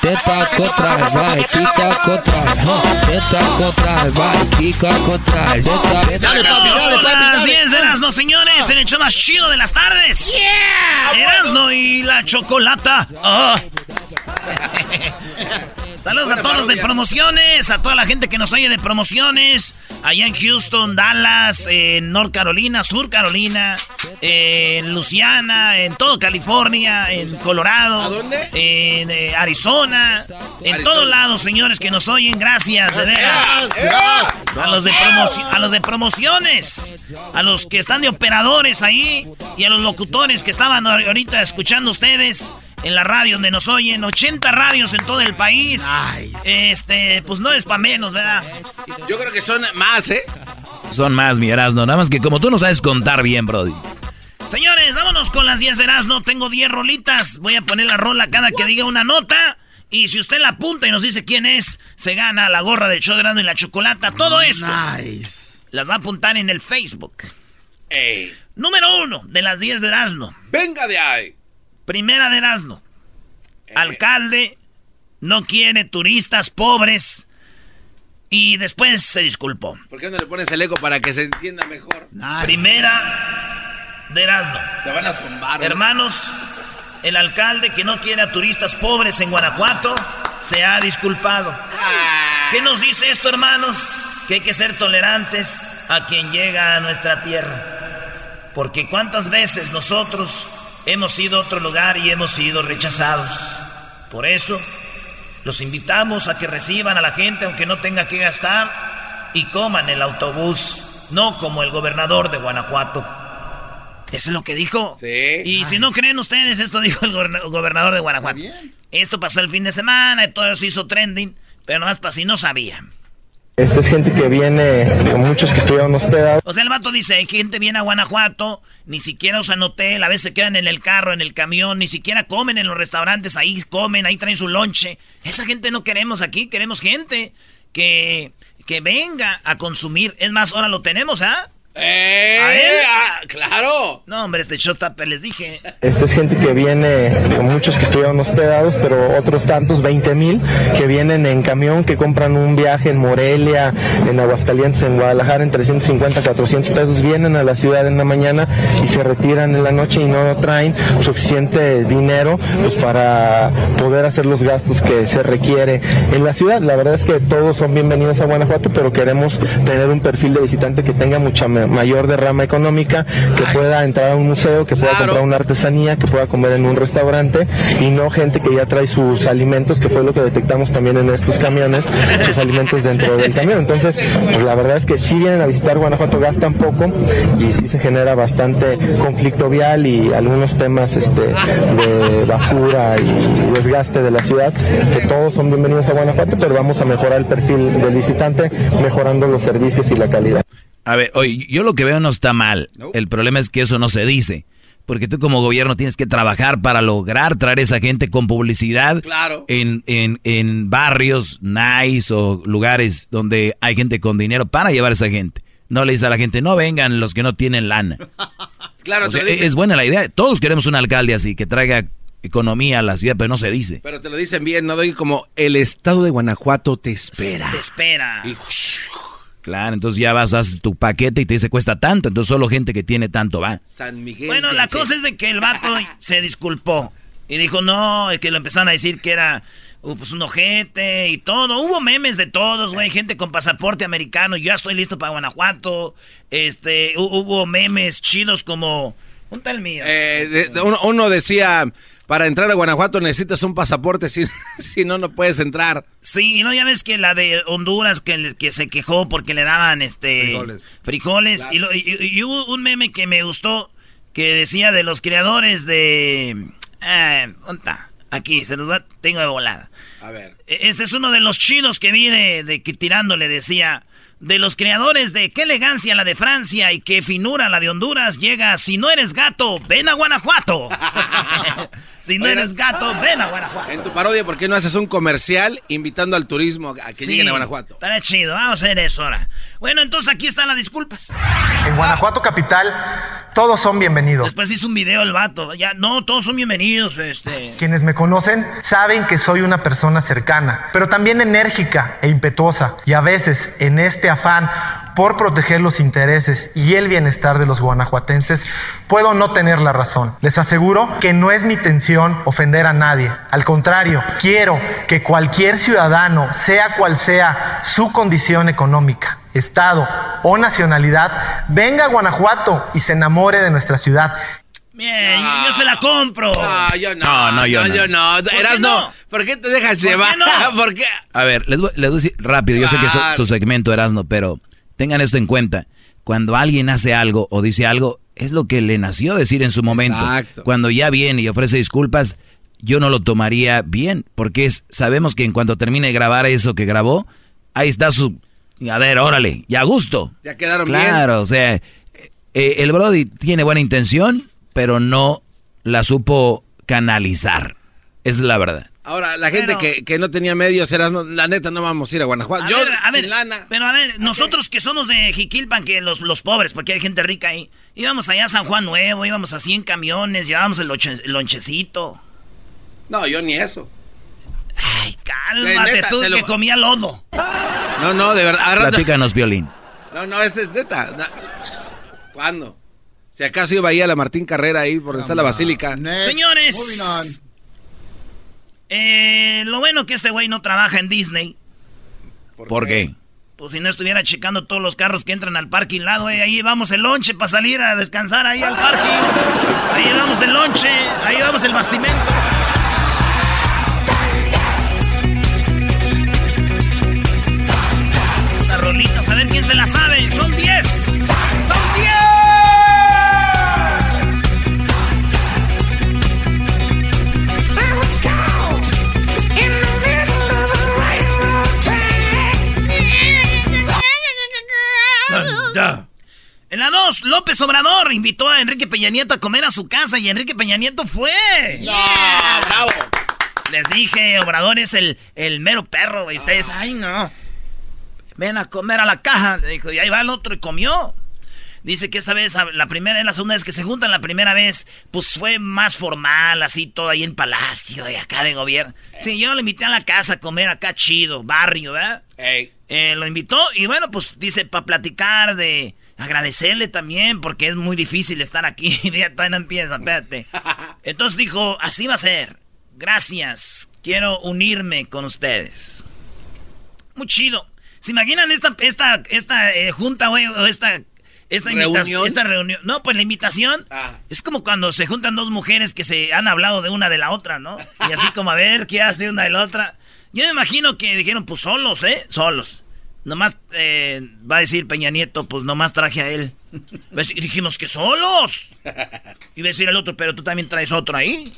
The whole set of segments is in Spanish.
Teta contra vai, pica contra Teta contra vai, pica contra Dale, papi, dale, papi, las 10 de Erasmo, señores, el hecho más chido de las tardes. Yeah. Erasmo y la chocolata. Oh. Saludos a todos los de promociones, a toda la gente que nos oye de promociones, allá en Houston, Dallas, en North Carolina, Sur Carolina, en Luciana, en todo California, en Colorado, ¿A dónde? en eh, Arizona, en todos lados, señores que nos oyen, gracias, de A los de, a los de promociones, a los que están de operadores ahí y a los locutores que estaban ahorita escuchando ustedes en la radio donde nos oyen, 80 radios en todo el país. Este, pues no es para menos, ¿verdad? Yo creo que son más, ¿eh? Son más, mi Erasno. Nada más que como tú no sabes contar bien, Brody. Señores, vámonos con las 10 Erasno. Tengo 10 rolitas. Voy a poner la rola cada que diga una nota. Y si usted la apunta y nos dice quién es, se gana la gorra del show de Erasno y la chocolata. Todo esto. Las va a apuntar en el Facebook. Número uno de las 10 de Erasno. Venga de ahí. Primera de Erasmo. Eh. Alcalde no quiere turistas pobres. Y después se disculpó. ¿Por qué no le pones el eco para que se entienda mejor? Primera de Erasmo. Te van a zumbar. Hermanos, el alcalde que no quiere a turistas pobres en Guanajuato se ha disculpado. Ah. ¿Qué nos dice esto, hermanos? Que hay que ser tolerantes a quien llega a nuestra tierra. Porque cuántas veces nosotros hemos ido a otro lugar y hemos sido rechazados. Por eso, los invitamos a que reciban a la gente aunque no tenga que gastar y coman el autobús, no como el gobernador de Guanajuato. Eso es lo que dijo. Sí. Y si no creen ustedes, esto dijo el gobernador de Guanajuato. Esto pasó el fin de semana y todo eso hizo trending, pero no más para si no sabían. Esta es gente que viene, muchos que estuvieron hospedados. O sea, el vato dice, hay gente viene a Guanajuato, ni siquiera usan hotel, a veces se quedan en el carro, en el camión, ni siquiera comen en los restaurantes, ahí comen, ahí traen su lonche. Esa gente no queremos aquí, queremos gente que, que venga a consumir. Es más, ahora lo tenemos, ¿ah? Ah, ¡Claro! No, hombre, este showstopper les dije. Esta es gente que viene, muchos que estuvieron hospedados, pero otros tantos, 20 mil, que vienen en camión, que compran un viaje en Morelia, en Aguascalientes, en Guadalajara, en 350, 400 pesos, vienen a la ciudad en la mañana y se retiran en la noche y no traen suficiente dinero pues, para poder hacer los gastos que se requiere en la ciudad. La verdad es que todos son bienvenidos a Guanajuato, pero queremos tener un perfil de visitante que tenga mucha mayor derrama económica, que pueda entrar a un museo, que pueda comprar una artesanía, que pueda comer en un restaurante y no gente que ya trae sus alimentos, que fue lo que detectamos también en estos camiones, sus alimentos dentro del camión. Entonces, pues la verdad es que si vienen a visitar Guanajuato gastan poco y sí se genera bastante conflicto vial y algunos temas este, de basura y desgaste de la ciudad, que todos son bienvenidos a Guanajuato, pero vamos a mejorar el perfil del visitante mejorando los servicios y la calidad. A ver, oye, yo lo que veo no está mal. El problema es que eso no se dice. Porque tú como gobierno tienes que trabajar para lograr traer esa gente con publicidad claro. en, en, en barrios nice o lugares donde hay gente con dinero para llevar a esa gente. No le dices a la gente, no vengan los que no tienen lana. claro, es buena la idea. Todos queremos un alcalde así, que traiga economía a la ciudad, pero no se dice. Pero te lo dicen bien, no doy como el estado de Guanajuato te espera. Te espera. Y, Claro, entonces ya vas, a tu paquete y te dice cuesta tanto, entonces solo gente que tiene tanto va. San Miguel. Bueno, la cosa es de que el vato se disculpó y dijo no, es que lo empezaron a decir que era uh, pues, un ojete y todo. Hubo memes de todos, güey, gente con pasaporte americano, yo ya estoy listo para Guanajuato. Este, hubo memes chidos como un tal mío. Eh, uno decía para entrar a Guanajuato necesitas un pasaporte, si, si no, no puedes entrar. Sí, y no, ya ves que la de Honduras que, que se quejó porque le daban este frijoles. frijoles y, hubo un meme que me gustó que decía de los creadores de... Eh, Aquí, se los va, tengo de volada. A ver. E, este es uno de los chinos que vi de, de que tirándole decía, de los creadores de qué elegancia la de Francia y qué finura la de Honduras llega, si no eres gato, ven a Guanajuato. si no eres gato, ven a Guanajuato. En tu parodia, ¿por qué no haces un comercial invitando al turismo a que lleguen a Guanajuato? Estará chido, vamos a hacer eso ahora. Bueno, entonces aquí están las disculpas. En Guanajuato capital, todos son bienvenidos. Después hizo un video el vato. Ya, no, todos son bienvenidos, este. Quienes me conocen saben que soy una persona cercana, pero también enérgica e impetuosa. Y a veces, en este afán por proteger los intereses y el bienestar de los guanajuatenses, puedo no tener la razón. Les aseguro que no es mi intención ofender a nadie. Al contrario, quiero que cualquier ciudadano, sea cual sea su condición económica, estado o nacionalidad, venga a Guanajuato y se enamore de nuestra ciudad. Bien, yo se la compro. No, yo no. No, no, yo no. yo no. ¿Por Eras qué no. no? ¿Por qué te dejas ¿Por qué llevar? no? ¿Por qué? A ver, les voy, les voy a decir rápido, yo sé que es tu segmento, Erasno, pero tengan esto en cuenta. Cuando alguien hace algo o dice algo, es lo que le nació decir en su momento. Exacto. Cuando ya viene y ofrece disculpas, yo no lo tomaría bien, porque es, sabemos que en cuanto termine de grabar eso que grabó, ahí está su... A ver, órale, y a gusto. Ya quedaron bien. Claro, o sea, eh, el Brody tiene buena intención, pero no la supo canalizar. Es la verdad. Ahora, la gente Pero- que, que no tenía medios, eras, no- la neta, no vamos a ir a Guanajuato. A yo, ver, a ver, sin lana. pero a ver, nosotros que somos de Jiquilpan, que los, los pobres, porque hay gente rica ahí, íbamos allá a San Juan Nuevo, íbamos así en camiones, llevábamos el, lonche- el lonchecito. No, yo ni eso. Ay, cálmate, neta, tú lo- que comía lodo. No, no, de verdad. a Platícanos, Violín. No, no, este es neta. No. ¿Cuándo? Si acaso iba ahí a la Martín Carrera, ahí por donde está la basílica. Señores, eh, lo bueno que este güey no trabaja en Disney. ¿Por qué? Pues si no estuviera checando todos los carros que entran al parking lado, eh, ahí vamos el lonche para salir a descansar ahí al parking. Ahí vamos el lonche, ahí vamos el bastimento. Las rolitas, a ver quién se la sabe. Son 10. Son 10. En la 2, López Obrador invitó a Enrique Peña Nieto a comer a su casa y Enrique Peña Nieto fue. bravo! Les dije, Obrador es el, el mero perro, y ustedes, ay no. Ven a comer a la caja. Le dijo, y ahí va el otro y comió. Dice que esta vez, la primera y la segunda vez que se juntan, la primera vez, pues fue más formal, así todo ahí en palacio y acá de gobierno. Sí, yo lo invité a la casa a comer acá chido, barrio, ¿verdad? Ey. Eh, lo invitó y bueno, pues dice, para platicar de agradecerle también, porque es muy difícil estar aquí. Ya todavía no empieza, espérate. Entonces dijo, así va a ser. Gracias. Quiero unirme con ustedes. Muy chido. ¿Se imaginan esta, esta, esta eh, junta, güey, o esta, esta invitación? ¿Reunión? Esta reunión. No, pues la invitación Ah. es como cuando se juntan dos mujeres que se han hablado de una de la otra, ¿no? Y así como a ver qué hace una de la otra. Yo me imagino que dijeron, pues solos, ¿eh? Solos. Nomás eh, va a decir Peña Nieto, pues nomás traje a él. Y dijimos que solos. Y va a decir el otro, pero tú también traes otro ahí.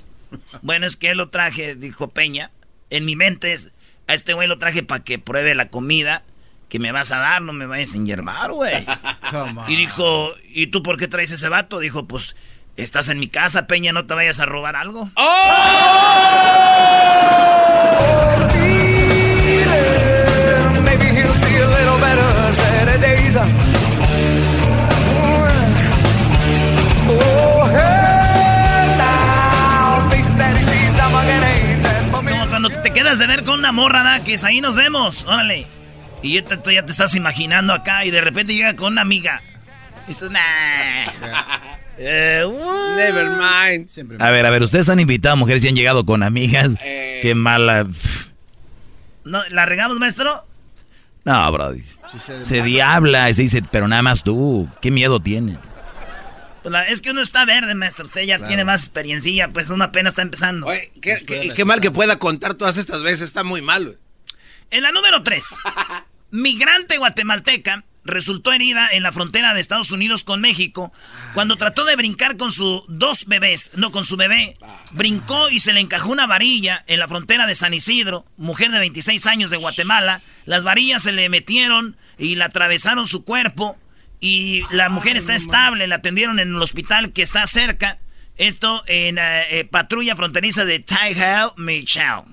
Bueno, es que él lo traje, dijo Peña. En mi mente es, a este güey lo traje para que pruebe la comida que me vas a dar, no me vayas a enyerbar, güey. Y dijo, ¿y tú por qué traes ese vato? Dijo, pues, estás en mi casa, Peña, no te vayas a robar algo. Como de ver con una morra, ¿da? que es ahí nos vemos, órale. Y ya te, ya te estás imaginando acá y de repente llega con una amiga. Y dices, nah. Eh, what? Never mind. A ver, a ver, ustedes han invitado a mujeres y han llegado con amigas. Eh. Qué mala. No, ¿La regamos, maestro? No, Brody. Se diabla y se dice, pero nada más tú. ¿Qué miedo tiene? Pues la- es que uno está verde, maestro. Usted ya tiene más experiencia, pues uno apenas está empezando. Oye, qué, qué- qué mal que pueda contar todas estas veces. Está muy mal, güey. En la número 3, migrante guatemalteca resultó herida en la frontera de Estados Unidos con México cuando trató de brincar con sus dos bebés, no con su bebé. Brincó y se le encajó una varilla en la frontera de San Isidro, mujer de 26 años de Guatemala. Las varillas se le metieron y le atravesaron su cuerpo y la mujer está estable, la atendieron en el hospital que está cerca. Esto en eh, eh, patrulla fronteriza de Taihao, Michao.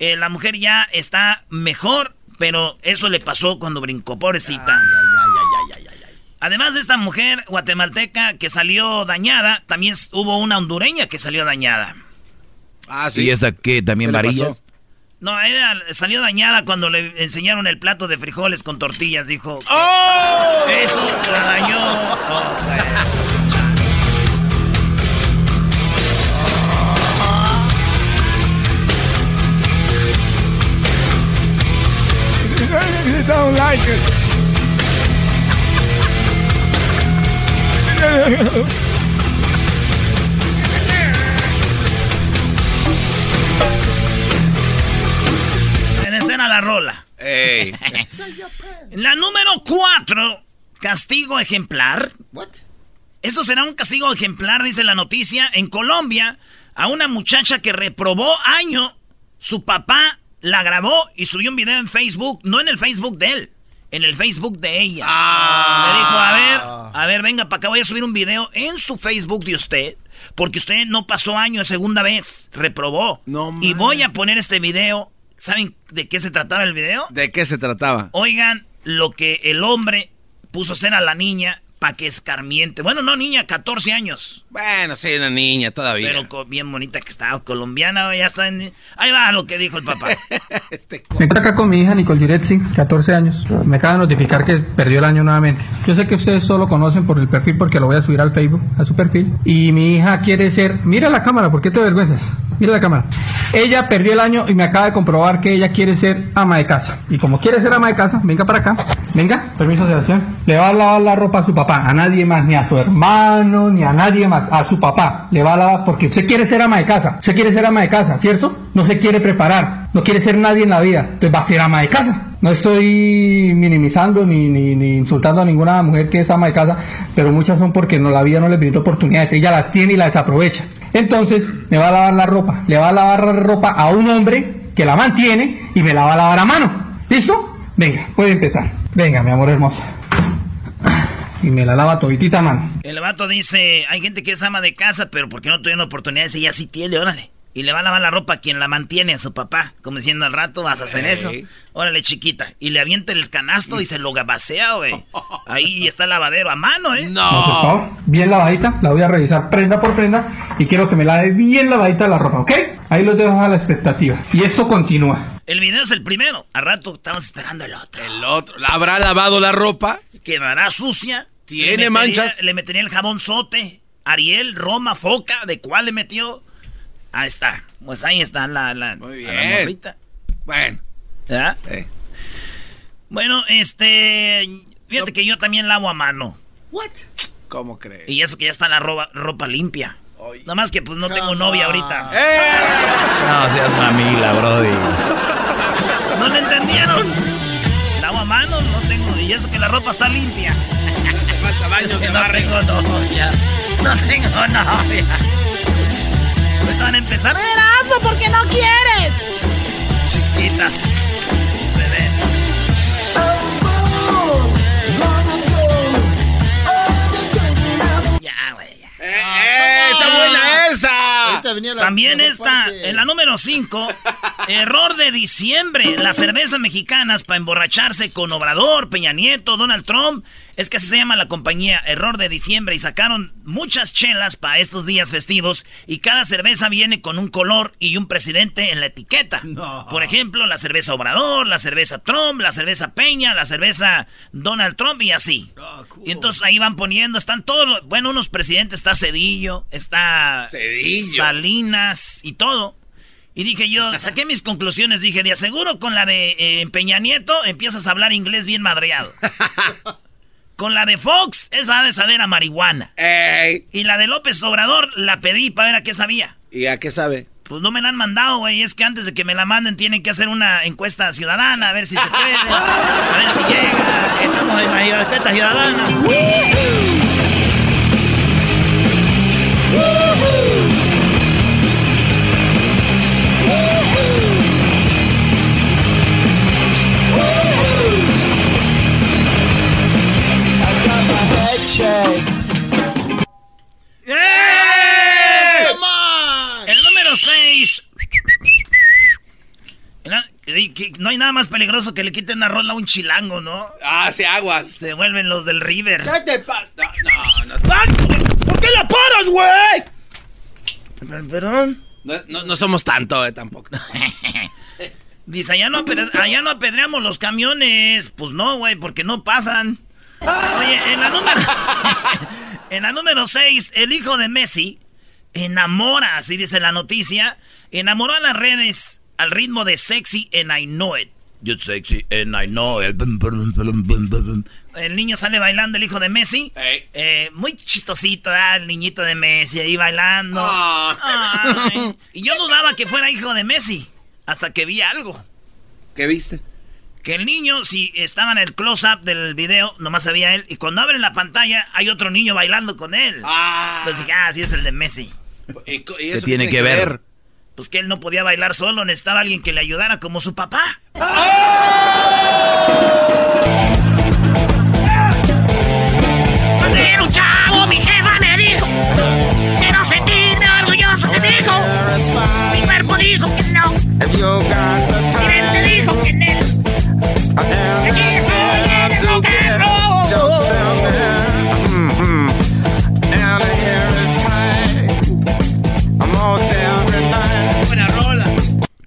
Eh, la mujer ya está mejor, pero eso le pasó cuando brincó, pobrecita. Además de esta mujer guatemalteca que salió dañada, también hubo una hondureña que salió dañada. Ah, sí. ¿Y esta qué? ¿También varillas? No, ella salió dañada cuando le enseñaron el plato de frijoles con tortillas, dijo. ¡Oh! Eso la dañó. Oh, don't like us. En escena la rola. la número cuatro, castigo ejemplar. What? Esto será un castigo ejemplar, dice la noticia. En Colombia, a una muchacha que reprobó año, su papá la grabó y subió un video en Facebook, no en el Facebook de él, en el Facebook de ella. Ah. Le dijo, a ver, a ver, venga para acá, voy a subir un video en su Facebook de usted, porque usted no pasó año segunda vez, reprobó. No, y voy a poner este video. ¿Saben de qué se trataba el video? ¿De qué se trataba? Oigan lo que el hombre puso a hacer a la niña para que escarmiente. Bueno, no, niña, 14 años. Bueno, sí, una niña todavía. Pero bien bonita que estaba, colombiana, ya está en... Ahí va lo que dijo el papá. este Me encuentro acá con mi hija Nicole Yuretsi, 14 años. Me acaba de notificar que perdió el año nuevamente. Yo sé que ustedes solo conocen por el perfil porque lo voy a subir al Facebook, a su perfil. Y mi hija quiere ser... Mira la cámara, ¿por qué te avergüenzas? Mira la cámara. Ella perdió el año y me acaba de comprobar que ella quiere ser ama de casa. Y como quiere ser ama de casa, venga para acá. Venga, permiso de acción. Le va a lavar la ropa a su papá a nadie más, ni a su hermano, ni a nadie más, a su papá. Le va a lavar porque usted quiere ser ama de casa, usted quiere ser ama de casa, ¿cierto? No se quiere preparar, no quiere ser nadie en la vida, entonces va a ser ama de casa. No estoy minimizando ni, ni, insultando a ninguna mujer que es ama de casa, pero muchas son porque no, la vida no les brinda oportunidades, ella las tiene y las desaprovecha. Entonces, me va a lavar la ropa, le va a lavar la ropa a un hombre que la mantiene y me la va a lavar a mano. ¿Listo? Venga, puede empezar. Venga, mi amor hermosa y me la lava toditita mano. El vato dice, hay gente que es ama de casa, pero porque no tuvieron oportunidades, ella sí tiene, órale. Y le va a lavar la ropa a quien la mantiene, a su papá. Como diciendo al rato, vas a hacer eso. Órale, chiquita. Y le avienta el canasto y se lo gabasea, güey. Ahí está el lavadero a mano, ¿eh? No. por favor, bien lavadita. La voy a revisar prenda por prenda. Y quiero que me lave bien lavadita la ropa, ¿ok? Ahí los dejo a la expectativa. Y esto continúa. El video es el primero. Al rato estamos esperando el otro. El otro. ¿Habrá lavado la ropa? Quedará sucia. ¿Tiene manchas? Le metería el jabón sote. Ariel, Roma, Foca. ¿De cuál le metió? Ahí está. Pues ahí está la, la, Muy bien. bueno. ¿Ya? Bueno, este. Fíjate que yo también lavo a mano. ¿What? ¿Cómo crees? Y eso que ya está la ropa, ropa limpia. Nada más que pues no tengo novia ahorita. ¡Eh! No seas mamila, Brody. ¿No le entendieron? Lavo a mano, no tengo. Y eso que la ropa está limpia. Falta baño de no tengo novia. No tengo novia. Pues van a empezar. Erasmo, ¿por qué no quieres? Chiquitas. Bebés. Ya, güey, ya. ¡Eh, eh! ¡Está buena esa! También está, en la número 5, error de diciembre. Las cervezas mexicanas para emborracharse con Obrador, Peña Nieto, Donald Trump es que así se llama la compañía Error de Diciembre y sacaron muchas chelas para estos días festivos y cada cerveza viene con un color y un presidente en la etiqueta. Por ejemplo, la cerveza Obrador, la cerveza Trump, la cerveza Peña, la cerveza Donald Trump y así. Ah, y entonces ahí van poniendo, están todos, bueno, unos presidentes, está Cedillo, está Salinas y todo. Y dije yo, saqué mis conclusiones, dije, de aseguro con la de eh, Peña Nieto empiezas a hablar inglés bien madreado. Con la de Fox, esa de saber a marihuana. Y la de López Obrador la pedí para ver a qué sabía. ¿Y a qué sabe? Pues no me la han mandado, güey. Es que antes de que me la manden tienen que hacer una encuesta ciudadana, a ver si se puede. A ver si llega. Echamos en la encuesta ciudadana. ¡Eh! El número 6. No hay nada más peligroso que le quiten una rola a un chilango, ¿no? Ah, sí, aguas. Se vuelven los del River. ¿Qué te pasa? No, no, no. ¿Por qué la paras, güey? Perdón. No, no, no somos tanto, eh, tampoco. Dice, allá no, allá no apedreamos los camiones. Pues no, güey, porque no pasan. Oye, en la número... en la número 6, el hijo de Messi enamora, así dice la noticia, enamoró a las redes al ritmo de Sexy and I Know It. You're sexy and I know it. El niño sale bailando, el hijo de Messi. Eh, muy chistosito, ¿verdad? el niñito de Messi ahí bailando. Ay. Y yo dudaba que fuera hijo de Messi, hasta que vi algo. ¿Qué viste? Que el niño, si estaba en el close-up del video, nomás sabía él. Y cuando abren la pantalla, hay otro niño bailando con él. Entonces dije, ah, sí es el de Messi. ¿Y, co- y ¿Qué tiene que ver? Pues que él no podía bailar solo, necesitaba alguien que le ayudara como su papá. Cuando era un chavo, mi jefa me dijo Quiero sentirme orgulloso, me dijo Mi cuerpo dijo que no Mi mente dijo que no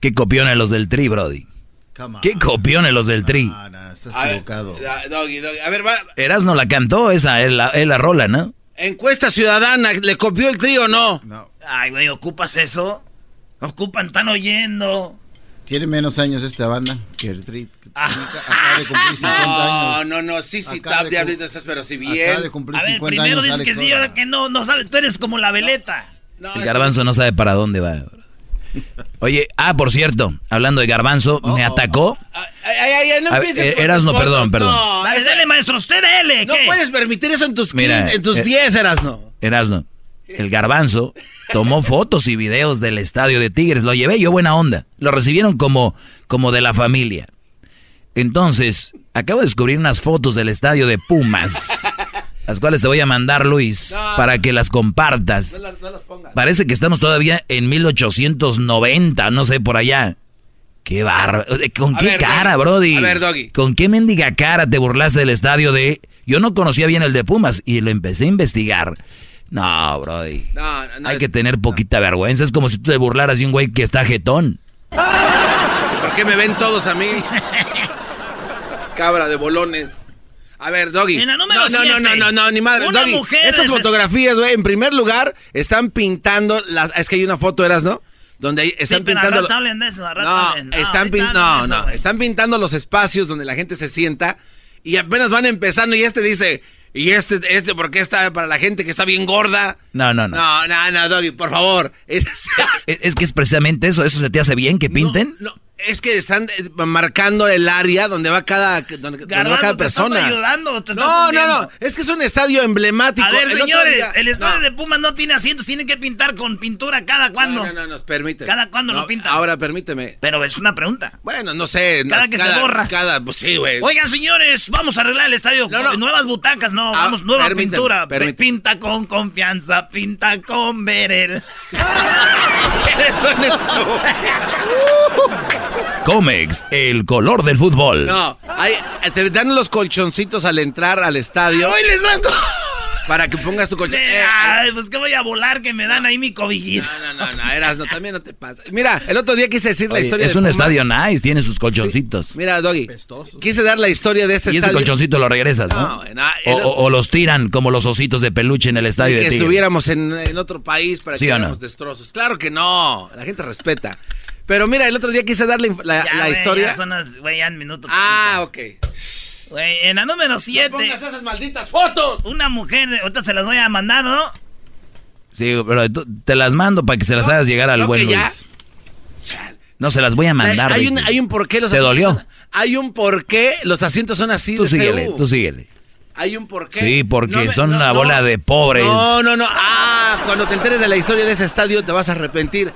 ¿Qué copiones los del tri, Brody? ¿Qué copiones los del tri? A ver, ah, Doggy, Doggy. A ver, va. Eras no la cantó, esa es la, es la rola, ¿no? Encuesta ciudadana, ¿le copió el trío o no? Ay, güey, ¿ocupas eso? Ocupan, están oyendo. Tiene menos años esta banda que el Tri. que Ah. Acaba de cumplir 50 No, años. no, no, sí, sí, Acaba tap, de diablito, estás, pero si Acaba bien. de cumplir A ver, 50 primero años. dices Alex que sí, ahora que no, no sabes, tú eres como la veleta. No, El es- garbanzo no sabe para dónde va. Oye, ah, por cierto, hablando de garbanzo, me atacó. Ay, ay, ay, no empieces eh, Erasno, perdón, perdón. No, Dale, dale, maestro, usted dele. no ¿qué? puedes permitir eso en tus, Mira, 15, en tus eh, 10, Erasno. Erasno, el garbanzo tomó fotos y videos del estadio de Tigres. Lo llevé yo buena onda. Lo recibieron como, como de la familia. Entonces, acabo de descubrir unas fotos del estadio de Pumas. Las cuales te voy a mandar, Luis, para que las compartas. No, la- no las pongas. Parece que estamos todavía en 1890, no sé, por allá. Qué bárbaro. ¿Con A qué ver, cara, Doggy. Brody? A ver, Doggy. ¿Con qué mendiga cara te burlaste del estadio de... Yo no conocía bien el de Pumas y lo empecé a investigar. No, Brody. No, no, no. Hay que tener poquita vergüenza. Es como si tú te burlaras de un güey que está jetón. ¿Por qué me ven todos a mí? Cabra de bolones. A ver, Doggy. En la número no, no, no, no, no, no, ni madre. Una Doggy, mujer esas fotografías, güey, en primer lugar, están pintando las. Es que hay una foto, ¿eras, no? Donde están sí, pintando. rato hablen de eso, rato No, hablen. No, están pin- no, eso, están pintando los espacios donde la gente se sienta y apenas van empezando y este dice, y este, este, ¿por qué está para la gente que está bien gorda? No, no, no. No, no, no, Doggy, por favor. Es, Es, es que es precisamente eso. ¿Eso se te hace bien que pinten? no, es que están eh, marcando el área donde va cada, donde, va cada ¿te estás persona. ayudando te estás no, no, hundiendo? no, es que es un estadio emblemático. A ver, El señores, día- el estadio no. de Pumas no tiene asientos, tienen que pintar con pintura cada cuándo. No, no, no, nos permite. ¿Cada cuándo No, lo pintan? Ahora permíteme. Pero es una pregunta. Bueno, no sé. Cada que se borra. Cada, pues sí, güey. Oigan, señores, vamos a arreglar el estadio. No. Nuevas butacas, no, Ah, vamos, nueva permíteme, pintura. permíteme. Pinta con confianza, pinta con Berel. Eres un. Comex, el color del fútbol. No, hay, te dan los colchoncitos al entrar al estadio Hoy les dan... para que pongas tu colchón. De- Eh, eh, Ay, pues que voy a volar que me dan ahí mi cobijita. no, no, no, no, eras, no, también no te pasa. Mira, el otro día quise decir la historia es de un Pumas. estadio nice, tiene sus colchoncitos. Mira, Doggy, quise dar la historia de este Y ese estadio. colchoncito lo regresas, ¿no? No, no, o, el- o- o los tiran como los ositos de peluche en el estadio Y que de estuviéramos en, en otro país para ¿Sí que no? destrozos. Claro que no, la gente respeta. Pero mira, el otro día quise dar la, la- Ya, la historia. Ya son las, güey, ya en minuto. Ah, ok. 30. Güey, en la número 7, esas malditas fotos. una mujer, ahorita se las voy a mandar, ¿no? Sí, pero tú- te las mando para que se las hagas llegar al no, buen ya. Luis. No se las voy a mandar. hay, un, hay un porqué los ¿Te asientos dolió? son- hay un porqué los asientos son así. Tú de síguele, CU. tú síguele. Hay un porqué. Sí, porque No me- son no, una no. bola de pobres. No, no, no. Ah, cuando te enteres de la historia de ese estadio te vas a arrepentir.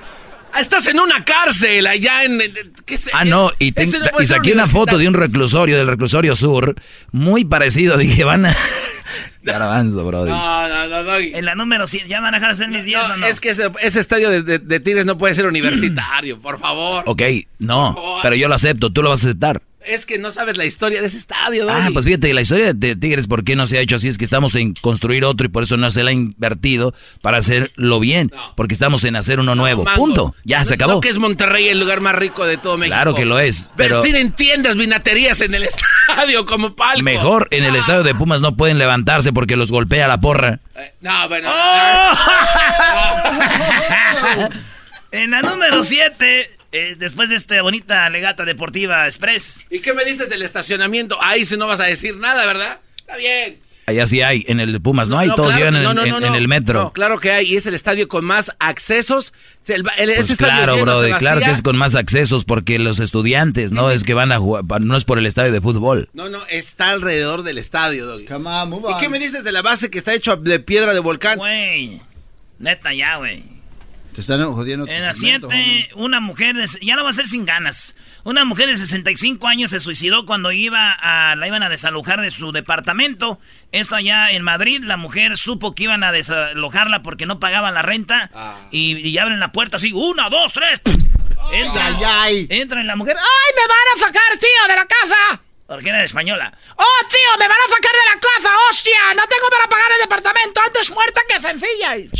Ah, Estás en una cárcel allá en... ¿qué sé? Ah, no, y, te- no y ser saqué una foto de un reclusorio, del reclusorio sur, muy parecido. Dije, van a. Garbanzo, brody. No, no, no, Doggy. En la número 100, ¿ya van a dejar de hacer mis 10 No, o no? Es que ese, ese estadio de, de- de Tigres no puede ser universitario, por favor. Ok, no, pero yo lo acepto, tú lo vas a aceptar. Es que no sabes la historia de ese estadio, Doggy. Ah, pues fíjate, la historia de Tigres, ¿por qué no se ha hecho así? Es que estamos en construir otro y por eso no se le ha invertido para hacerlo bien. Porque estamos en hacer uno nuevo. Punto. Ya se acabó. No que es Monterrey el lugar más rico de todo México. Claro que lo es, Pero, pero- tienen tiendas, vinaterías en el estadio como palco. Mejor en el estadio de Pumas no pueden levantarse porque los golpea la porra. Eh, No, bueno. En la número 7, después de esta bonita legata deportiva express. ¿Y qué me dices del estacionamiento? Ahí sí no vas a decir nada, ¿verdad? Está bien. Allá sí hay, en el de Pumas no, hay, No, todos claro llegan en, no, no, en- no, en no. el metro. No, claro que hay, y es el estadio con más accesos. El, el- Pues ese claro, brother, claro que es con más accesos porque los estudiantes, no es que van a jugar, no es por el estadio de fútbol. No, no, está alrededor del estadio, Doggy. Come on, move ¿Y qué me dices de la base que está hecho de piedra de volcán? Güey, neta ya, güey. Te están jodiendo. En la segmento, 7, una mujer, de, ya lo va a hacer sin ganas. Una mujer de 65 años se suicidó cuando iba a, la iban a desalojar de su departamento. Esto allá en Madrid, la mujer supo que iban a desalojarla porque no pagaban la renta. Y, y abren la puerta así, una, dos, tres. Entra, Ay, ay. entra en la mujer. ¡Ay, me van a sacar, tío, de la casa! Porque era española. ¡Oh, tío, me van a sacar de la casa! ¡Hostia! No tengo para pagar el departamento. Antes muerta que sencilla. Y,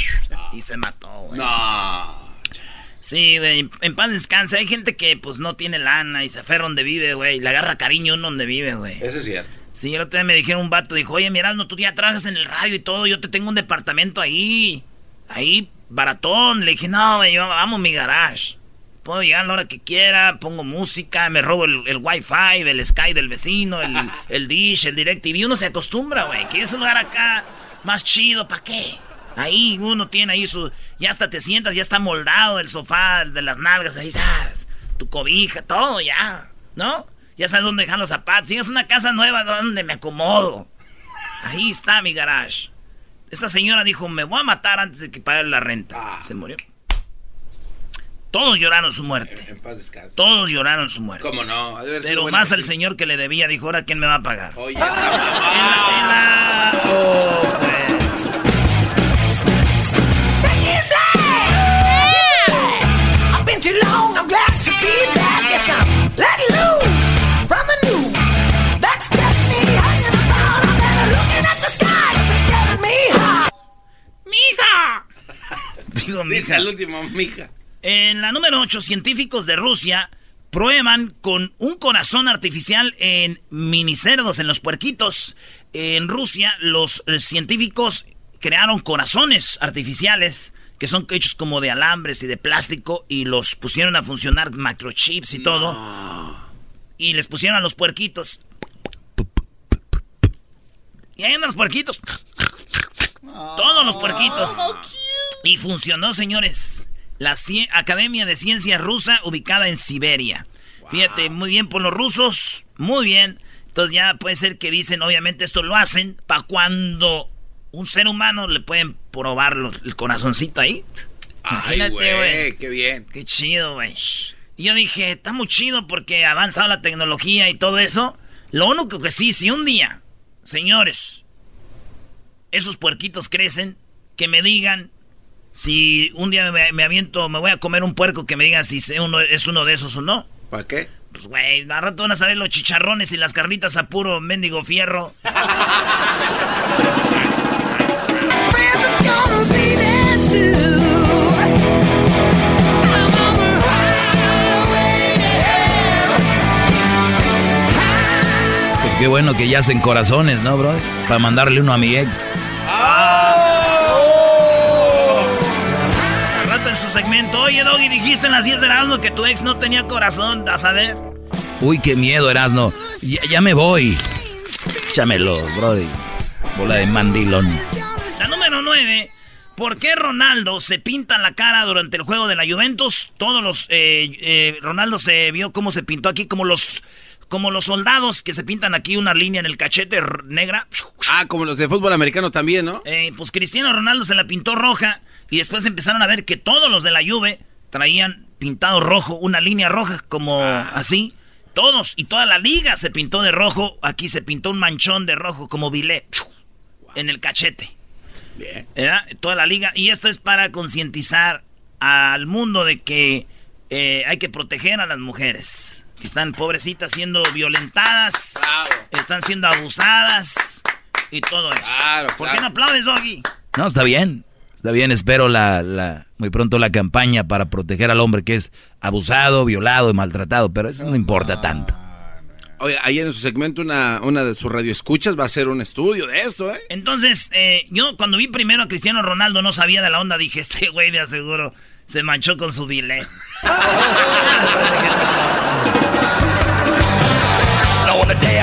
y se mató, güey. No. Sí, güey, en paz descanse. Hay gente que pues no tiene lana y se aferra donde vive, güey. Le agarra cariño uno donde vive, güey. Eso es cierto. Sí, el otro día me dijeron un vato, dijo, oye, Mirando, tú ya trabajas en el radio y todo, yo te tengo un departamento ahí, ahí, baratón. Le dije, no, güey, yo amo mi garage. Puedo llegar a la hora que quiera, pongo música, me robo el, el wifi, el Sky del vecino, el, el Dish, el DirecTV. Uno se acostumbra, güey, que es un lugar acá más chido, ¿para qué? Ahí uno tiene ahí su... Ya hasta te sientas, ya está moldado el sofá de las nalgas, ahí, ah, tu cobija, todo ya, ¿no? Ya sabes dónde dejar los zapatos. Si es una casa nueva, ¿dónde me acomodo? Ahí está mi garage. Esta señora dijo, me voy a matar antes de que pague la renta. Se murió. Todos lloraron su muerte. En paz descanse. Todos lloraron su muerte. ¿Cómo no? Pero más al señor que le debía, dijo, ahora quién me va a pagar. Oye, esa mamá. Oh. I've been too long, I'm glad to be back. Yes, I'm let loose from the news. That's got me hanging about. I'm better looking at the sky. It's getting me hot. ¡Mija! Digo, Dice mija. el último, mija. En la número 8, científicos de Rusia prueban con un corazón artificial en minicerdos, en los puerquitos. En Rusia, los eh, científicos crearon corazones artificiales que son hechos como de alambres y de plástico y los pusieron a funcionar microchips y todo. Y les pusieron a los puerquitos. Y ahí andan los puerquitos. Todos los puerquitos. Y funcionó, señores. La Cie- Academia de Ciencias Rusa ubicada en Siberia. Fíjate, muy bien por los rusos, muy bien. Entonces ya puede ser que dicen, obviamente esto lo hacen para cuando un ser humano le pueden probar los- el corazoncito ahí. Ay, Imagínate, güey, qué bien. Qué chido, güey. Y yo dije, está muy chido porque ha avanzado la tecnología y todo eso. Lo único que sí, si un día, señores, esos puerquitos crecen, que me digan, si un día me, me aviento, me voy a comer un puerco, que me digan si uno, es uno de esos o no. ¿Para qué? Pues, güey, al rato van a saber los chicharrones y las carnitas a puro mendigo fierro. Pues qué bueno que ya hacen corazones, ¿no, bro? Para mandarle uno a mi ex. Al su segmento, oye, Doggy, dijiste en las 10 de Erasmo que tu ex no tenía corazón, a saber. Uy, qué miedo, Erasno. Ya, ya me voy. Échamelos, brody. Bola de mandilón. La número 9. ¿Por qué Ronaldo se pinta la cara durante el juego de la Juventus? Todos los... eh, eh, Ronaldo se vio cómo se pintó aquí, como los... Como los soldados que se pintan aquí una línea en el cachete negra. Ah, como los de fútbol americano también, ¿no? Eh, pues Cristiano Ronaldo se la pintó roja y después empezaron a ver que todos los de la Juve traían pintado rojo, una línea roja como así. Todos y toda la liga se pintó de rojo. Aquí se pintó un manchón de rojo como bilé en el cachete. Bien. ¿verdad? Toda la liga. Y esto es para concientizar al mundo de que eh, hay que proteger a las mujeres. Que están pobrecitas siendo violentadas. Están siendo abusadas. Y todo eso. ¿Por qué no aplaudes, Doggy? No, está bien. Está bien, espero la, la, muy pronto la campaña para proteger al hombre que es abusado, violado y maltratado, pero eso no importa tanto. Oye, ahí en su segmento una, una de sus radioescuchas va a hacer un estudio de esto, ¿eh? Entonces, eh, yo cuando vi primero a Cristiano Ronaldo no sabía de la onda. Dije, este güey de aseguro se manchó con su bile.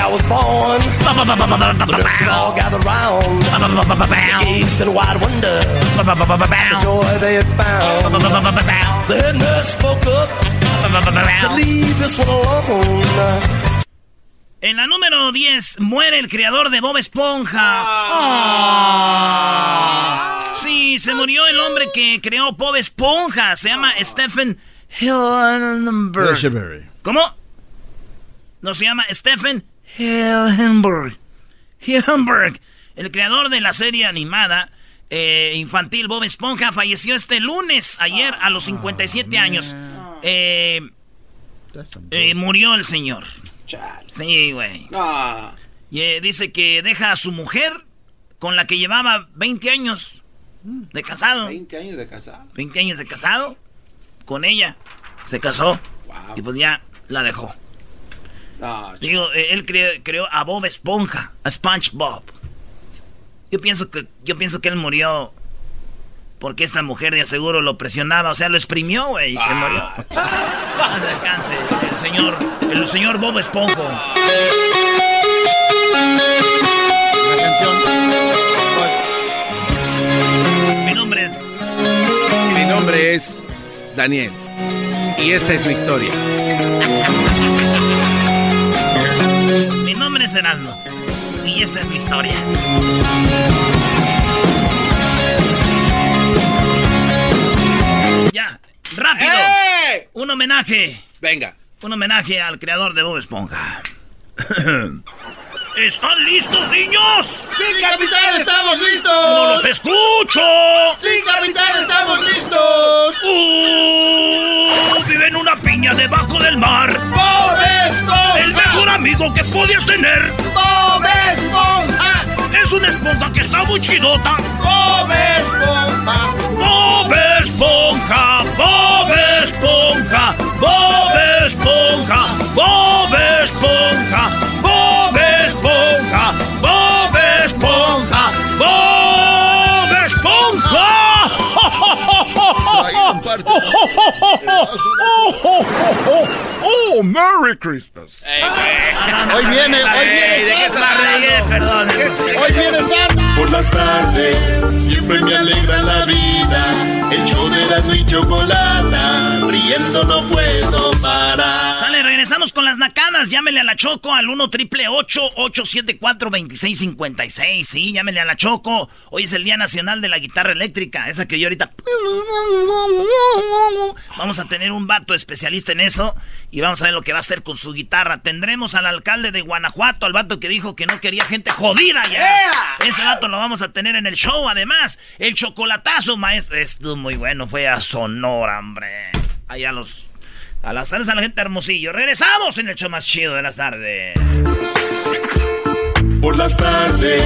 I was born, the all gathered round, gazed in wide wonder, the joy they had found. The head nurse spoke up, said, "Leave this one alone." En la número 10 muere el creador de Bob Esponja. Sí, se murió el hombre que creó Bob Esponja. Se llama Stephen Hillenberg. ¿Cómo? No se llama Stephen Hillenberg. Hillenberg. El creador de la serie animada eh, infantil Bob Esponja falleció este lunes, ayer, a los 57 años. Eh, eh, murió el señor. Sí, güey. Y, eh, dice que deja a su mujer con la que llevaba 20 años de casado. 20 años de casado. 20 años de casado. Con ella. Se casó. Y pues ya la dejó. Digo, eh, él cre- creó a Bob Esponja, a SpongeBob. Yo pienso que yo pienso que él murió porque esta mujer de aseguro lo presionaba, o sea, lo exprimió, güey, y se murió. Paz descanse, el señor, el señor Bob Esponja. Mi nombre es Mi nombre es Daniel. Y esta es mi historia. Erasmo. Y esta es mi historia. Ya, rápido. Un homenaje. Venga. Un homenaje al creador de Bob Esponja. ¿Están listos, niños? ¡Sí, capitán, estamos listos! ¡No los escucho! ¡Sí, capitán, estamos listos! ¡Uh! Vive en una piña debajo del mar. ¡Bob Esponja! El mejor amigo que podías tener. ¡Bob Esponja! Es una esponja que está muy chidota. ¡Bob Esponja! Bob Esponja, Bob Esponja, Bob Esponja, Bob Esponja, ¡Oh, Merry Christmas! Hoy viene, hoy viene ¿De qué Santa. la regué? Perdón. Hoy viene Santa. Por las tardes siempre me alegra la vida. El show de la y chocolata. Riendo no puedo parar. Regresamos con las nacadas. Llámele a la Choco al 1 triple 874 2656. Sí, llámele a la Choco. Hoy es el Día Nacional de la Guitarra Eléctrica. Esa que yo ahorita. Vamos a tener un vato especialista en eso. Y vamos a ver lo que va a hacer con su guitarra. Tendremos al alcalde de Guanajuato, al vato que dijo que no quería gente jodida ya. Ese vato lo vamos a tener en el show. Además, el chocolatazo, maestro. Estuvo muy bueno. Fue a Sonora, hombre. Allá los. A las sales a la gente hermosillo. Regresamos en el show más chido de las tardes. Por las tardes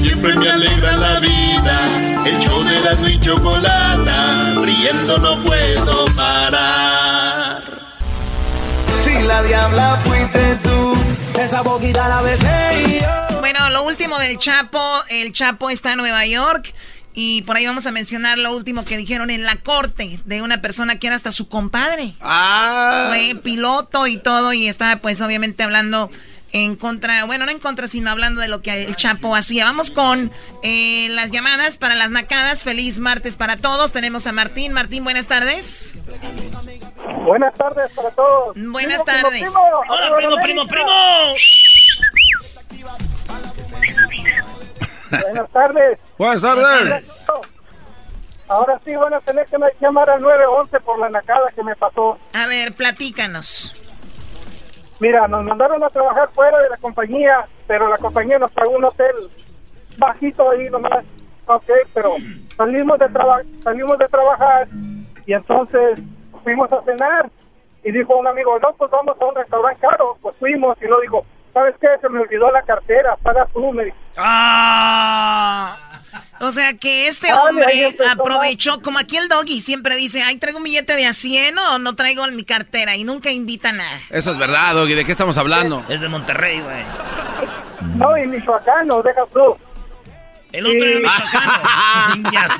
siempre me alegra la vida. El show de la y chocolata. Riendo no puedo parar. Si la diabla fuiste tú, esa boquita la besé y yo. Bueno, lo último del Chapo, el Chapo está en Nueva York y por ahí vamos a mencionar lo último que dijeron en la corte de una persona que era hasta su compadre. Ah. Fue piloto y todo y estaba pues obviamente hablando en contra, bueno, no en contra, sino hablando de lo que el Chapo hacía. Vamos con eh, las llamadas para las nacadas. Feliz martes para todos. Tenemos a Martín. Martín, buenas tardes. Buenas tardes para todos. Buenas tardes. Hola, primo, primo, primo. Buenas tardes. Buenas tardes. Ahora sí van a tener que llamar al 911 por la nacada que me pasó. A ver, platícanos. Mira, nos mandaron a trabajar fuera de la compañía, pero la compañía nos pagó un hotel bajito ahí nomás. Ok, pero salimos de, traba salimos de trabajar y entonces fuimos a cenar y dijo un amigo, no, pues vamos a un restaurante caro. Pues fuimos y lo dijo, ¿sabes qué? Se me olvidó la cartera, paga tú, me dijo. ¡Ah! O sea que este hombre aprovechó, como aquí el doggy siempre dice, ay, traigo un billete de a 100 o no traigo en mi cartera y nunca invita nada. Eso es verdad, Doggy. ¿De qué estamos hablando? Es de Monterrey, güey. No, y Michoacán, no, deja tú. El otro era michoacano.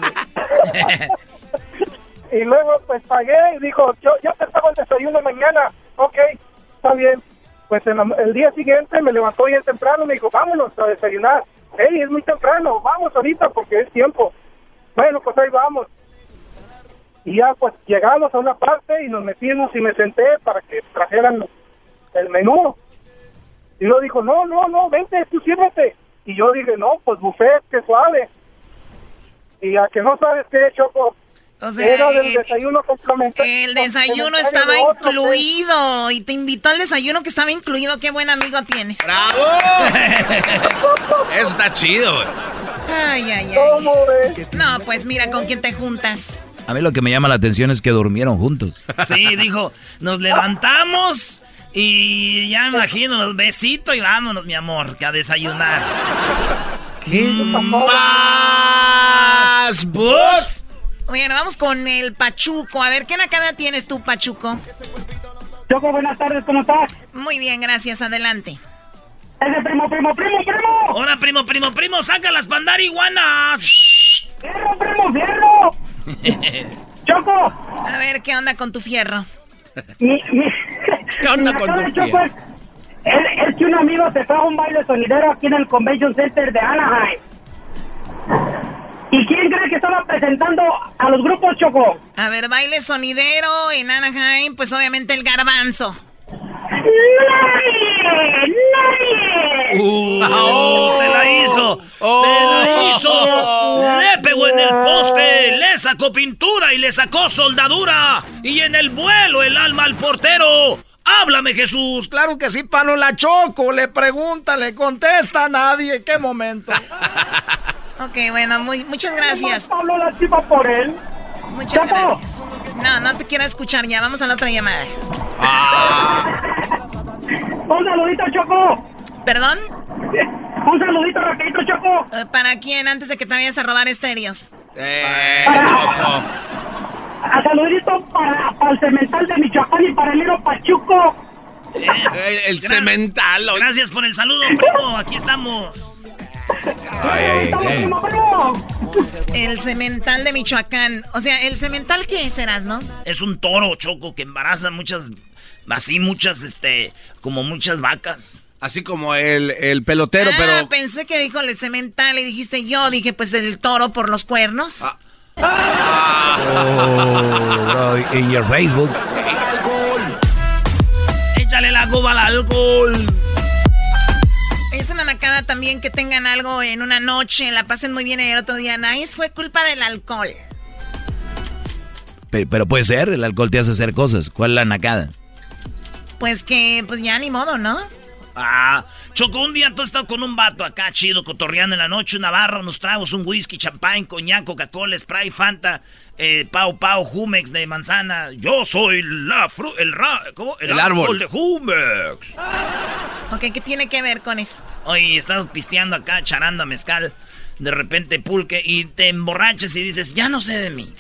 y luego pues pagué y dijo, yo, yo te pago el desayuno mañana. Ok, está bien. Pues en la- el día siguiente me levantó bien temprano y me dijo, vámonos a desayunar. Hey, es muy temprano, vamos ahorita porque es tiempo. Bueno, pues ahí vamos. Y ya pues llegamos a una parte y nos metimos y me senté para que trajeran el menú. Y luego dijo, no, no, no, vente, tú. Y yo dije, no, pues buffet, qué suave. Y a que no sabes qué, Choco, O sea, era del eh, desayuno complementario. El desayuno estaba incluido y te invitó al desayuno que estaba incluido. Qué buen amigo tienes. ¡Bravo! Eso está chido, güey. Ay, ay, ay. No, pues mira con quién te juntas. A mí lo que me llama la atención es que durmieron juntos. Sí, dijo, nos levantamos y ya me imagino los besitos y vámonos, mi amor, que a desayunar. ¿Qué más, bots? Oye, nos vamos con el Pachuco. A ver, ¿qué nacada tienes tú, Pachuco? Choco, buenas tardes, ¿cómo estás? Muy bien, gracias. Adelante. Ese primo, primo, primo, primo. Hola, primo, primo, primo, saca las pandariguanas. ¡Fierro, primo, fierro! Choco. A ver, ¿qué onda con tu fierro? Mi, mi... ¿Qué onda mi con tu Choco, es, es- es que un amigo se fue a un baile sonidero aquí en el Convention Center de Anaheim. ¿Y quién cree que estaba presentando a los grupos, Choco? A ver, baile sonidero en Anaheim, pues obviamente el garbanzo. ¡Nadie! ¡Nadie! ¡Oh! ¡Te la hizo! ¡Te la hizo! Le pegó en el poste, le sacó pintura y le sacó soldadura. Y en el vuelo el alma al portero. ¡Háblame, Jesús! Claro que sí, Pano la Choco. Le pregunta, le contesta a nadie. ¿Qué momento? Ok, bueno, muy, muchas gracias. Pablo la chiva por él. Muchas gracias. No, no te quiero escuchar ya. Vamos a la otra llamada. Un saludito, Choco. ¿Perdón? Un saludito rapidito, Choco. Eh, ¿Para quién? Antes de que te vayas a robar estéreos. Eh, Choco. A saludito para, para el cemental de Michoacán y para el Hilo Pachuco. Eh, el cemental. Gracias por el saludo, primo. Aquí estamos. Ay, ay. El cemental de Michoacán. O sea, ¿el cemental qué serás, no? Es un toro, Choco, que embaraza muchas... Así muchas, este... Como muchas vacas. Así como el, el pelotero, ah, pero. pensé que dijo el cemental y dijiste yo. Dije, pues el toro por los cuernos. Oh, bro, en your Facebook. Échale la goba al alcohol. Es una nacada también que tengan algo en una noche, la pasen muy bien y el otro día, nice, fue culpa del alcohol. Pe- Pero puede ser, el alcohol te hace hacer cosas. ¿Cuál es la nacada? Pues que, pues ya ni modo, ¿no? Ah, Choco, un día tú has estado con un vato acá chido, cotorreando en la noche, una barra, unos tragos, un whisky, champán, coñac, Coca-Cola, Sprite, Fanta, eh, Pau Pau, Jumex de manzana. Yo soy la fru el ra ¿cómo? El árbol. de Jumex. Ok, ¿qué tiene que ver con eso? Oye, estás pisteando acá, charanda mezcal, de repente pulque, y te emborrachas y dices, ya no sé de mí.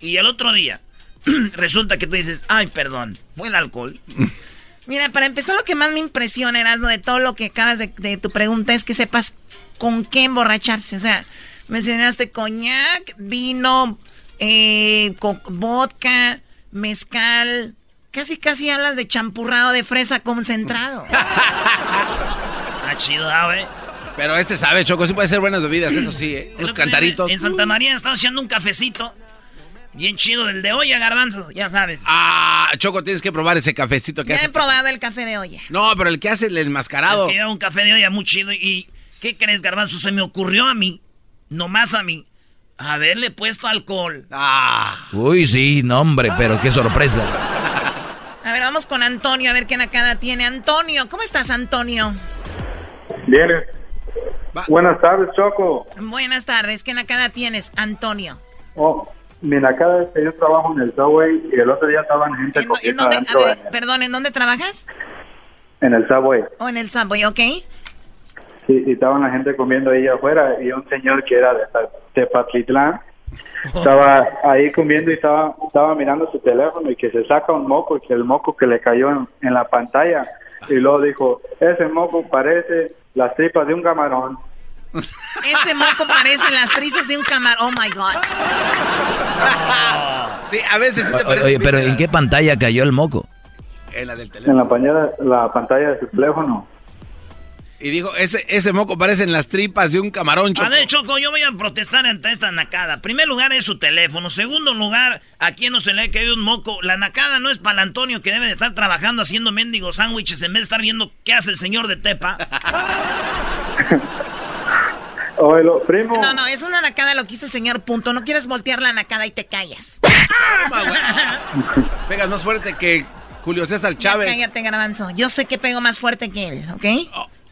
Y el otro día, resulta que tú dices, ay, perdón, fue el alcohol. Mira, para empezar, lo que más me impresiona, Erasmo, de todo lo que acabas de, de tu pregunta es que sepas con qué emborracharse. O sea, mencionaste coñac, vino, eh, vodka, mezcal, Casi, casi hablas de champurrado de fresa concentrado. ah, chido, ah, güey. Pero este sabe, Choco, sí puede ser buenas bebidas, eso sí, ¿eh? Los cantaritos. En Santa María estamos haciendo un cafecito. Bien chido, del de olla, garbanzo, ya sabes. Ah, Choco, tienes que probar ese cafecito que ya haces. he probado el café de olla. No, pero el que hace el enmascarado. Es que era un café de olla muy chido y... ¿Qué crees, garbanzo? Se me ocurrió a mí, nomás a mí, haberle puesto alcohol. Ah. Uy, sí, no, hombre, pero qué sorpresa. A ver, vamos con Antonio, a ver qué nacada tiene. Antonio, ¿cómo estás, Antonio? Bien. Buenas tardes, Choco. Buenas tardes, ¿qué nacada tienes, Antonio? Oh, mi nacada es que yo trabajo en el Subway y el otro día estaban gente ¿En, en dónde, a ver, perdón, ¿en dónde trabajas? En el Subway. Oh, en el Subway, ok. Sí, y estaban la gente comiendo ahí afuera y un señor que era de Tepatitlán estaba ahí comiendo y estaba estaba mirando su teléfono y que se saca un moco y que el moco que le cayó en, en la pantalla y luego dijo ese moco parece las tripas de un camarón ese moco parece las trizas de un camarón. Oh my God. sí, a veces sí Oye, oye pero ¿en qué pantalla cayó el moco? En la del teléfono. En la pantalla, la pantalla de su teléfono. Y digo, ese, ese moco parece en las tripas de un camarón, Choco. A ver, Choco, yo voy a protestar ante esta nacada. Primer lugar es su teléfono. Segundo lugar, ¿a quién no se le ha caído un moco? La nacada no es para el Antonio que debe de estar trabajando haciendo mendigos sándwiches en vez de estar viendo qué hace el señor de Tepa. Oye, lo, primo. No, no, es una nacada lo que hizo el señor, punto. No quieres voltear la nacada y te callas. Pegas más fuerte que Julio César Chávez. Ya cállate, garbanzo. Yo sé que pego más fuerte que él, ¿ok? Oh.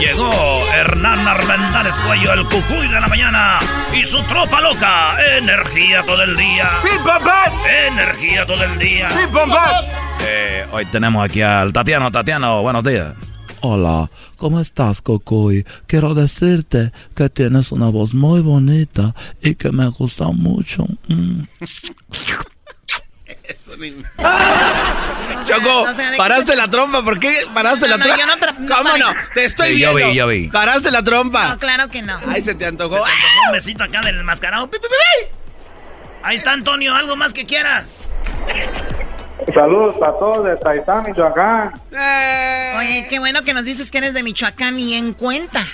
Llegó Hernán Armendáriz Cuello, el cucuy de la mañana, y su tropa loca. Energía todo el día. Energía todo el día. Eh, hoy tenemos aquí al Tatiano. Tatiano, buenos días. Hola, ¿cómo estás, Cocoy? Quiero decirte que tienes una voz muy bonita y que me gusta mucho. Mm. Choco, o sea, ¿de qué paraste se- la trompa, ¿por qué paraste No, la trompa? yo no tra- no ¿Cómo no? Te estoy Sí, yo viendo. vi, yo vi. Paraste la trompa. No, claro que no. Ay, se te antojó. Un besito acá del enmascarado. Pi, pi, pi, pi. Ahí está Antonio, algo más que quieras. Saludos a todos de Taitán, Michoacán. Oye, qué bueno que nos dices que eres de Michoacán y en cuenta.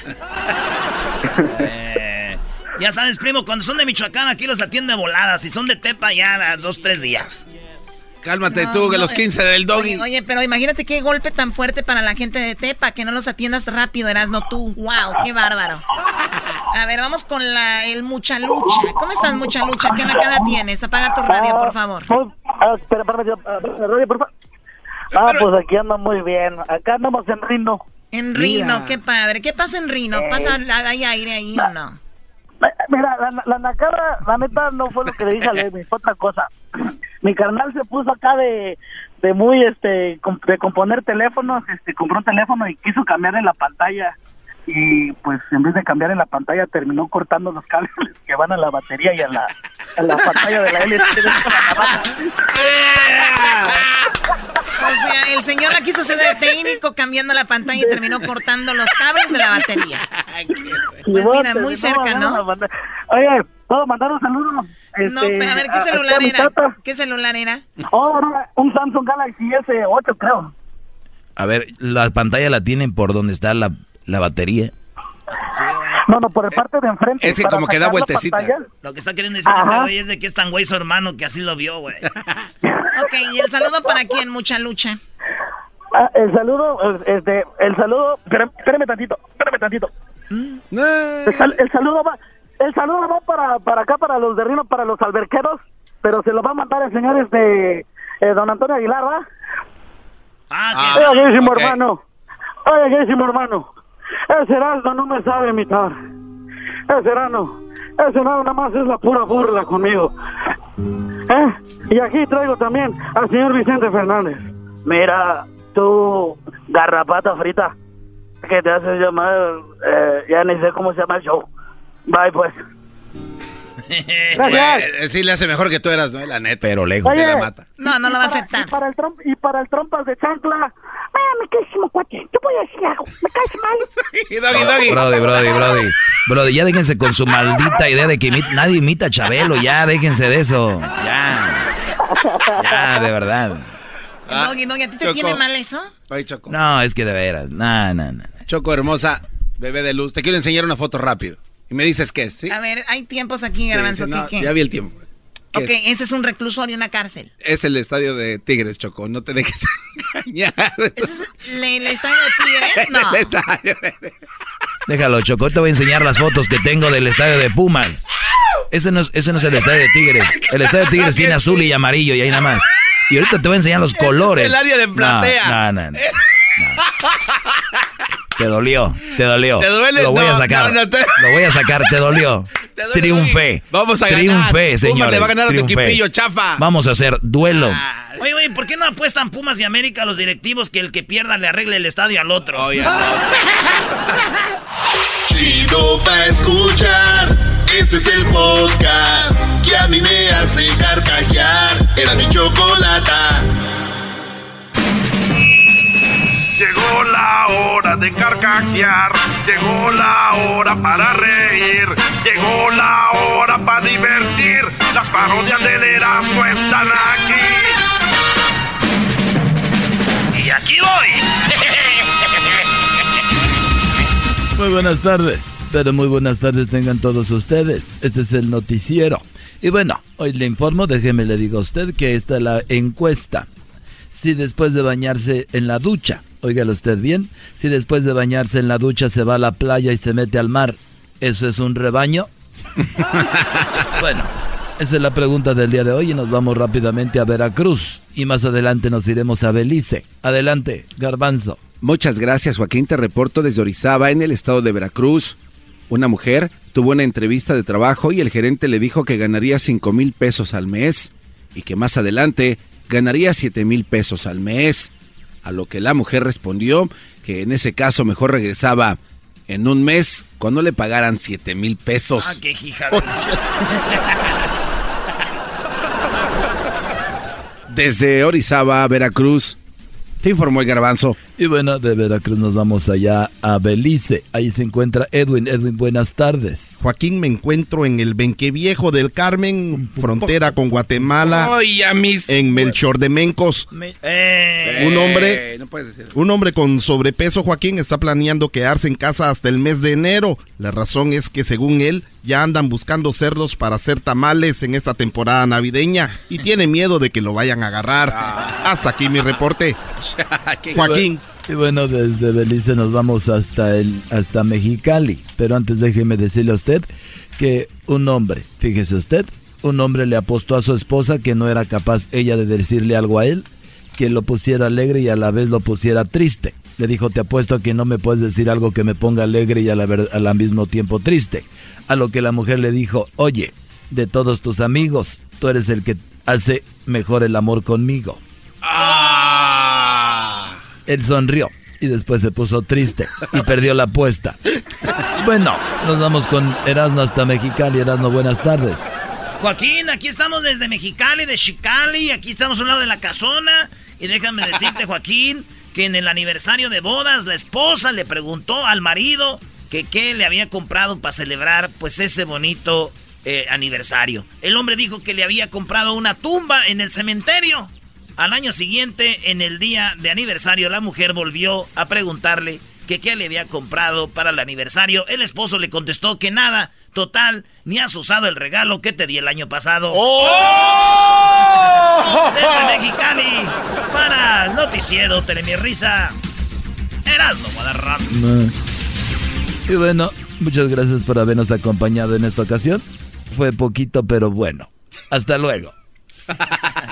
Eh, ya sabes, primo, cuando son de Michoacán aquí los atiende voladas. Si son de Tepa ya dos, tres días. Cálmate No, tú, que no, los eh, 15 del doggy. Oye, oye, pero imagínate qué golpe tan fuerte para la gente de Tepa, que no los atiendas rápido, eras no tú. Wow, qué bárbaro. A ver, vamos con la, el mucha lucha. ¿Cómo estás, mucha lucha? ¿Qué nacada tienes? Apaga tu radio, por favor. Ah, espera, ah, radio, por favor. Ah, pues aquí anda muy bien. Acá andamos en Rino. En Mira. Rino, qué padre. ¿Qué pasa en Rino? Eh. ¿Pasa hay aire ahí o no? Mira, la, la la neta, no fue lo que le dije a Levi, fue otra cosa. Mi carnal se puso acá de, de muy, este, de componer teléfonos, este, compró un teléfono y quiso cambiar en la pantalla. Y pues en vez de cambiar en la pantalla terminó cortando los cables que van a la batería y a la, a la pantalla de la LCD. O sea, el señor la quiso ser de técnico cambiando la pantalla y terminó cortando los cables de la batería. Pues mira, muy cerca, ¿no? Oye, ¿puedo mandar un saludo? No, Este, pero a ver, ¿qué celular era? ¿Qué celular era? Oh, no, un Samsung Galaxy S8, creo. A ver, la pantalla la tienen por donde está la, la batería. No, no, por el parte de enfrente. Es que como que da vueltecita. pantalla. Lo que está queriendo decir Ajá. este güey es de que es tan güey su hermano que así lo vio, güey. Ok, ¿y el saludo para quién? Mucha lucha. Ah, el saludo, eh, este, el saludo, espérame, espérame tantito, espérame tantito. El, sal- el saludo va, el saludo va para, para acá, para los de Rino, para los alberqueros, pero se lo va a mandar el señor, este, eh, don Antonio Aguilar, ¿va? Ah, Oye, querísimo hermano, oye, hermano, ese Heraldo no me sabe imitar, ese Heraldo, ese Heraldo nada más es la pura burla conmigo, ¿eh? Y aquí traigo también al señor Vicente Fernández. Mira, tú, garrapata frita, que te haces llamar, eh, ya ni sé cómo se llama el show. Bye, pues. Gracias. Él sí le hace mejor que tú eras, ¿no? La neta. Pero lejos Oye. de la mata. No, no lo va a aceptar. Y para el, trom- y para el trompas de chancla, mira, mi querísimo cuate, te voy a decir algo, me caes mal. Brody, Brody, Brody. Brody, ya déjense con su maldita idea de que imi- nadie imita a Chabelo. Ya, déjense de eso. Ya. Ya, de verdad. Doggy, Doggy, ¿a ti te Choco. tiene mal eso? Ay, Choco. No, es que de veras. No, no, no. Choco hermosa, bebé de luz. Te quiero enseñar una foto rápido. Y me dices qué es, ¿sí? A ver, hay tiempos aquí, Garbanzo. sí, ¿qué- no, qué? ya vi el tiempo. ¿Qué Ok, es? ese es un reclusorio, una cárcel. Es el estadio de Tigres, Choco. No te dejes engañar. ¿Ese es el, el estadio de Tigres? No. El estadio de- Déjalo, Choco. Te voy a enseñar las fotos que tengo del estadio de Pumas. Ese no es, ese no es el estadio de Tigres. El estadio de Tigres tiene azul y amarillo y ahí nada más. Y ahorita te voy a enseñar los colores. el área de No, platea. No, no, no. Te dolió, te dolió. ¿Te duele? Lo voy No, a sacar. no, no te- Lo voy a sacar, te dolió. Te duele, Triunfé. Vamos a ganar. Triunfé, Pumas señores. le va a ganar a tu triunfé. equipillo, chafa. Vamos a hacer duelo. Oye, oye, ¿por qué no apuestan Pumas y América a los directivos que el que pierda le arregle el estadio al otro? Chido pa' escuchar. Este es el podcast que a mí me hace carcajear. Era mi chocolata. Hora de carcajear, llegó la hora para reír, llegó la hora para divertir. Las parodias del Erasmo están aquí. Y aquí voy. Muy buenas tardes, pero muy buenas tardes tengan todos ustedes. Este es el noticiero. Y bueno, hoy le informo, déjeme le digo a usted que esta es la encuesta. Si después de bañarse en la ducha, óigalo usted bien, si después de bañarse en la ducha se va a la playa y se mete al mar, ¿eso es un rebaño? bueno, esa es la pregunta del día de hoy y nos vamos rápidamente a Veracruz y más adelante nos iremos a Belice. Adelante, Garbanzo. Muchas gracias, Joaquín. Te reporto desde Orizaba, en el estado de Veracruz. Una mujer tuvo una entrevista de trabajo y el gerente le dijo que ganaría 5 mil pesos al mes y que más adelante ganaría 7 mil pesos al mes. A lo que la mujer respondió que en ese caso mejor regresaba en un mes cuando le pagaran 7 mil pesos. Ah, qué. Desde Orizaba, Veracruz, te informó el garbanzo. Y bueno, de Veracruz nos vamos allá a Belice. Ahí se encuentra Edwin. Edwin, buenas tardes. Joaquín, me encuentro en el Benqueviejo del Carmen, frontera con Guatemala, Ay, a mis... en Melchor de Mencos. Eh, Un hombre, Eh, no puedes decir. un hombre con sobrepeso, Joaquín, está planeando quedarse en casa hasta el mes de enero. La razón es que, según él, ya andan buscando cerdos para hacer tamales en esta temporada navideña y tiene miedo de que lo vayan a agarrar. Hasta aquí mi reporte. Joaquín. Y bueno, desde Belice nos vamos hasta el hasta Mexicali. Pero antes déjeme decirle a usted que un hombre, fíjese usted, un hombre le apostó a su esposa que no era capaz ella de decirle algo a él, que lo pusiera alegre y a la vez lo pusiera triste. Le dijo, te apuesto a que no me puedes decir algo que me ponga alegre y a la, ver- a mismo tiempo triste. A lo que la mujer le dijo, oye, de todos tus amigos, tú eres el que hace mejor el amor conmigo. Él sonrió y después se puso triste y perdió la apuesta. Bueno, nos vamos con Erasmo hasta Mexicali. Erasmo, buenas tardes. Joaquín, aquí estamos desde Mexicali, de Chicali, aquí estamos a un lado de la casona. Y déjame decirte, Joaquín, que en el aniversario de bodas, la esposa le preguntó al marido que qué le había comprado para celebrar, pues, ese bonito eh, aniversario. El hombre dijo que le había comprado una tumba en el cementerio. Al año siguiente, en el día de aniversario, la mujer volvió a preguntarle que qué le había comprado para el aniversario. El esposo le contestó que nada, total, ni has usado el regalo que te di el año pasado. Desde Mexicali, para el Noticiero Telemirrisa, Erasmo Guadarrama. Y bueno, muchas gracias por habernos acompañado en esta ocasión. Fue poquito, pero bueno. Hasta luego.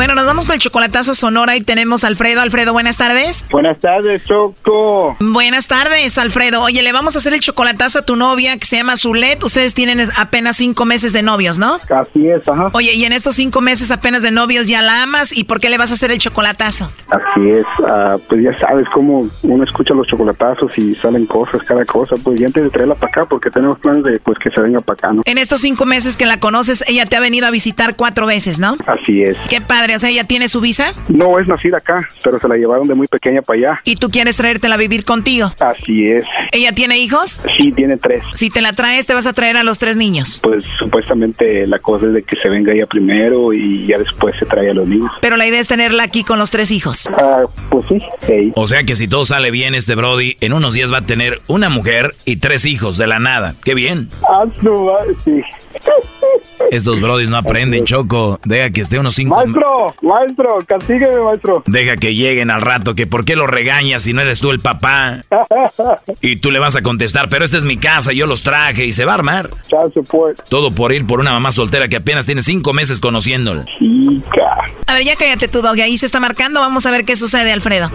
Bueno, nos vamos con el chocolatazo Sonora y tenemos a Alfredo. Alfredo, buenas tardes. Buenas tardes, Choco. Buenas tardes, Alfredo. Oye, le vamos a hacer el chocolatazo a tu novia que se llama Zulet. Ustedes tienen apenas cinco meses de novios, ¿no? Así es, ajá. Oye, y en estos cinco meses apenas de novios ya la amas. ¿Y por qué le vas a hacer el chocolatazo? Así es, ah, pues ya sabes cómo uno escucha los chocolatazos y salen cosas, cada cosa. Pues ya antes de traerla para acá, porque tenemos planes de pues que se venga para acá, ¿no? En estos cinco meses que la conoces, ella te ha venido a visitar cuatro veces, ¿no? Así es. Qué padre, o sea, ella tiene su visa. No es nacida acá, pero se la llevaron de muy pequeña para allá. ¿Y tú quieres traértela a vivir contigo? Así es. ¿Ella tiene hijos? Sí, tiene tres. Si te la traes, te vas a traer a los tres niños. Pues supuestamente la cosa es de que se venga ella primero y ya después se trae a los niños. Pero la idea es tenerla aquí con los tres hijos. Ah, pues sí. Hey. O sea que si todo sale bien, este Brody en unos días va a tener una mujer y tres hijos de la nada. ¡Qué bien! Ah, no, sí. Estos Brodis no aprenden, Choco. Deja que esté unos cinco... Maestro, maestro, castígueme, maestro. Deja que lleguen al rato, que por qué lo regañas si no eres tú el papá. Y tú le vas a contestar, pero esta es mi casa, yo los traje y se va a armar. Todo por ir por una mamá soltera que apenas tiene cinco meses conociéndola. Chica. A ver, ya cállate tu dog, ahí se está marcando. Vamos a ver qué sucede, Alfredo.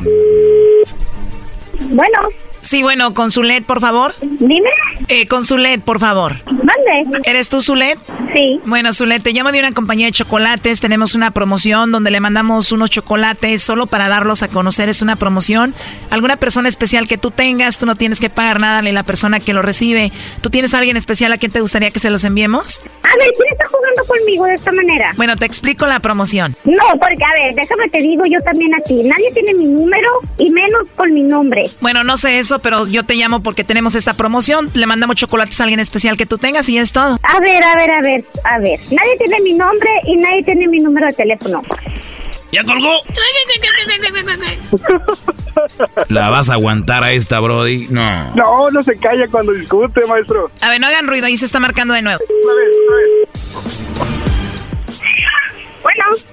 Bueno. Sí, bueno, con Zulet, por favor. Dime. Eh, con Zulet, por favor. ¿Dónde? ¿Eres tú, Zulet? Sí. Bueno, Zulet, te llamo de una compañía de chocolates. Tenemos una promoción donde le mandamos unos chocolates solo para darlos a conocer. Es una promoción. Alguna persona especial que tú tengas, tú no tienes que pagar nada ni la persona que lo recibe. ¿Tú tienes a alguien especial a quien te gustaría que se los enviemos? A ver, ¿quién está jugando conmigo de esta manera? Bueno, te explico la promoción. No, porque a ver, déjame te digo yo también a ti. Nadie tiene mi número y menos con mi nombre. Bueno, no sé eso, pero yo te llamo porque tenemos esta promoción. Le mandamos chocolates a alguien especial que tú tengas y es todo. A ver, a ver, a ver, a ver. Nadie tiene mi nombre y nadie tiene mi número de teléfono. ¿Ya colgó? ¿La vas a aguantar a esta, Brody? No. No, no se calla cuando discute, maestro. A ver, no hagan ruido, ahí se está marcando de nuevo. Una vez, una vez.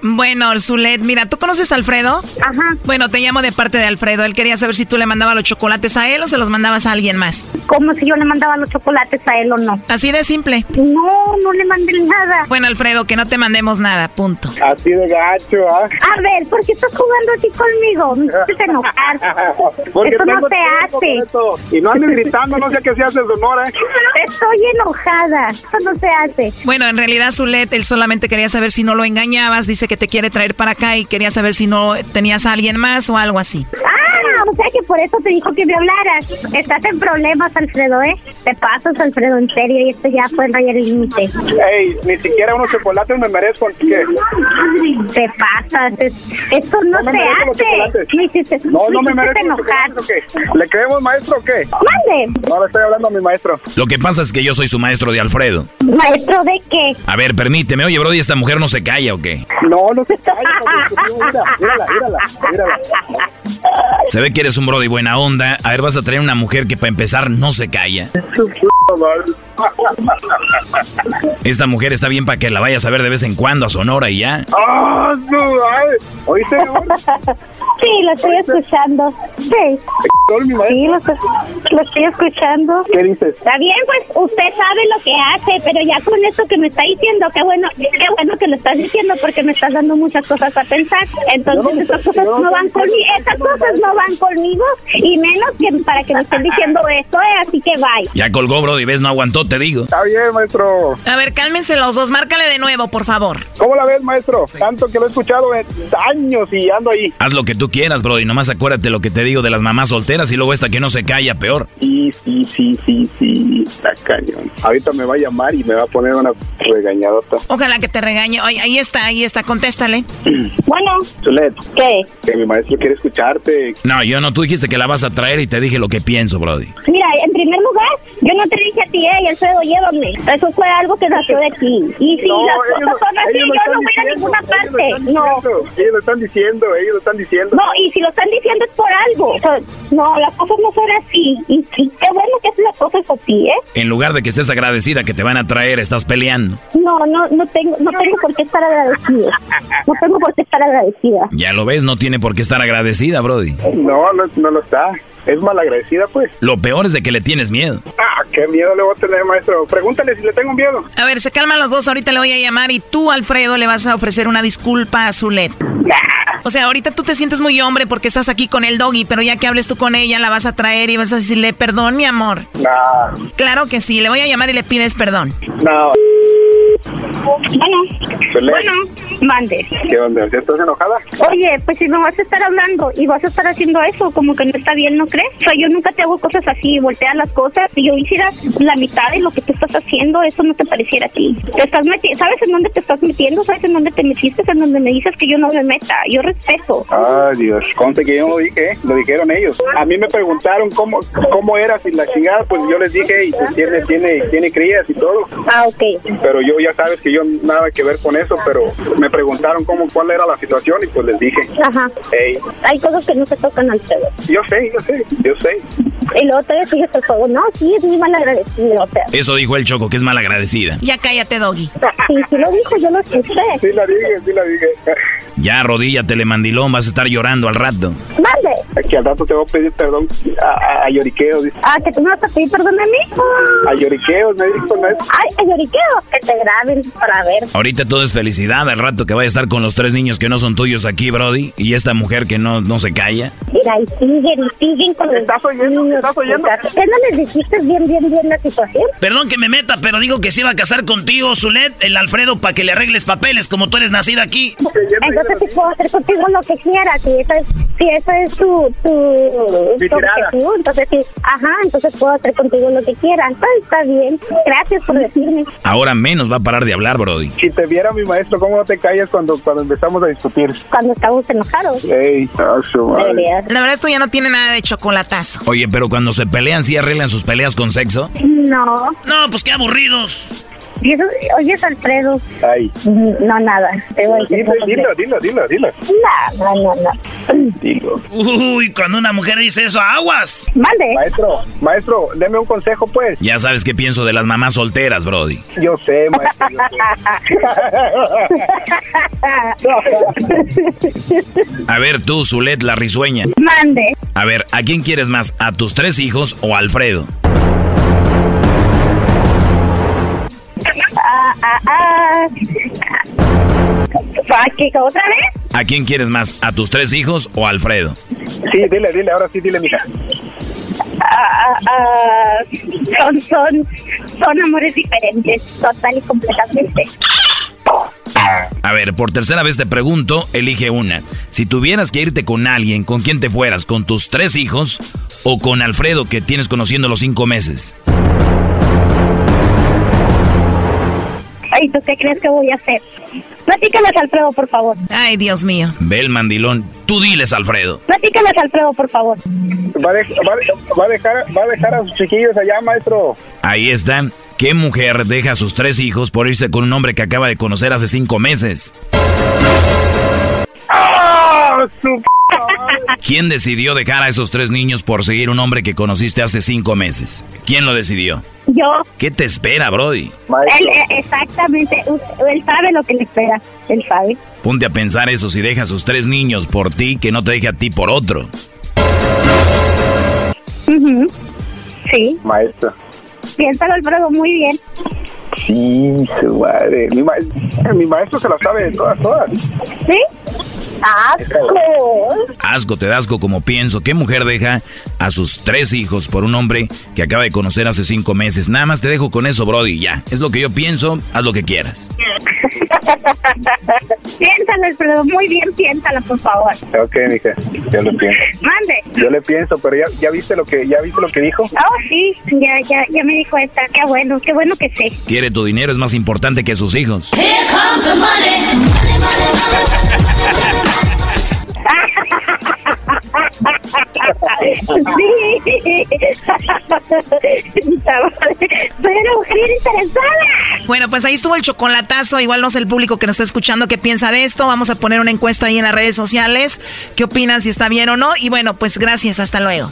Bueno. Zulet, mira, ¿tú conoces a Alfredo? Ajá. Bueno, te llamo de parte de Alfredo. Él quería saber si tú le mandabas los chocolates a él o se los mandabas a alguien más. Como si yo le mandaba los chocolates a él o no. Así de simple. No, no le mandé nada. Bueno, Alfredo, que no te mandemos nada, punto. Así de gacho, ¿ah? A ver, ¿por qué estás jugando así conmigo? Me hiciste enojar. Porque Eso no se hace. Y no andes gritando, no sé qué se hace de honor, ¿eh? Estoy enojada. Eso no se hace. Bueno, en realidad, Zulet, él solamente quería saber si no lo engañabas. Dice que te quiere traer para acá y quería saber si no tenías a alguien más o algo así. Ah, o sea que por eso te dijo que me hablaras. Estás en problemas, Alfredo, ¿eh? Te pasas, Alfredo, en serio, y esto ya fue rayar el límite. Ey, ni siquiera unos chocolates me merezco, ¿qué? Te pasas. es- Esto no, No me se hace. chocolates. Me hiciste, No, no me merezco enojar. ¿Le creemos, maestro, o qué? Mande. No, le estoy hablando a mi maestro. Lo que pasa es que yo soy su maestro de Alfredo. ¿Maestro de qué? A ver, permíteme. Oye, Brody, ¿esta mujer no se calla o qué? No, no se calla. Mira, mírala, mírala, mírala. Se ve que eres un Brody buena onda. A ver, vas a traer una mujer que para empezar no se calla. Esta mujer está bien para que la vayas a ver de vez en cuando a Sonora y ya. ¡Ah, madre! ¿Oíste? Sí, lo estoy escuchando. Sí. Sí, lo estoy, lo estoy escuchando. ¿Qué dices? Está bien, pues usted sabe lo que hace, pero ya con esto que me está diciendo, qué bueno, qué bueno que lo estás diciendo porque me estás dando muchas cosas a pensar. Entonces estas cosas no van conmigo, estas cosas no van conmigo y menos que para que me estén diciendo esto, eh, así que bye. Ya colgó, Brody. ¿Ves? No aguantó, te digo. Está bien, maestro. A ver, cálmense los dos. Márcale de nuevo, por favor. ¿Cómo la ves, maestro? Tanto que lo he escuchado en años y ando ahí. Haz lo que tú quieras, Brody. Nomás acuérdate lo que te digo de las mamás solteras y luego esta que no se calla, peor. Sí, sí, sí, sí, sí. Está cañón. Ahorita me va a llamar y me va a poner una regañadota. Ojalá que te regañe. Ay, ahí está, ahí está. Contéstale. Bueno, Chulet, ¿qué? que mi maestro quiere escucharte. No, yo no. Tú dijiste que la vas a traer y te dije lo que pienso, Brody. Mira, en primer lugar, Yo no te dije a ti, hey, Alfredo, llévame. Eso fue algo que nació de ti. Y si No, las ellos cosas son así, ellos yo no voy a ninguna ellos parte. están No. Ellos lo están diciendo, ellos lo están diciendo. No, y si lo están diciendo es por algo. No, las cosas no son así. Y, y qué bueno que es las cosas así, ¿eh? En lugar de que estés agradecida que te van a traer, estás peleando. No, no, no tengo, no tengo por qué estar agradecida. No tengo por qué estar agradecida. Ya lo ves, no tiene por qué estar agradecida, Brody. No, no, no lo está. Es malagradecida, pues. Lo peor es de que le tienes miedo. Ah, qué miedo le voy a tener, maestro. Pregúntale si le tengo miedo. A ver, se calman los dos, ahorita le voy a llamar y tú, Alfredo, le vas a ofrecer una disculpa a Zulet. O sea, ahorita tú te sientes muy hombre porque estás aquí con el doggy, pero ya que hables tú con ella, la vas a traer y vas a decirle, perdón, mi amor. No, Claro que sí, le voy a llamar y le pides perdón. no. Bueno, bueno, mande. ¿Qué onda? ¿Ya estás enojada? Oye, pues si me vas a estar hablando y vas a estar haciendo eso, como que no está bien, ¿no crees? O sea, yo nunca te hago cosas así, voltear las cosas. Si yo hiciera la mitad de lo que tú estás haciendo, eso no te pareciera a ti. Te estás meti- ¿Sabes en dónde te estás metiendo? ¿Sabes en dónde te metiste? En donde me dices que yo no me meta. Yo respeto. Ay, Dios. Conste que yo no lo dije, ¿eh? lo dijeron ellos. A mí me preguntaron cómo, cómo eras y la chingada, pues yo les dije, y pues tiene, tiene, tiene crías y todo. Ah, ok. Pero yo ya sabes que yo nada que ver con eso, pero me preguntaron cómo, cuál era la situación y pues les dije, Ajá. hey, Hay cosas que no se tocan al pedo. yo sé, yo sé, yo sé. Y luego te sigues el juego. No, sí, es muy mal agradecido. O sea, Eso dijo el Choco, que es malagradecida. Ya cállate, doggy. sí, sí lo dijo, yo lo escuché. Sí la dije, sí la dije. Ya, arrodíllate, mandilón, vas a estar llorando al rato. Mande. Que al rato te voy a pedir perdón a, a, a lloriqueos, dice. Ah, que tú me vas a pedir perdón a mí. A lloriqueos, me dijo, ¿no es? Ay, a lloriqueo. Que te graben para ver. Ahorita todo es felicidad, al rato que vaya a estar con los tres niños que no son tuyos aquí, Brody, y esta mujer que no, no se calla. Mira, y siguen, y siguen con ¿Estás oyendo? ¿Estás oyendo? ¿Qué no les dijiste bien, bien, bien la situación? Perdón que me meta, pero digo que se iba a casar contigo, Zulet, el Alfredo, para que le arregles papeles, como tú eres nacida aquí. Entonces sí puedo hacer contigo lo que quieras, si esa es, si esa es tu, tu, objetivo, entonces sí, ajá, entonces puedo hacer contigo lo que quieras. Pues está bien, gracias por decirme. Ahora menos va a parar de hablar, Brody. Si te viera mi maestro, ¿cómo no te callas cuando, cuando empezamos a discutir? Cuando estamos enojados. Ey. La verdad, esto ya no tiene nada de chocolatazo. Oye, pero cuando se pelean, ¿sí arreglan sus peleas con sexo? No. No, pues qué aburridos. Y eso, oye, es Alfredo. Ay. No, nada. Te voy a. Dilo, dilo, dilo, dilo, dilo. No, no, no, no. Dilo. Uy, cuando una mujer dice eso, aguas. Mande. Maestro, maestro, deme un consejo, pues. Ya sabes qué pienso de las mamás solteras, Brody. Yo sé, maestro. A ver, tú, Zulet, la risueña. Mande. A ver, ¿a quién quieres más? ¿A tus tres hijos o a Alfredo? Ah, ah, ah. ¿Pa- ¿Qué, ¿Otra vez? ¿A quién quieres más? ¿A tus tres hijos o a Alfredo? Sí, dile, dile, ahora sí, dile, mija. Ah, ah, ah, son, son, son amores diferentes, total y completamente. A ver, por tercera vez te pregunto, elige una. Si tuvieras que irte con alguien, ¿con quién te fueras? ¿Con tus tres hijos o con Alfredo que tienes conociendo los cinco meses? Ay, ¿tú qué crees que voy a hacer? Platícales, Alfredo, por favor. Ay, Dios mío. Ve el mandilón. Tú diles, Alfredo. Platícales, Alfredo, por favor. Va a, dej- va a- va a dejar, va a dejar a sus chiquillos allá, maestro. Ahí está. ¿Qué mujer deja a sus tres hijos por irse con un hombre que acaba de conocer hace cinco meses? ¡Ah, su ¿Quién decidió dejar a esos tres niños por seguir un hombre que conociste hace cinco meses? ¿Quién lo decidió? Yo, ¿Qué te espera, Brody? él, eh, exactamente, él sabe lo que le espera, él sabe. Ponte a pensar eso si deja a sus tres niños por ti, que no te deje a ti por otro. Ujú. Sí, Maestro. piénsalo, Alfredo, muy bien. Sí, su madre. Mi, ma- mi maestro se la sabe de todas, todas. ¿Sí? Ah, Asco, te dasco como pienso. ¿Qué mujer deja a sus tres hijos por un hombre que acaba de conocer hace cinco meses? Nada más te dejo con eso, Brody, ya. Es lo que yo pienso, haz lo que quieras. piénsalo, Alfredo, muy bien, piénsalo, por favor. Ok, mija, yo lo pienso. Mande. Yo le pienso, pero ya, ya viste lo que ya viste lo que dijo. Oh, sí, ya, ya, ya me dijo esta. Qué bueno, qué bueno que sé. Quiere tu dinero, es más importante que sus hijos. sí. Pero mujer interesada. Bueno, pues ahí estuvo el chocolatazo. Igual no sé el público que nos está escuchando qué piensa de esto. Vamos a poner una encuesta ahí en las redes sociales. ¿Qué opinan si está bien o no? Y bueno, pues gracias. Hasta luego.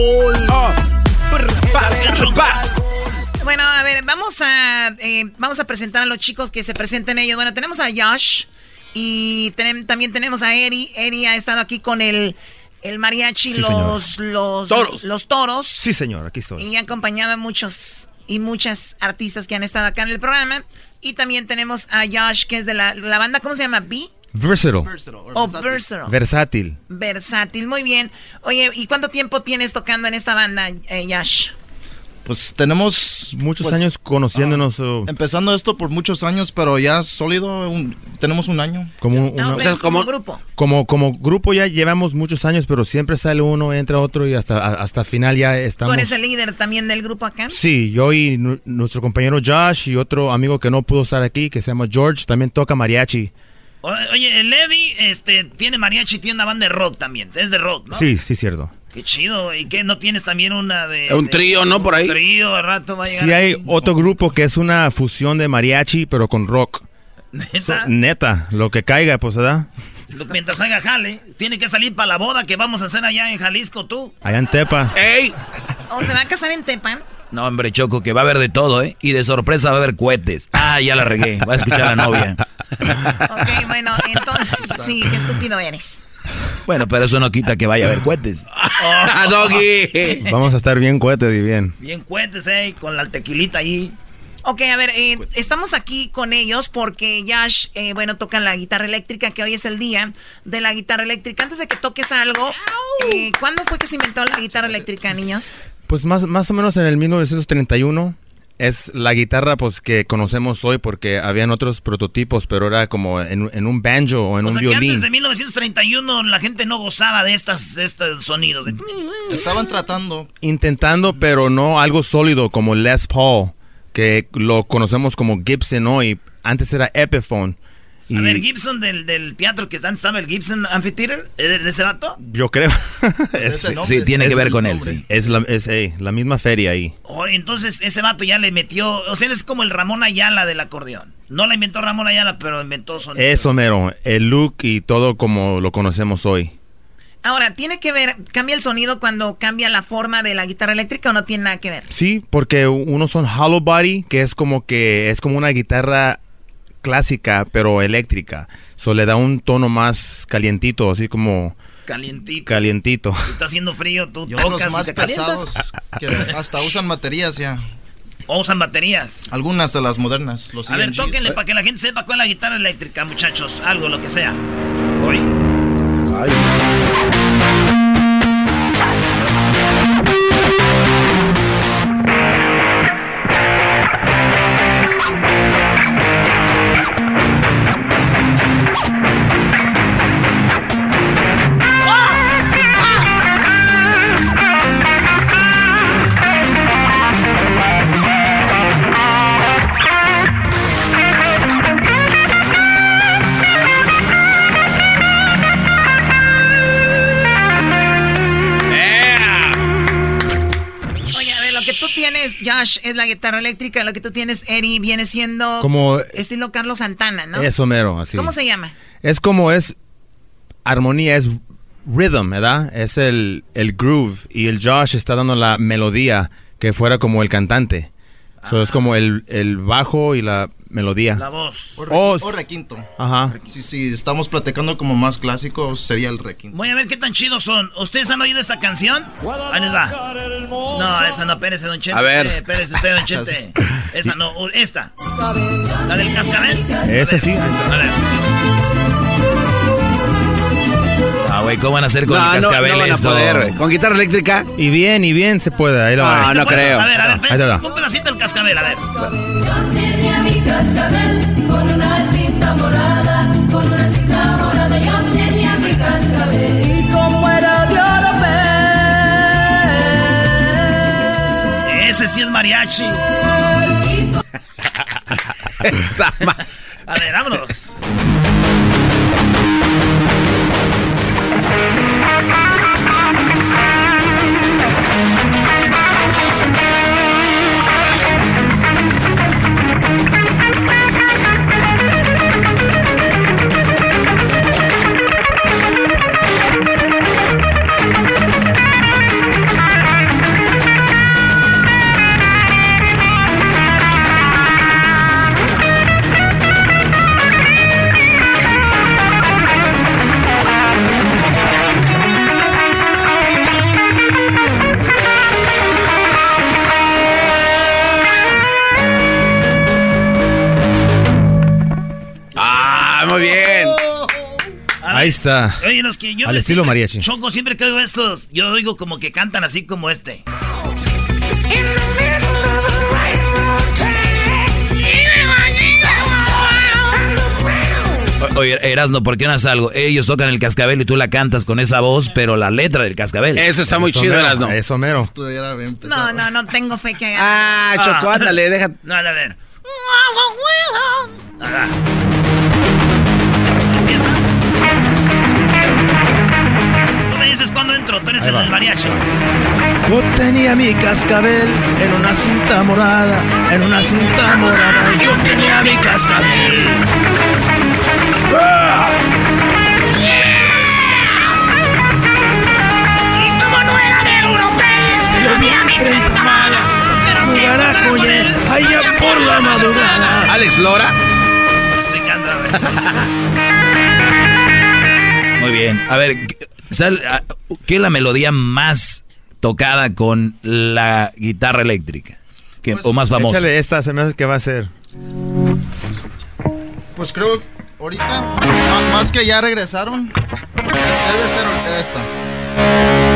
Alcohol. Bueno, a ver, vamos a, eh, vamos a presentar a los chicos que se presenten ellos. Bueno, tenemos a Josh y también tenemos a Eri. Eri ha estado aquí con el, el mariachi, Sí, los, los Toros. los toros. Sí, señor, aquí estoy. Y ha acompañado a muchos y muchas artistas que han estado acá en el programa. Y también tenemos a Josh, que es de la, la banda, ¿cómo se llama? B. Versatile. Oh, Versatile. Versátil. Versátil, muy bien. Oye, ¿y cuánto tiempo tienes tocando en esta banda, eh, Josh? Pues tenemos muchos Pues, años conociéndonos. o Empezando esto por muchos años, pero ya sólido, un- tenemos un año. como, una- No, ustedes como grupo. como, como grupo ya llevamos muchos años, pero siempre sale uno, entra otro y hasta, a- hasta final ya ¿Tú estamos. eres el líder también del grupo acá? Sí, yo y nu- nuestro compañero Josh y otro amigo que no pudo estar aquí, que se llama George, también toca mariachi. Oye, el Eddie este, tiene mariachi y tiene una banda de rock también. Es de rock, ¿no? Sí, sí, cierto. Qué chido. ¿Y qué? ¿No tienes también una de... Un de- trío, ¿no? Por ahí. Un trío, al rato va a llegar. Sí hay ahí. otro grupo que es una fusión de mariachi, pero con rock. So- ¿Neta? neta, lo que caiga, pues, ¿verdad? Mientras haga jale, tiene que salir para la boda que vamos a hacer allá en Jalisco, tú. Allá en Tepa. ¡Ey! ¿O se va a casar en Tepan? No, hombre, Choco, que va a haber de todo, ¿eh? Y de sorpresa va a haber cohetes. Ah, ya la regué. Va a escuchar a la novia. Ok, bueno, entonces, sí, qué estúpido eres. Bueno, pero eso no quita que vaya a haber cohetes. ¡Ah, Doggy! Vamos a estar bien cohetes y bien. Bien cuentes, eh, con la tequilita ahí. Ok, a ver, eh, estamos aquí con ellos porque Yash, eh, bueno, tocan la guitarra eléctrica, que hoy es el día de la guitarra eléctrica. Antes de que toques algo, eh, ¿cuándo fue que se inventó la guitarra eléctrica, niños? Pues más, más o menos en el 1931 es la guitarra pues que conocemos hoy porque habían otros prototipos, pero era como en, en un banjo o en O un sea que violín. antes de 1931 la gente no gozaba de estas, de estos sonidos. de- Estaban tratando. Intentando, pero no algo sólido como Les Paul, que lo conocemos como Gibson hoy. Antes era Epiphone. Y A ver, Gibson del, del teatro que antes estaba el Gibson Amphitheater, ¿es de, ese vato? yo creo. Es- Ese nombre, Sí, tiene que ver es con él, sí. Es la, es, la misma feria ahí. Oh, entonces ese vato ya le metió, o sea, es como el Ramón Ayala del acordeón. No la inventó Ramón Ayala, pero inventó sonido. Eso mero, el look y todo como lo conocemos hoy. Ahora, ¿tiene que ver, cambia el sonido cuando cambia la forma de la guitarra eléctrica o no tiene nada que ver? Sí, porque unos son hollow body, que es como que es como una guitarra clásica pero eléctrica. So le da un tono más calientito, así como Calientito. calientito. Está haciendo frío, tú Y otros tocas y más te calientas. pesados que hasta usan baterías ya. O usan baterías. Algunas de las modernas. Los A ver, EMGs. tóquenle para que la gente sepa cuál es la guitarra eléctrica, muchachos. Algo, lo que sea. Hoy. Oye, es la guitarra eléctrica, lo que tú tienes, Eddie, viene siendo Como- estilo Carlos Santana, ¿no? Eso mero, así. ¿Cómo se llama? Es como es armonía, es rhythm, ¿verdad? Es el, el groove y el Josh está dando la melodía que fuera como el cantante. So, es como el, el bajo y la melodía. La voz. O, re- Oh, o requinto. Ajá. Si, si estamos platicando como más clásico, sería el requinto. Voy a ver qué tan chidos son. ¿Ustedes han oído esta canción? Ahí les va. No, esa no, espérese, don Chente. A ver. Eh, Espérese usted, don Chente. Esa no, esta. La del cascabel. Esa sí. A ver. Ah, güey, ¿cómo van a hacer con No, el no, cascabel no van a esto? poder, güey. ¿Con guitarra eléctrica? Y bien, y bien se puede. Ahí lo No, va. no creo. A ver, a ver, un pedacito del cascabel, a ver. Tenía mi cascabel con una cinta morada, con una cinta morada. Yo tenía mi cascabel. Y como era de oro Ese sí es mariachi. Esa ma- A ver, vámonos. Ahí está. Oye, los que yo Al estilo siempre- mariachi. Choco, siempre que oigo estos, yo oigo como que cantan así como este. Oye, Erasno, ¿por qué no haces algo? Ellos tocan el cascabel y tú la cantas con esa voz, pero la letra del cascabel. Eso está muy Eso chido, mero, Erasno. Eso mero. No, no, no tengo fe que haga. Ah, Choco, ándale, deja. No, a ver. Ah. Dices cuando entro, tú eres el del mariachi. Yo tenía mi cascabel en una cinta morada, en una cinta morada. Yo tenía mi cascabel. ¡Ah! Y como no era de europeo, Se lo di mi frente mala, él. allá por la madrugada. Alex Lora. Se canta, a ver. Muy bien. A ver, ¿qué es la melodía más tocada con la guitarra eléctrica? ¿Qué- o más famosa. Échale esta, se me hace que va a ser. Pues creo, ahorita, más que ya regresaron, debe ser esta.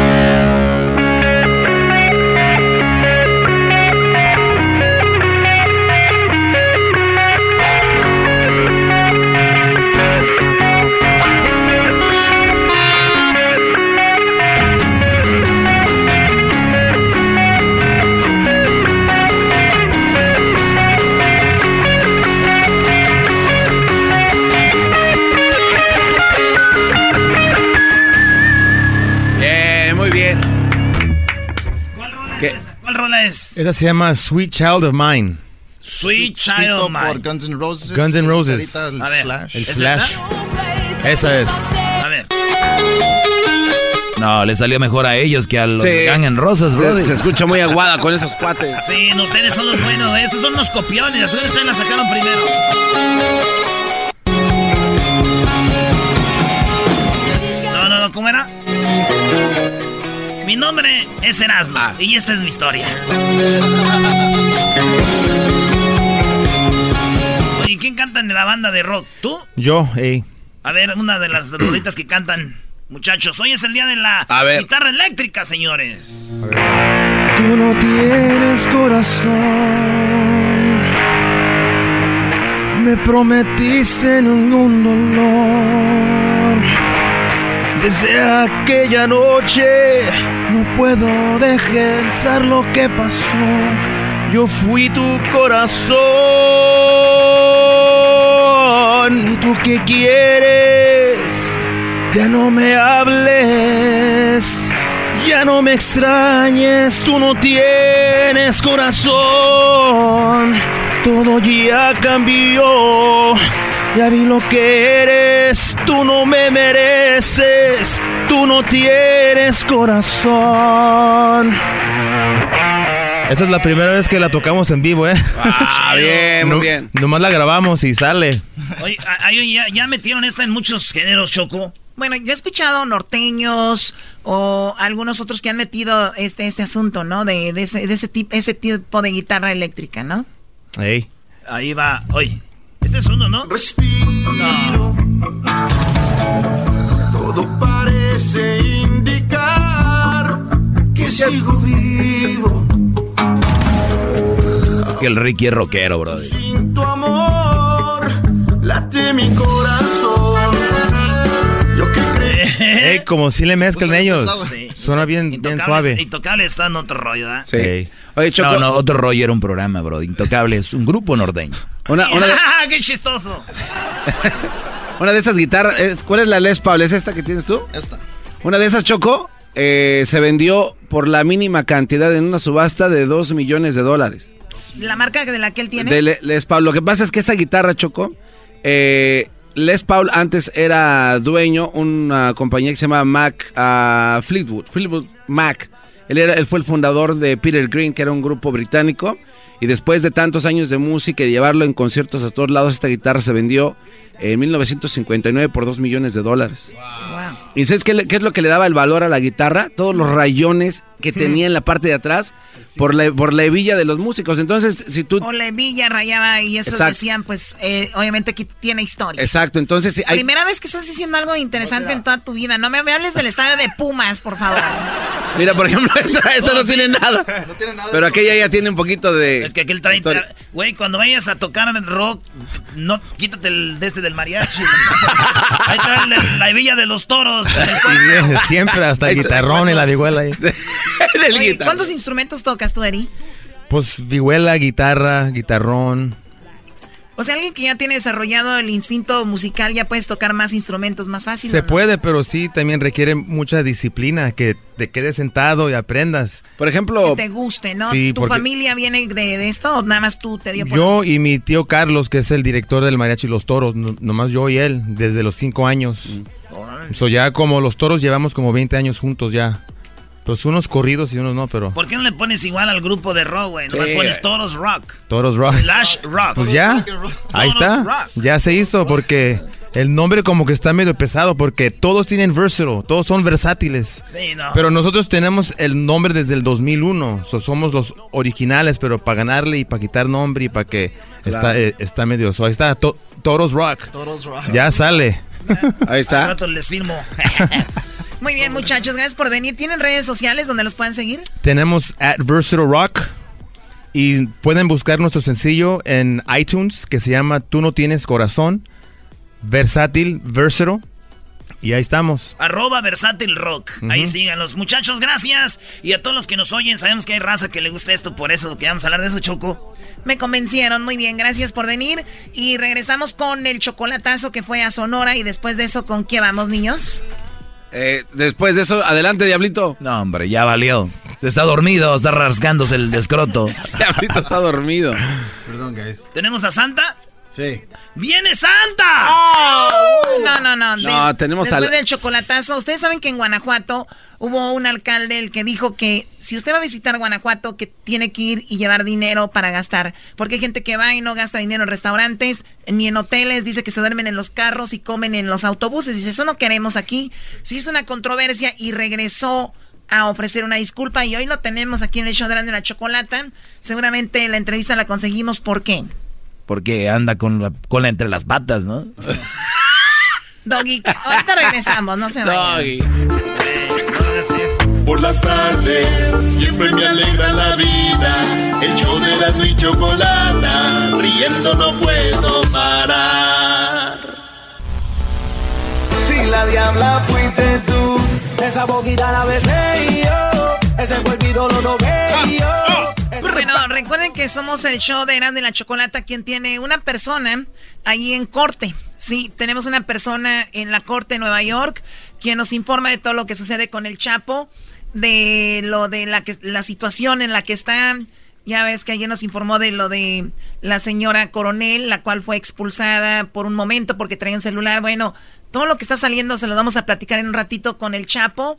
Esa se llama Sweet Child of Mine. Sweet Child of Mine. por Guns N' Roses. Guns N' Roses. El A ver, Slash. El ¿Es Slash. Esa es. A ver. No, le salió mejor a ellos que a los Sí. Gang en Rosas, bro. Se, se escucha muy aguada con esos cuates. Sí, ustedes son los buenos, ¿eh? esos son los copiones, ustedes la sacaron primero. No, no, no, ¿cómo era? Mi nombre es Erasmo Ah. y esta es mi historia. Oye, ¿quién canta en la banda de rock? ¿Tú? Yo, ey. A ver, una de las rolitas que cantan. Muchachos, hoy es el día de la A ver. guitarra eléctrica, señores. Tú no tienes corazón. Me prometiste ningún dolor. Desde aquella noche no puedo dejar lo que pasó. Yo fui tu corazón. ¿Y tú qué quieres? Ya no me hables, ya no me extrañes, tú no tienes corazón. Todo ya cambió, ya vi lo que eres, tú no me mereces, tú no tienes corazón. Esa es la primera vez que la tocamos en vivo, ¿eh? Ah, bien, muy No- bien. Nomás la grabamos y sale. Oye, ya, ya metieron esta en muchos géneros, Choco. Bueno, yo he escuchado norteños o algunos otros que han metido este, este asunto, ¿no? De, de ese, de ese, tip- ese tipo de guitarra eléctrica, ¿no? Ey. Ahí va. Oye, este es uno, ¿no? No. Todo parece indicar que sigo vivo. Es que el Ricky es rockero, bro. Sin tu amor, late mi corazón. Yo que creí. Ey, como si le mezclan ellos. sí. Suena bien, bien Intocables, suave. Intocable está en otro rollo, ¿verdad? Sí. Oye, Choco, No, no, otro rollo era un programa, bro. Intocable es un grupo norteño. una, una, de, ¡Ah, ¡Qué chistoso! una de esas guitarras, es- ¿cuál es la Les Paul? ¿Es esta que tienes tú? Esta. Una de esas, Choco, eh, se vendió por la mínima cantidad en una subasta de 2 millones de dólares. La marca de la que él tiene. De Le- Les Paul. Lo que pasa es que esta guitarra, Choco, eh, Les Paul antes era dueño una compañía que se llama Mac ah, Fleetwood, Fleetwood Mac. Él, era, él fue el fundador de Peter Green, que era un grupo británico. Y después de tantos años de música y llevarlo en conciertos a todos lados, esta guitarra se vendió en 1959 por 2 millones de dólares. ¿Y sabes qué, le- qué es lo que le daba el valor a la guitarra? Todos los rayones que tenía en la parte de atrás por la, por la hebilla de los músicos. Entonces, si tú... O la villa rayaba y eso Exacto. decían, pues, eh, obviamente que tiene historia. Exacto, entonces hay- Primera vez que estás diciendo algo interesante en toda tu vida. No me, me hables del estadio de Pumas, por favor. Mira, por ejemplo, esta, esta no tiene nada. Pero aquella ya tiene un poquito de... Es que aquel trae. Güey, cuando vayas a tocar en rock, no quítate el de este del mariachi. Ahí trae la, la hebilla de los toros. Siempre hasta el guitarrón y la vihuela ahí. Oye, ¿Cuántos instrumentos tocas tú, Eri? Pues vihuela, guitarra, guitarrón. O sea, alguien que ya tiene desarrollado el instinto musical ya puedes tocar más instrumentos más fácil. Se puede, pero sí también requiere mucha disciplina, que te quedes sentado y aprendas. Por ejemplo, Que te guste, ¿no? Sí, ¿Tu porque- familia viene de, de esto o nada más tú te dio por Yo y mi tío Carlos, que es el director del Mariachi Los Toros, no- nomás yo y él, desde los cinco años. So ya como los toros llevamos como 20 años juntos ya. Pues unos corridos y unos no, pero ¿Por qué no le pones igual al grupo de rock, güey? Nomás Sí. pones toros rock. toros rock. Slash rock. Pues ya, ahí está, ya se hizo porque el nombre como que está medio pesado porque todos tienen versatile, todos son versátiles. Sí, no. Pero nosotros tenemos el nombre desde el 2001, so somos los originales, pero para ganarle y para quitar nombre y para que está, eh, está medio, so ahí está, to- Toros Rock. Toros Rock. Ya sale. Ahí Al rato les firmo. Muy bien, muchachos, gracias por venir. ¿Tienen redes sociales donde los pueden seguir? Tenemos at Versatile Rock y pueden buscar nuestro sencillo en iTunes que se llama Tú no tienes corazón, versátil, versatile y ahí estamos. Arroba versátil rock. Ahí Ujú. sigan los muchachos, gracias. Y a todos los que nos oyen, sabemos que hay raza que le gusta esto, por eso que vamos a hablar de eso, Choco. Me convencieron, muy bien, gracias por venir. Y regresamos con el chocolatazo que fue a Sonora y después de eso, ¿con qué vamos, niños? Eh, después de eso, adelante, Diablito. No, hombre, ya valió. Está dormido, está rasgándose el escroto. Diablito está dormido. Perdón, guys. ¿Tenemos a Santa? Sí. ¡Viene Santa! No, no, no. No, tenemos Después al- del chocolatazo, ustedes saben que en Guanajuato hubo un alcalde el que dijo que si usted va a visitar Guanajuato, que tiene que ir y llevar dinero para gastar. Porque hay gente que va y no gasta dinero en restaurantes, ni en hoteles, dice que se duermen en los carros y comen en los autobuses. Dice, eso no queremos aquí. Se hizo una controversia y regresó a ofrecer una disculpa y hoy lo tenemos aquí en el show de la chocolata. Seguramente la entrevista la conseguimos, ¿por qué? Porque anda con la cola entre las patas, ¿no? Doggy, ahorita regresamos, no se vayan. Por las tardes siempre me alegra la vida. El show de la y chocolata, riendo no puedo parar. Si la diabla fuiste tú, esa boquita la besé y yo, ese cuerpito lo toqué y yo. Bueno, recuerden que somos el show de Erasmo y la Chocolata, quien tiene una persona allí en corte. Sí, tenemos una persona en la corte de Nueva York quien nos informa de todo lo que sucede con el Chapo, de lo de la que la situación en la que está. Ya ves que ayer nos informó de lo de la señora Coronel, la cual fue expulsada por un momento porque traía un celular. Bueno, todo lo que está saliendo se lo vamos a platicar en un ratito con el Chapo.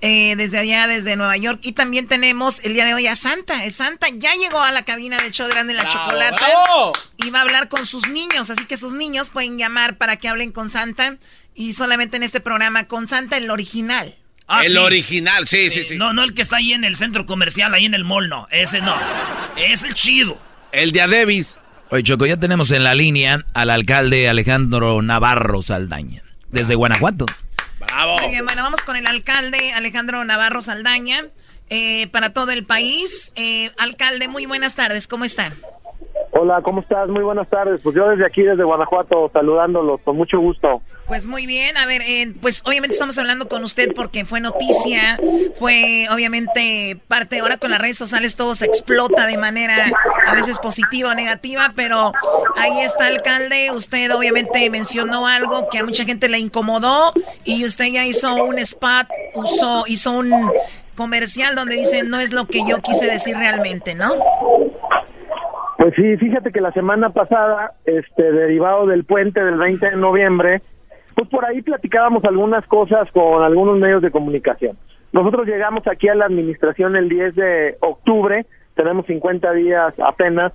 Eh, desde allá, desde Nueva York. Y también tenemos el día de hoy a Santa. El Santa ya llegó a la cabina del show de Grande la Chocolata bravo. y va a hablar con sus niños. Así que sus niños pueden llamar para que hablen con Santa. Y solamente en este programa con Santa, el original. Ah, el sí. original, sí, sí, sí. No, no el que está ahí en el centro comercial, ahí en el mall, no. Ese no. Es el chido. El de Adebis. Oye, Choco, ya tenemos en la línea al alcalde Alejandro Navarro Saldaña, desde Guanajuato. Muy bien, bueno, vamos con el alcalde Alejandro Navarro Saldaña. Eh, para todo el país. Eh, alcalde, muy buenas tardes, ¿cómo está? Hola, ¿cómo estás? Muy buenas tardes. Pues yo desde aquí, desde Guanajuato, saludándolos con mucho gusto. Pues muy bien, a ver, eh, pues obviamente estamos hablando con usted porque fue noticia, fue obviamente parte, ahora con las redes sociales todo se explota de manera a veces positiva o negativa, pero ahí está alcalde, usted obviamente mencionó algo que a mucha gente le incomodó y usted ya hizo un spot, hizo un comercial donde dice no es lo que yo quise decir realmente, ¿no? Pues sí, fíjate que la semana pasada, este, derivado del puente del 20 de noviembre, pues por ahí platicábamos algunas cosas con algunos medios de comunicación. Nosotros llegamos aquí a la administración el 10 de octubre, tenemos 50 días apenas,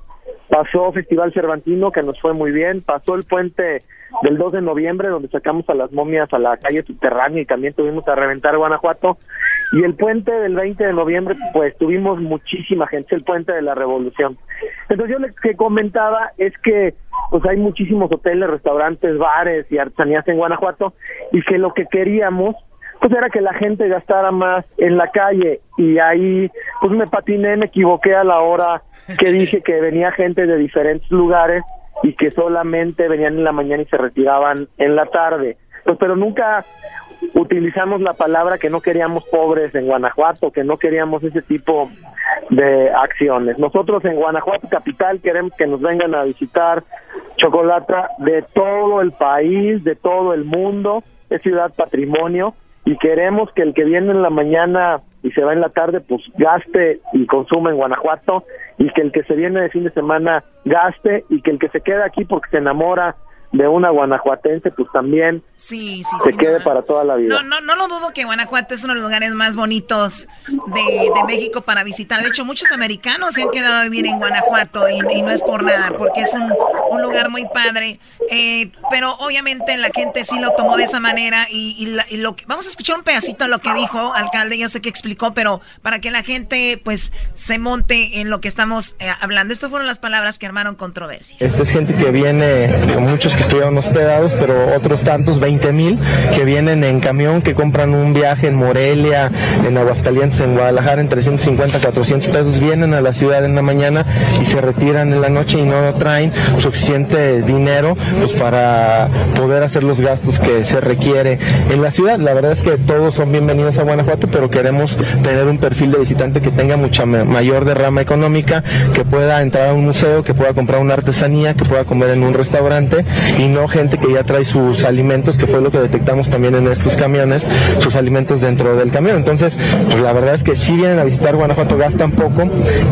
pasó Festival Cervantino que nos fue muy bien, pasó el puente del 2 de noviembre donde sacamos a las momias a la calle subterránea y también tuvimos a reventar Guanajuato y el puente del 20 de noviembre, pues tuvimos muchísima gente, el puente de la revolución. Entonces yo lo que comentaba es que pues hay muchísimos hoteles, restaurantes, bares y artesanías en Guanajuato y que lo que queríamos pues era que la gente gastara más en la calle y ahí pues me patiné, me equivoqué a la hora que dije que venía gente de diferentes lugares y que solamente venían en la mañana y se retiraban en la tarde. Pues pero nunca utilizamos la palabra que no queríamos pobres en Guanajuato, que no queríamos ese tipo de acciones. Nosotros en Guanajuato capital queremos que nos vengan a visitar Chocolata de todo el país, de todo el mundo, es ciudad patrimonio y queremos que el que viene en la mañana y se va en la tarde, pues gaste y consuma en Guanajuato y que el que se viene de fin de semana gaste y que el que se queda aquí porque se enamora de una guanajuatense, pues también sí, sí, se quede para toda la vida. No, no, no lo dudo que Guanajuato es uno de los lugares más bonitos de, de México para visitar. De hecho, muchos americanos se han quedado a vivir en Guanajuato y, no es por nada, porque es un, un lugar muy padre. Eh, pero obviamente la gente sí lo tomó de esa manera y, y, lo que, vamos a escuchar un pedacito de lo que dijo alcalde, yo sé que explicó, pero para que la gente pues se monte en lo que estamos eh, hablando. Estas fueron las palabras que armaron controversia. Esta es gente que viene, muchos que estuvieron hospedados, pero otros tantos, 20 mil, que vienen en camión, que compran un viaje en Morelia, en Aguascalientes, en Guadalajara, en 350, 400 pesos, vienen a la ciudad en la mañana y se retiran en la noche y no traen suficiente dinero pues, para poder hacer los gastos que se requiere en la ciudad. La verdad es que todos son bienvenidos a Guanajuato, pero queremos tener un perfil de visitante que tenga mucha mayor derrama económica, que pueda entrar a un museo, que pueda comprar una artesanía, que pueda comer en un restaurante y no gente que ya trae sus alimentos, que fue lo que detectamos también en estos camiones, sus alimentos dentro del camión. Entonces, pues la verdad es que si vienen a visitar Guanajuato, gastan poco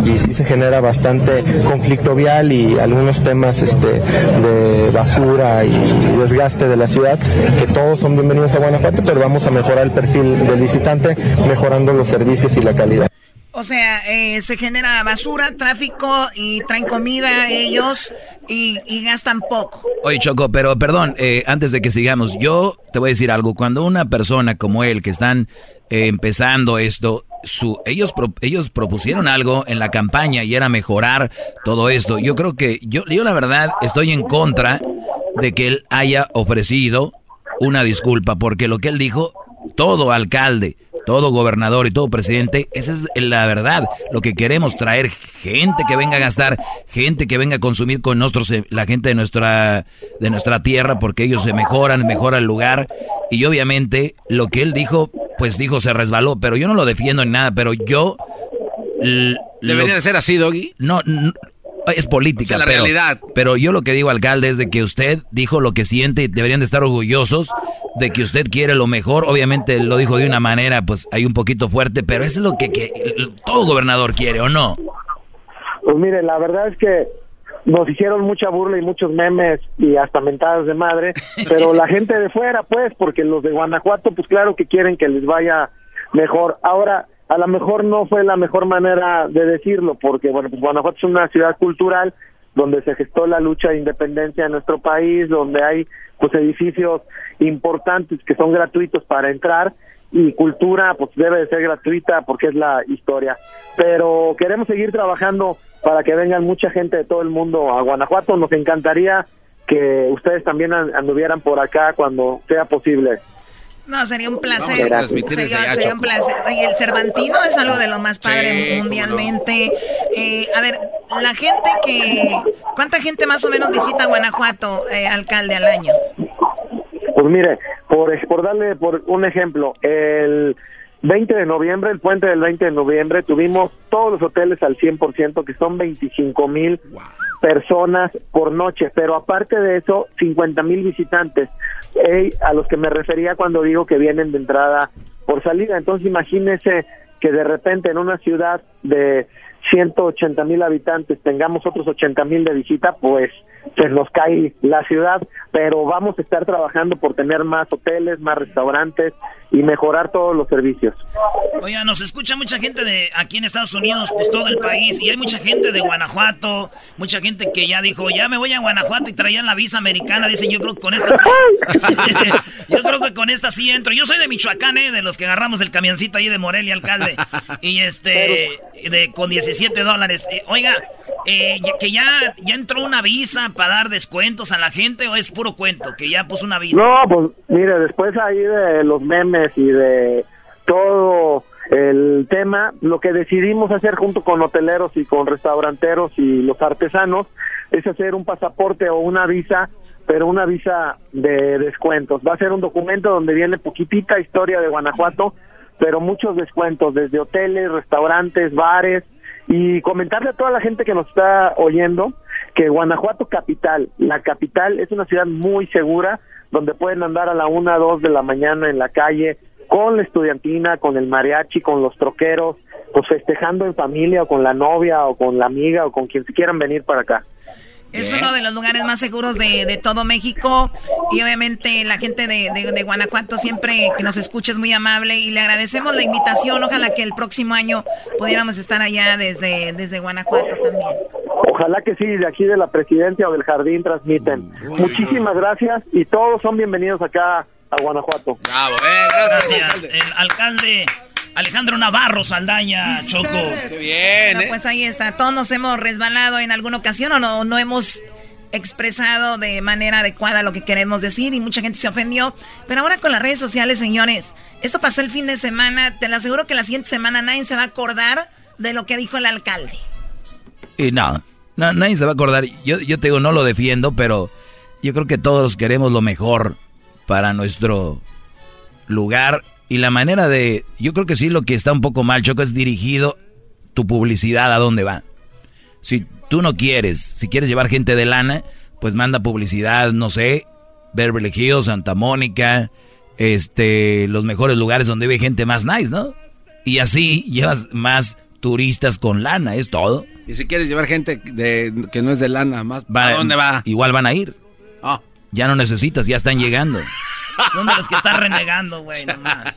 y sí se genera bastante conflicto vial y algunos temas este, de basura y desgaste de la ciudad, que todos son bienvenidos a Guanajuato, pero vamos a mejorar el perfil del visitante mejorando los servicios y la calidad. O sea, eh, se genera basura, tráfico y traen comida ellos y, gastan poco. Oye, Choco, pero perdón, eh, antes de que sigamos, yo te voy a decir algo. Cuando una persona como él, que están eh, empezando esto, su, ellos, ellos propusieron algo en la campaña y era mejorar todo esto. Yo creo que yo, yo la verdad estoy en contra de que él haya ofrecido una disculpa, porque lo que él dijo, todo alcalde, todo gobernador y todo presidente, esa es la verdad. Lo que queremos traer gente que venga a gastar, gente que venga a consumir con nosotros, eh, la gente de nuestra de nuestra tierra, porque ellos se mejoran, mejora el lugar y obviamente lo que él dijo, pues dijo se resbaló, pero yo no lo defiendo en nada, pero yo Debería de ser así, Doggy. No, no es política. la pero, realidad. Pero yo lo que digo, alcalde, es de que usted dijo lo que siente y deberían de estar orgullosos de que usted quiere lo mejor. Obviamente lo dijo de una manera, pues hay un poquito fuerte, pero es lo que, que todo gobernador quiere, ¿o no? Pues mire, la verdad es que nos hicieron mucha burla y muchos memes y hasta mentadas de madre, pero la gente de fuera, pues, porque los de Guanajuato, pues claro que quieren que les vaya mejor. Ahora, a lo mejor no fue la mejor manera de decirlo, porque bueno, pues Guanajuato es una ciudad cultural donde se gestó la lucha de independencia en nuestro país, donde hay pues edificios importantes que son gratuitos para entrar y cultura pues debe de ser gratuita porque es la historia. Pero queremos seguir trabajando para que vengan mucha gente de todo el mundo a Guanajuato. Nos encantaría que ustedes también anduvieran por acá cuando sea posible. No, sería un Vamos a placer. transmitir Sería, desde allá, sería un placer. Oye, el Cervantino es algo de lo más padre Sí, mundialmente. Eh, a ver, la gente que... ¿Cuánta gente más o menos visita Guanajuato, eh, alcalde, al año? Pues mire, por, por darle por un ejemplo, el 20 de noviembre, el puente del 20 de noviembre, tuvimos todos los hoteles al 100%, que son 25 mil personas por noche, pero aparte de eso, 50 mil visitantes, a los que me refería cuando digo que vienen de entrada por salida. Entonces imagínese que de repente en una ciudad de 180 mil habitantes tengamos otros 80 mil de visita, pues se nos cae la ciudad, pero vamos a estar trabajando por tener más hoteles, más restaurantes y mejorar todos los servicios. Oiga, nos escucha mucha gente de aquí en Estados Unidos, pues todo el país, y hay mucha gente de Guanajuato, mucha gente que ya dijo, ya me voy a Guanajuato y traían la visa americana, dicen, yo creo que con esta sí. yo creo que con esta sí entro. Yo soy de Michoacán, ¿eh? de los que agarramos el camioncito ahí de Morelia, alcalde, y este, de, con 17 dólares. Eh, oiga, eh, que ya, ya entró una visa para dar descuentos a la gente, o es puro cuento, que ya puso una visa. No, pues mire, después ahí de los memes y de todo el tema, lo que decidimos hacer junto con hoteleros y con restauranteros y los artesanos es hacer un pasaporte o una visa, pero una visa de descuentos. Va a ser un documento donde viene poquitita historia de Guanajuato, pero muchos descuentos desde hoteles, restaurantes, bares y comentarle a toda la gente que nos está oyendo que Guanajuato capital, la capital es una ciudad muy segura donde pueden andar a la una, dos de la mañana en la calle con la estudiantina, con el mariachi, con los troqueros, pues festejando en familia o con la novia o con la amiga o con quien se quieran venir para acá. Es uno de los lugares más seguros de, de todo México y obviamente la gente de, de- Guanajuato siempre que nos escucha es muy amable y le agradecemos la invitación. Ojalá que el próximo año pudiéramos estar allá desde, desde Guanajuato también. Ojalá que sí, de aquí de la presidencia o del jardín transmiten. Muchísimas gracias y todos son bienvenidos acá a Guanajuato. Bravo, Gracias, el alcalde Alejandro Navarro Saldaña, Choco. Qué bien, No, ¿eh? pues ahí está. Todos nos hemos resbalado en alguna ocasión o no, no hemos expresado de manera adecuada lo que queremos decir y mucha gente se ofendió. Pero ahora con las redes sociales, señores, esto pasó el fin de semana. Te lo aseguro que la siguiente semana nadie se va a acordar de lo que dijo el alcalde. Y no, no, nadie se va a acordar. Yo, yo te digo, no lo defiendo, pero yo creo que todos queremos lo mejor para nuestro lugar. Y la manera de, yo creo que sí, lo que está un poco mal, Choco, es dirigido tu publicidad a dónde va. Si tú no quieres, si quieres llevar gente de lana, pues manda publicidad, no sé, Beverly Hills, Santa Mónica, este, los mejores lugares donde vive gente más nice, ¿no? Y así llevas más turistas con lana, es todo. Y si quieres llevar gente de, que no es de lana, más, Va- ¿a dónde va? Igual van a ir. Ah. Ya no necesitas, ya están llegando. Son de los que están renegando, güey, nomás.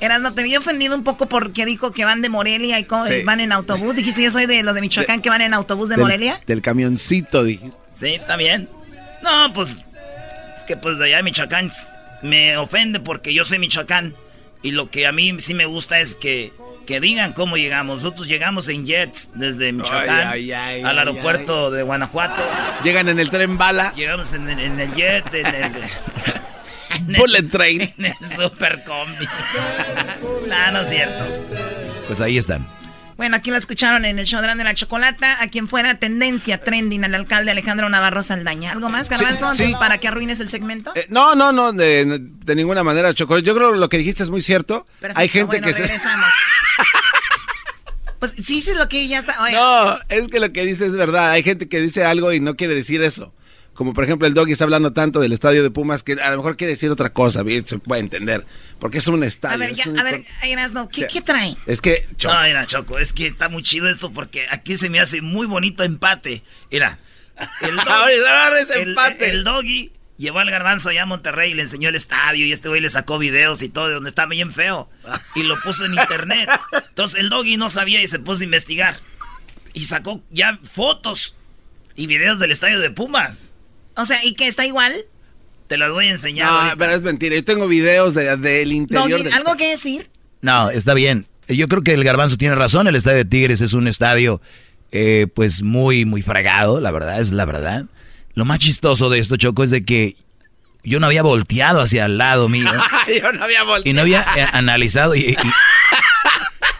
Eras, no te había ofendido un poco porque dijo que van de Morelia y Sí. van en autobús. Dijiste, yo soy de los de Michoacán que van en autobús de Del- Morelia. Del camioncito, dijiste. Sí, está bien. No, pues es que pues de allá de Michoacán me ofende porque yo soy Michoacán y lo que a mí sí me gusta es que, que digan cómo llegamos. Nosotros llegamos en jets desde Michoacán Ay, ay, ay, al ay, aeropuerto de Guanajuato. Llegan en el tren bala. Llegamos en, el- en el jet, en el... en el- Bullet train. En el super combi. nah, no es cierto. Pues ahí están. Bueno, aquí lo escucharon en el show de la, de la chocolata. A quien fuera tendencia trending al alcalde Alejandro Navarro Saldaña. ¿Algo más, Garbanzo? Sí, sí. Para que arruines el segmento. Eh, no, no, no, de, de ninguna manera, Choco. Yo creo que lo que dijiste es muy cierto. Perfecto, Hay gente bueno, que se... Pues sí, sí es lo que ya está. Oye, No, es que lo que dice es verdad. Hay gente que dice algo y no quiere decir eso. Como por ejemplo el Doggy está hablando tanto del estadio de Pumas que a lo mejor quiere decir otra cosa, bien, se puede entender. Porque es un estadio. a ver, es ya, un- a ver, Erasno, ¿qué, O sea, ¿qué trae? Es que... Choco, No, mira, Choco, es que está muy chido esto porque aquí se me hace muy bonito empate. Mira, el es el- empate. el doggy llevó al garbanzo allá a Monterrey y le enseñó el estadio y este güey le sacó videos y todo de donde está bien feo y lo puso en internet. Entonces el doggy no sabía y se puso a investigar y sacó ya fotos y videos del estadio de Pumas. O sea, ¿y qué está igual? Te las voy a enseñar. no, ahorita. pero es mentira. Yo tengo videos de- del interior Doggy, del ¿Algo que decir? No, está bien. Yo creo que el garbanzo tiene razón. El estadio de Tigres es un estadio, eh, pues muy, muy fregado, la verdad, es la verdad. Lo más chistoso de esto, Choco, es de que yo no había volteado hacia el lado mío. yo no había volteado. Y no había eh, analizado. Y, y,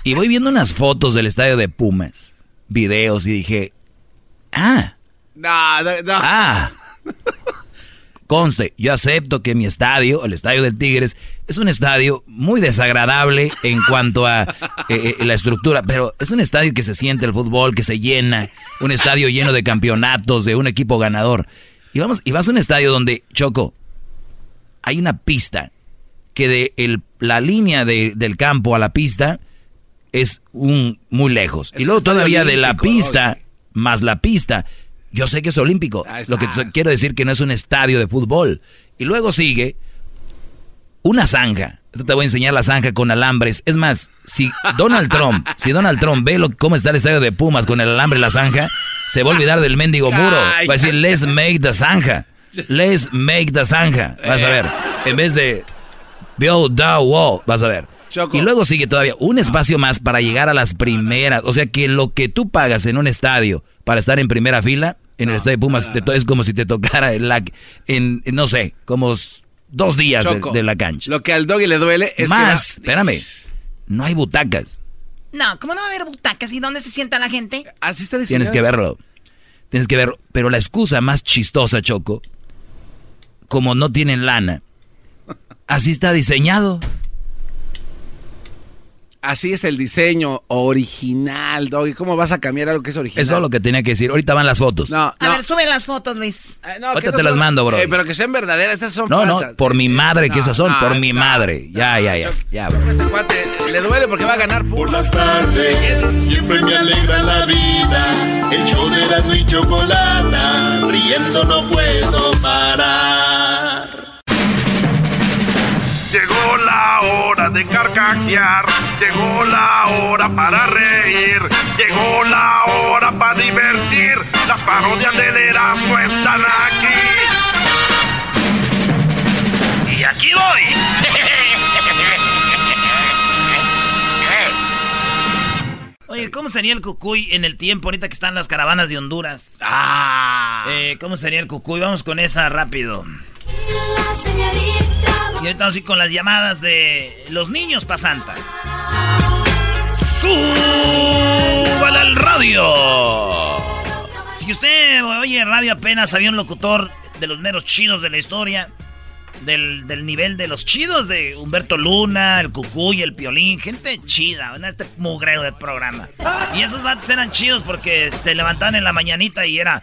y, voy viendo unas fotos del estadio de Pumas, videos, y dije, ah. No, no, no. Ah. Conste, yo acepto que mi estadio, el estadio del Tigres, es un estadio muy desagradable en cuanto a eh, eh, la estructura, pero es un estadio que se siente el fútbol, que se llena, un estadio lleno de campeonatos, de un equipo ganador. Y, vamos, y vas a un estadio donde, Choco, hay una pista que de el, la línea de, del campo a la pista es un muy lejos. Es y luego todavía de la pista, más la pista, yo sé que es olímpico. Lo que quiero decir que no es un estadio de fútbol. Y luego sigue una zanja. Te voy a enseñar la zanja con alambres. Es más, si Donald Trump, si Donald Trump ve lo, cómo está el estadio de Pumas con el alambre y la zanja, se va a olvidar del mendigo muro. Va a decir, let's make the zanja. Let's make the zanja. Vas a ver. En vez de build the wall. Vas a ver. Y luego sigue todavía un espacio más para llegar a las primeras. O sea que lo que tú pagas en un estadio para estar en primera fila, en el estadio de Pumas, es como si te tocara en, la, en no sé, como dos días de, la cancha. Lo que al doggy le duele es Más, espérame, no hay butacas. No, ¿cómo no va a haber butacas? ¿Y dónde se sienta la gente? Así está Tienes que verlo. Tienes que verlo. Pero la excusa más chistosa, Choco, como no tienen lana, así está diseñado. Así es el diseño original, Doggy. ¿Cómo vas a cambiar algo que es original? Eso es lo que tenía que decir. Ahorita van las fotos. No, A ver, sube las fotos, Luis. Eh, Ahorita te las mando, bro. Eh, pero que sean verdaderas, esas son No, falsas. no, por mi madre que esas son, por mi madre. Ya, ya, ya. ya bro. Este cuate le duele porque va a ganar. Por las tardes siempre me alegra la vida. El show de la y chocolata. Riendo no puedo parar. Llegó la hora de carcajear, llegó la hora para reír, llegó la hora para divertir. Las parodias del Erasmo están aquí. Y aquí voy. Oye, ¿cómo sería el cucuy en el tiempo ahorita que están las caravanas de Honduras? Ah. Eh, ¿Cómo sería el cucuy? Vamos con esa rápido. Y ahorita vamos a ir con las llamadas de los niños pa' Santa. ¡Súbale al radio! Si usted oye radio apenas, había un locutor de los meros chidos de la historia. Del, del nivel de los chidos de Humberto Luna, el Cucuy, el Piolín, gente chida, ¿no? este mugrero de programa. Y esos vatos eran chidos porque se levantaban en la mañanita y era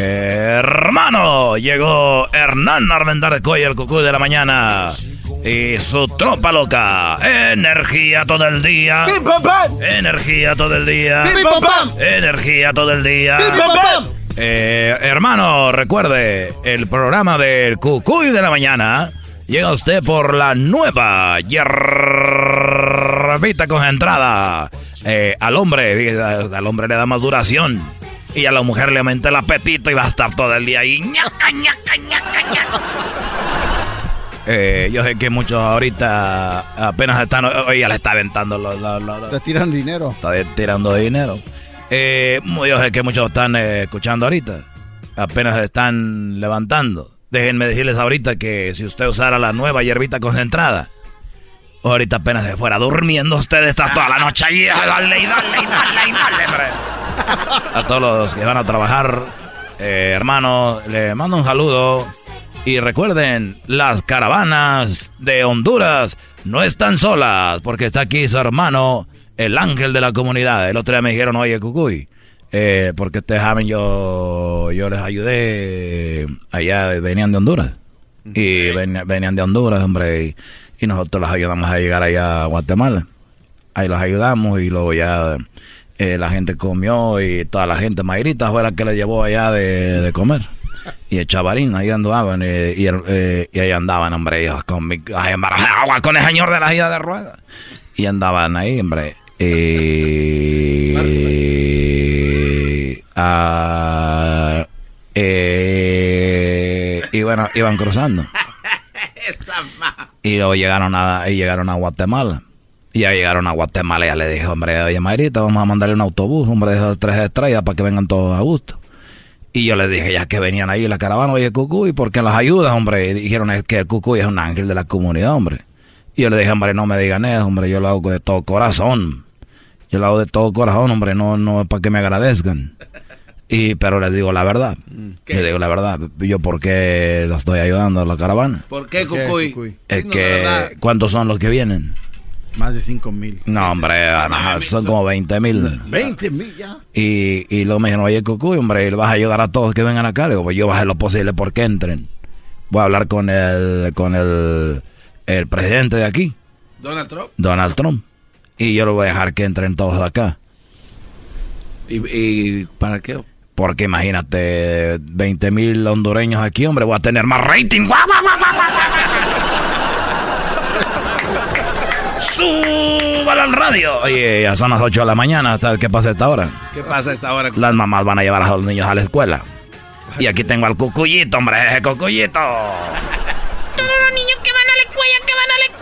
Hermano, llegó Hernán Armendar Coy, el cucú de la mañana. Y su tropa loca. Energía todo el día. Energía todo el día. Energía todo el día. Eh, hermano, recuerde, el programa del Cucuy de la mañana llega a usted por la nueva hierbita concentrada. Eh, al hombre, al hombre le da más duración. Y a la mujer le aumenta el apetito y va a estar todo el día ahí. ñaca, ñaca, ñaca, ñaca. Eh, yo sé que muchos ahorita apenas están. Oye, ya le está aventando. Los, los, los- Te tiran dinero. está tirando dinero. Eh, yo sé que muchos están eh, escuchando ahorita. Apenas están levantando. Déjenme decirles ahorita que si usted usara la nueva hierbita concentrada, ahorita apenas se fuera durmiendo, usted está toda la noche ahí. Dale y dale y dale y dale, hombre. A todos los que van a trabajar, eh, hermano, le mando un saludo. Y recuerden, las caravanas de Honduras no están solas, porque está aquí su hermano, el ángel de la comunidad. El otro día me dijeron, oye, Cucuy, eh, porque te saben, yo, yo les ayudé allá, venían de Honduras. Y ven- venían de Honduras, hombre, y, y nosotros los ayudamos a llegar allá a Guatemala. Ahí los ayudamos y luego ya eh, la gente comió y toda la gente, Mayrita fue la que le llevó allá de, de comer. y el chavarín, ahí andaban, eh, y, el- eh, y ahí andaban, hombre, ellos con, mi, ay, agua con el señor de la silla de ruedas. Y andaban ahí, hombre. eh, ah, eh, y bueno, iban cruzando. Y luego llegaron a, y llegaron a Guatemala. Y ya llegaron a Guatemala y ya le dije, hombre, oye, Mayrita, vamos a mandarle un autobús, hombre, de esas tres estrellas para que vengan todos a gusto. Y yo les dije, ya que venían ahí la caravana, oye, Cucuy, ¿por qué las ayudas, hombre? Y dijeron es que el Cucuy es un ángel de la comunidad, hombre. Y yo le dije, hombre, no me digan eso, hombre, yo lo hago de todo corazón. Yo lo hago de todo corazón, hombre, no, no es para que me agradezcan. Y, pero les digo la verdad. Les digo la verdad. Yo, ¿por qué la estoy ayudando a la caravana? ¿Por qué, Cucuy? Es que. ¿cuántos son los que vienen? Más de 5 mil. No, hombre, son como 20 mil. 20 mil ya. Y, y luego me dijeron, oye, Cucuy, hombre, vas a ayudar a todos que vengan acá. Le digo, pues yo voy a hacer lo posible porque entren. Voy a hablar con el, con el, el presidente de aquí, Donald Trump. Donald Trump. Y yo lo voy a dejar que entren todos acá. ¿Y, y para qué? Porque imagínate, 20 mil hondureños aquí, hombre, voy a tener más rating. ¡Guau, guau, guau, ¡Súbalo al radio! Oye, ya son las 8 de la mañana, ¿sabes qué pasa a esta hora? ¿Qué pasa a esta hora? Las mamás van a llevar a los niños a la escuela. Y aquí tengo al cucuyito, hombre, ese cucuyito. Todos los niños que van a la cuella, que van a la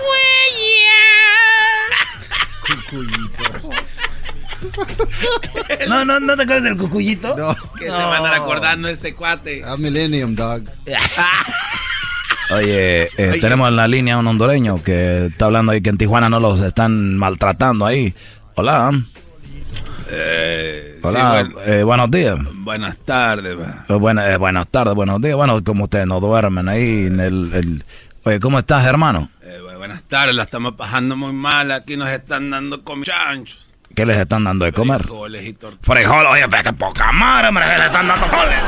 No, no, ¿no te acuerdas del cucuyito? No. Que se van a estar acordando este cuate. A Millennium Dog. Oye, eh, Oye. tenemos en la línea un hondureño que está hablando ahí que en Tijuana no los están maltratando ahí. Hola. Eh, Hola, sí, bueno, eh, buenos días. buenas tardes. Eh, buena- eh, buenas tardes, buenos días. Bueno, como ustedes no duermen ahí en el... el- Oye, ¿cómo estás, hermano? Eh, bu- buenas tardes, la estamos pasando muy mal. Aquí nos están dando con chanchos. ¿Qué les están dando de comer? Frijoles y tortillas. Frijoles, oye, pero qué poca madre, hombre, que le están dando frijoles.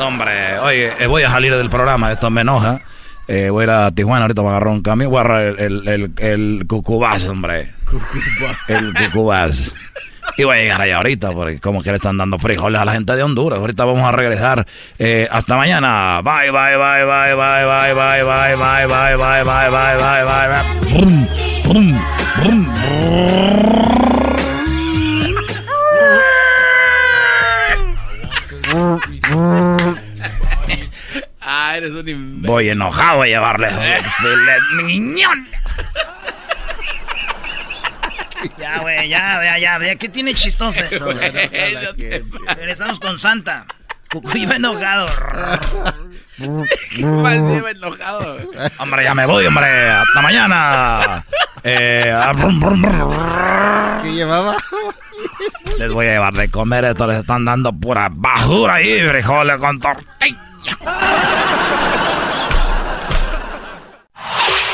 Hombre, oye, eh, voy a salir del programa, esto me enoja. Eh, voy a ir a Tijuana ahorita para agarrar un camión, voy a agarrar el, el, el, el cucubás, hombre. El cucubás. Y voy a llegar allá ahorita, porque como que le están dando frijoles a la gente de Honduras. Ahorita vamos a regresar. Eh, hasta mañana. Bye, bye, bye, bye, bye, bye, bye, bye, bye, bye, bye, bye, bye, bye, bye, Ah, eres un imbécil. Voy enojado a llevarle miñón. Ya, güey, ya, ya, ya, ya. ¿Qué tiene chistoso esto? güey? Regresamos con Santa. Cucuy va enojado. ¿Qué más lleva enojado? Hombre, ya me voy, hombre. Hasta mañana. Eh, ah. ¿Qué llevaba? Les voy a llevar de comer. Esto les están dando pura basura ahí. Frijoles con tortilla.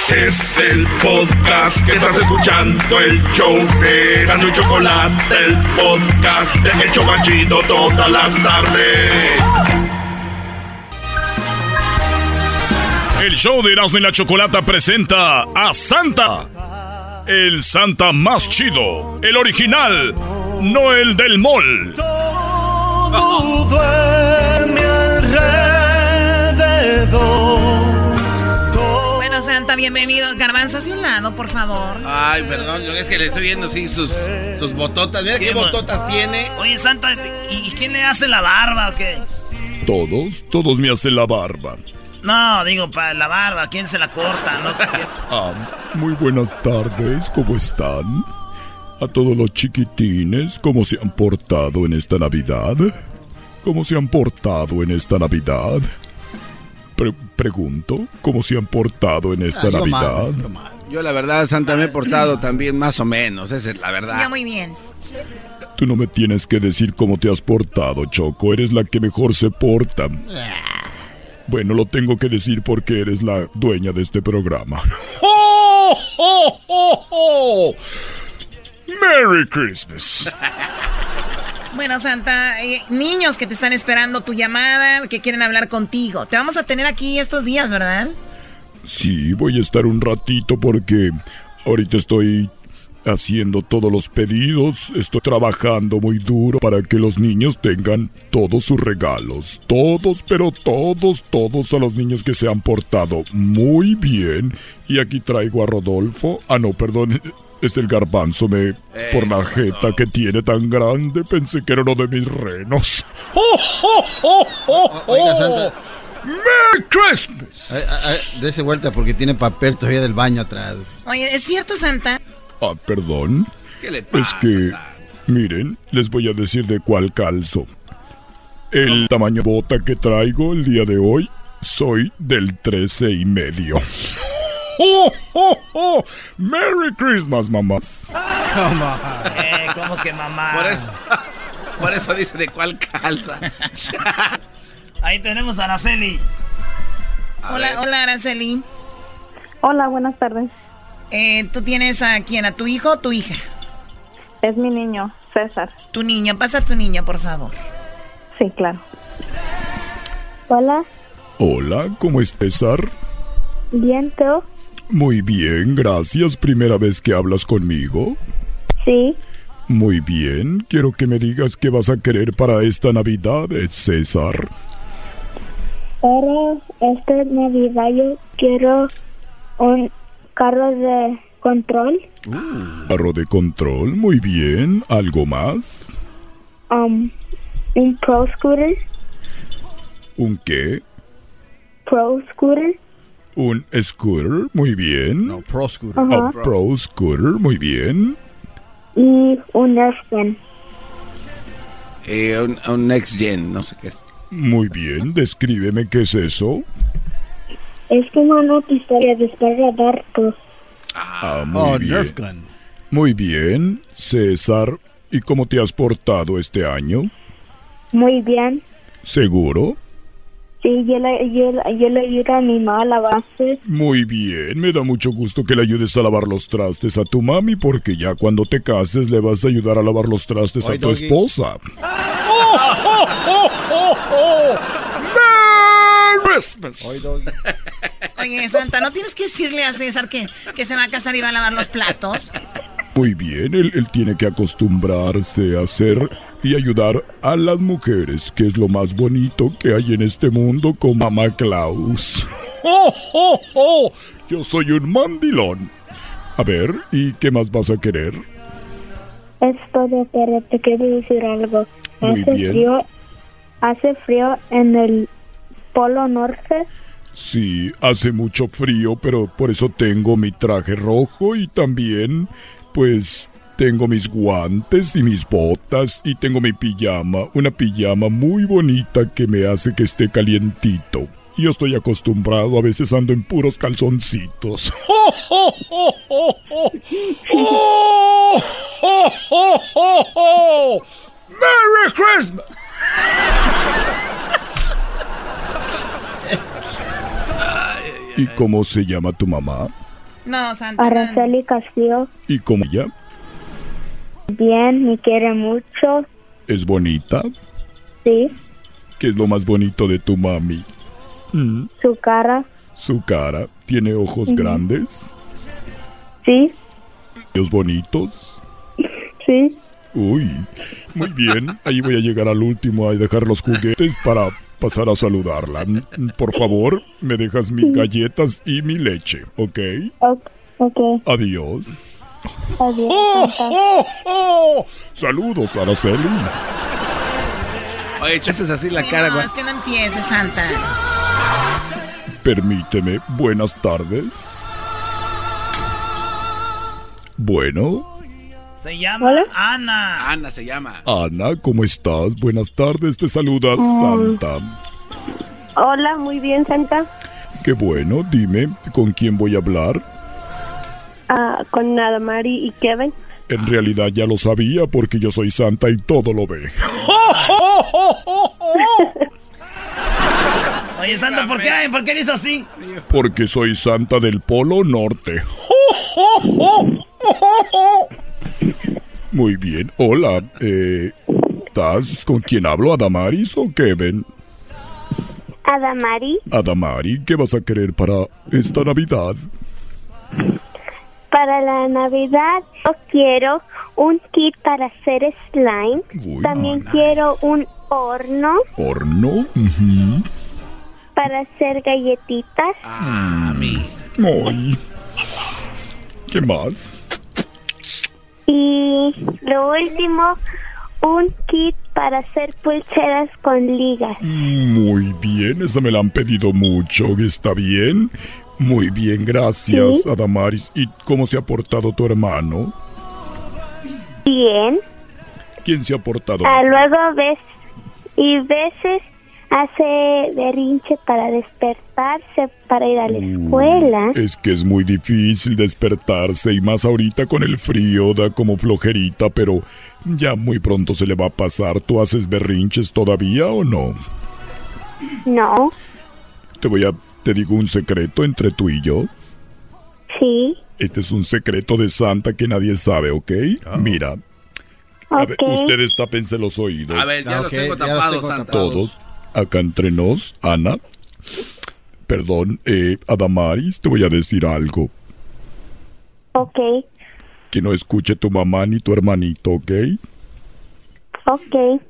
Es el podcast que estás escuchando, el show de Gano y Chocolate, el podcast de El Chobachito todas las tardes. El show de Erasmo y la Chocolata presenta a Santa. El Santa más chido. El original. No el del mall. Bueno, Santa, bienvenido. Garbanzos de un lado, por favor. Ay, perdón, yo es que le estoy viendo sí sus, sus bototas. Mira qué, mo- bototas tiene. Oye, Santa, ¿y y quién le hace la barba o qué? Todos, todos me hacen la barba. No, digo, para la barba, ¿quién se la corta? ¿No? Ah, muy buenas tardes, ¿cómo están? A todos los chiquitines, ¿cómo se han portado en esta Navidad? ¿Cómo se han portado en esta Navidad? Pre- pregunto, ¿cómo se han portado en esta Ah, yo mal, Navidad? yo mal. Yo la verdad, Santa, me he portado también más o menos, esa es la Ya verdad. muy bien. Tú no me tienes que decir cómo te has portado, Choco. Eres la que mejor se porta. Bueno, lo tengo que decir porque eres la dueña de este programa. ¡Oh, oh, oh, oh! ¡Merry Christmas! Bueno, Santa, eh, niños que te están esperando tu llamada, que quieren hablar contigo. Te vamos a tener aquí estos días, ¿verdad? Sí, voy a estar un ratito porque ahorita estoy haciendo todos los pedidos. Estoy trabajando muy duro para que los niños tengan todos sus regalos. Todos, pero todos, todos a los niños que se han portado muy bien. Y aquí traigo a Rodolfo. Ah, no, perdón. Es el garbanzo me por la jeta que tiene tan grande. Pensé que era uno de mis renos. ¡Oh, oh, oh, oh, Oiga, oh! Santa. ¡Merry Christmas! Dese vuelta porque tiene papel todavía del baño atrás. Oye, ¿es cierto, Santa? Ah, perdón. ¿Qué le Es que, miren, les voy a decir de cuál calzo. El tamaño bota que traigo el día de hoy, soy del 13 y medio. ¡Oh, oh, oh! ¡Merry Christmas, mamás! Eh, ¿cómo que mamá? Por eso, por eso dice de cuál calza. Ahí tenemos a Araceli. Hola, hola, Araceli. Hola, buenas tardes. Eh, ¿Tú tienes a quién? ¿A tu hijo o tu hija? Es mi niño, César. Tu niño, pasa a tu niño, por favor. Sí, claro. Hola. Hola, ¿cómo es César? Bien, Teo. Muy bien, gracias. ¿Primera vez que hablas conmigo? Sí. Muy bien, quiero que me digas qué vas a querer para esta Navidad, César. Para esta Navidad yo quiero un carro de control, Carro de control, muy bien. ¿Algo más? um, un Pro Scooter, ¿Un qué? Pro Scooter, Un scooter, muy bien. No, pro scooter. Ajá. pro scooter, muy bien. y un Nesgen. Eh, un, un Next Gen, no sé qué es. Muy bien, descríbeme qué es eso. Es como una pistola de dispara barcos. Ah, muy Oh, bien. Nerf gun. Muy bien, César. ¿Y cómo te has portado este año? Muy bien. ¿Seguro? Sí, yo le, yo, yo le ayudo a mi mamá a la base. Muy bien, me da mucho gusto que le ayudes a lavar los trastes a tu mami porque ya cuando te cases le vas a ayudar a lavar los trastes a tu doggy. esposa. Oye, Santa, ¿no tienes que decirle a César que, que se va a casar y va a lavar los platos? Muy bien, él, él tiene que acostumbrarse a hacer y ayudar a las mujeres, que es lo más bonito que hay en este mundo con Mamá Klaus. ¡Oh, oh, oh! Yo soy un mandilón. A ver, ¿y qué más vas a querer? Es todo, pero te quiero decir algo. Muy hace bien. frío, hace frío en el Polo Norte. Sí, hace mucho frío, pero por eso tengo mi traje rojo y también, pues, tengo mis guantes y mis botas y tengo mi pijama, una pijama muy bonita que me hace que esté calientito. Y Yo estoy acostumbrado, a veces ando en puros calzoncitos. ¡Oh, oh, oh, oh, oh! ¡Oh, oh, oh, oh, oh! ¡Merry Christmas! ¿Y cómo se llama tu mamá? No, Santa. Araceli Castillo, ¿Y cómo ella? bien, me quiere mucho. ¿Es bonita? Sí, ¿Qué es lo más bonito de tu mami? Mm, su cara. Su cara. ¿Tiene ojos grandes? Sí, ¿Ojos bonitos? sí. Uy, muy bien. Ahí voy a llegar al último a dejar los juguetes para pasar a saludarla. Por favor, me dejas mis galletas y mi leche, ¿ok? Ok. Adiós. Adiós. ¡Oh, oh, oh! Saludos, Araceli. Oye, echas así la Sí, cara, no, es que no empieces, Santa. Permíteme, buenas tardes. Bueno, Se llama Ana. Ana se llama. Ana, ¿cómo estás? Buenas tardes, te saluda Santa. Hola, muy bien, Santa. Qué bueno, dime, ¿con quién voy a hablar? Ah, con Adamari y Kevin. En realidad ya lo sabía porque yo soy Santa y todo lo ve. Oye, Santa, ¿por qué, ¿por qué le hizo así? Porque soy Santa del Polo Norte. Muy bien, hola. Eh, ¿Estás con quién hablo? ¿Adamaris o Kevin? Adamari, Adamari, ¿qué vas a querer para esta Navidad? para la Navidad yo quiero un kit para hacer slime. Uy, También quiero un horno ¿Horno? Ujú. para hacer galletitas. Ay. ¿Qué más? Y lo último, un kit para hacer pulseras con ligas. Muy bien, esa me la han pedido mucho. ¿Está bien? Muy bien, gracias, Sí. Adamaris. ¿Y cómo se ha portado tu hermano? Bien. ¿Quién se ha portado? Ah, luego ves y veces hace berrinche para despertarse para ir a la escuela. Es que es muy difícil despertarse y más ahorita con el frío da como flojerita, pero ya muy pronto se le va a pasar. ¿Tú haces berrinches todavía o no? No, Te voy a te digo un secreto entre tú y yo. sí, Este es un secreto de Santa que nadie sabe, ¿ok? Mira. A ver, ustedes tápense los oídos. A ver, ya los tengo tapados, Santa. Todos, acá entre nos, Ana. Perdón, eh, Adamaris, te voy a decir algo. ok, Que no escuche tu mamá ni tu hermanito, ¿ok? ok.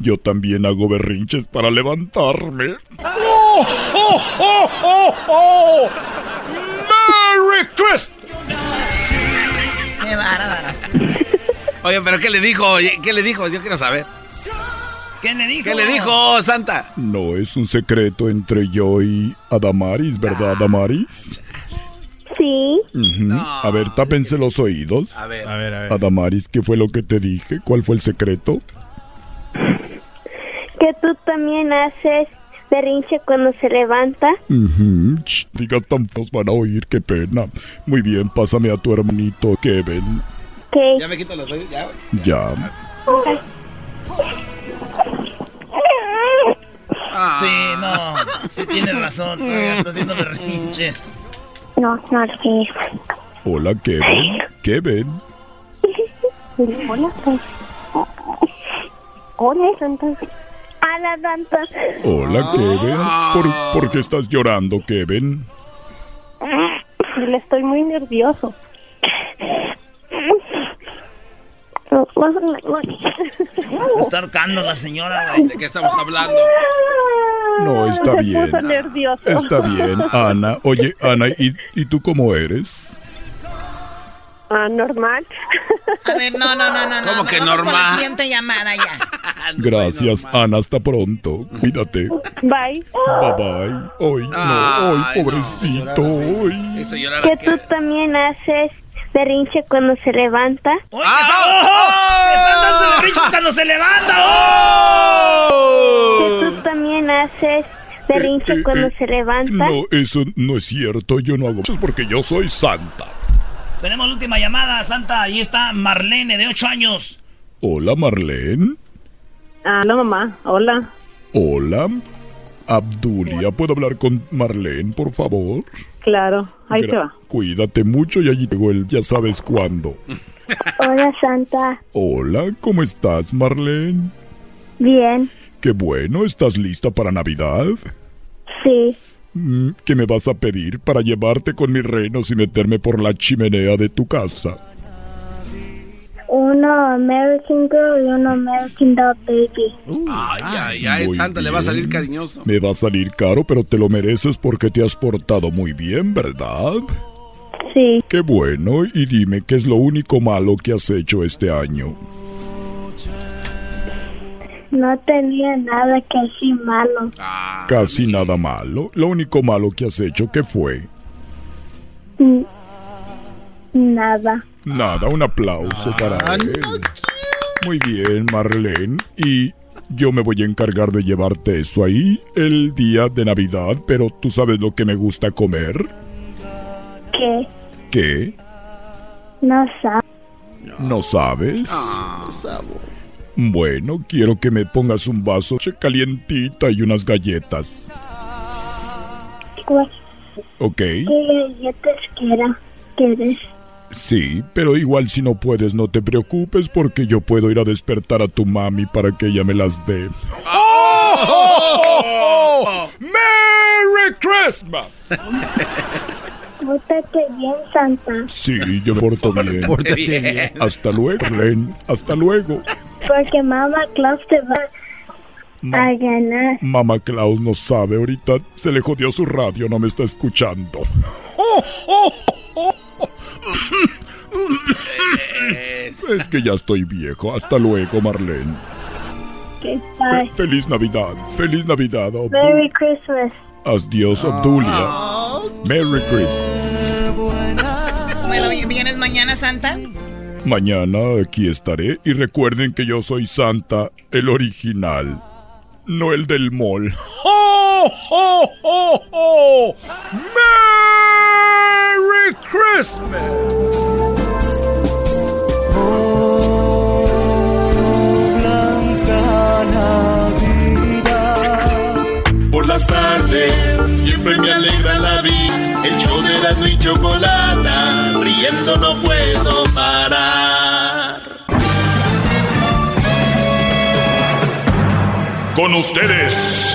Yo también hago berrinches para levantarme. ¡Oh, oh, oh, oh, oh! ¡Merry Christmas! Qué bárbaro. Oye, pero ¿qué le dijo? Oye, ¿Qué le dijo? Yo quiero saber. ¿Qué le dijo? ¿Qué le dijo, Santa? No, es un secreto entre yo y Adamaris, ¿verdad, Adamaris? Sí. A ver, tápense los oídos. A ver, a ver. Adamaris, ¿qué fue lo que te dije? ¿Cuál fue el secreto? que tú también haces berrinche cuando se levanta. Ujú. Ch, digas tan feos van a oír, qué pena. Muy bien, pásame a tu hermanito Kevin. Ok. Ya me quito los oídos, ya. Ya. Sí, no. Sí tienes razón. todavía Está haciendo berrinches. No, no, sí. Hola, Kevin. Kevin. Hola, pues. Hola, Santa. Hola, Santa. Hola, Kevin. ¿Por, por qué estás llorando, Kevin? Le estoy muy nervioso. Está ahorcando la señora. ¿De qué estamos hablando? No, está bien. Está bien, Ana. Oye, Ana, ¿y, y tú cómo eres? Ah, normal. A ver, no, no, no, no. no. ¿Cómo que Vamos con la normal? siguiente llamada ya. Gracias, Ana. Hasta pronto. Cuídate. Bye. Bye bye. Hoy, no, hoy, pobrecito. Hoy. Eso llorar Que tú también haces berrinche cuando se levanta. ¡Oh! ¡Están dando berrinches cuando se levanta! ¡Oh! Que tú también haces berrinche cuando se levanta. No, eso no es cierto. Yo no hago eso porque yo soy Santa. Tenemos la última llamada, Santa. Ahí está Marlene, de 8 años. Hola, Marlene. Hola, mamá. Hola. Hola. Abdulia, ¿puedo hablar con Marlene, por favor? Claro, ahí se va. Cuídate mucho y allí llegó el ya sabes cuándo. Hola, Santa. Hola, ¿cómo estás, Marlene? Bien. Qué bueno, ¿estás lista para Navidad? Sí. Mm, ¿Qué me vas a pedir para llevarte con mis renos y meterme por la chimenea de tu casa? Uno American Girl y uno American Dog Baby. Ay, ay, ay, Santa le va a salir cariñoso. Me va a salir caro, pero te lo mereces porque te has portado muy bien, ¿verdad? Sí. Qué bueno, y dime qué es lo único malo que has hecho este año. No tenía nada que así malo. Casi nada malo. Lo único malo que has hecho, ¿qué fue? Nada. Nada, un aplauso para él. Muy bien, Marlene. Y yo me voy a encargar de llevarte eso ahí el día de Navidad, pero tú sabes lo que me gusta comer. ¿Qué? ¿Qué? No sabe. ¿No sabes? Bueno, quiero que me pongas un vaso de calientita y unas galletas. ¿Cuál- ¿Ok? ¿Qué galletas. Sí, pero igual si no puedes, no te preocupes porque yo puedo ir a despertar a tu mami para que ella me las dé. ¡Oh! ¡Merry Christmas! Pórtate bien, Santa. Sí, yo me porto bien. Pórtate bien. Hasta luego, Len. Hasta luego. Porque Mamá Claus te va a ganar. Mamá Klaus no sabe, ahorita se le jodió su radio, no me está escuchando. Es que ya estoy viejo. Hasta luego, Marlene. Feliz Navidad. Feliz Navidad. Obdu- Merry Christmas. Adiós, Obdulia. Merry Christmas. Bueno, ¿vienes mañana, Santa? Mañana aquí estaré y recuerden que yo soy Santa, el original, no el del mall. ¡Ho, ho, ho, ho! ¡Merry Christmas! Por las tardes siempre me alegra la vida. El show de la y chocolata, riendo no puedo parar. Con ustedes.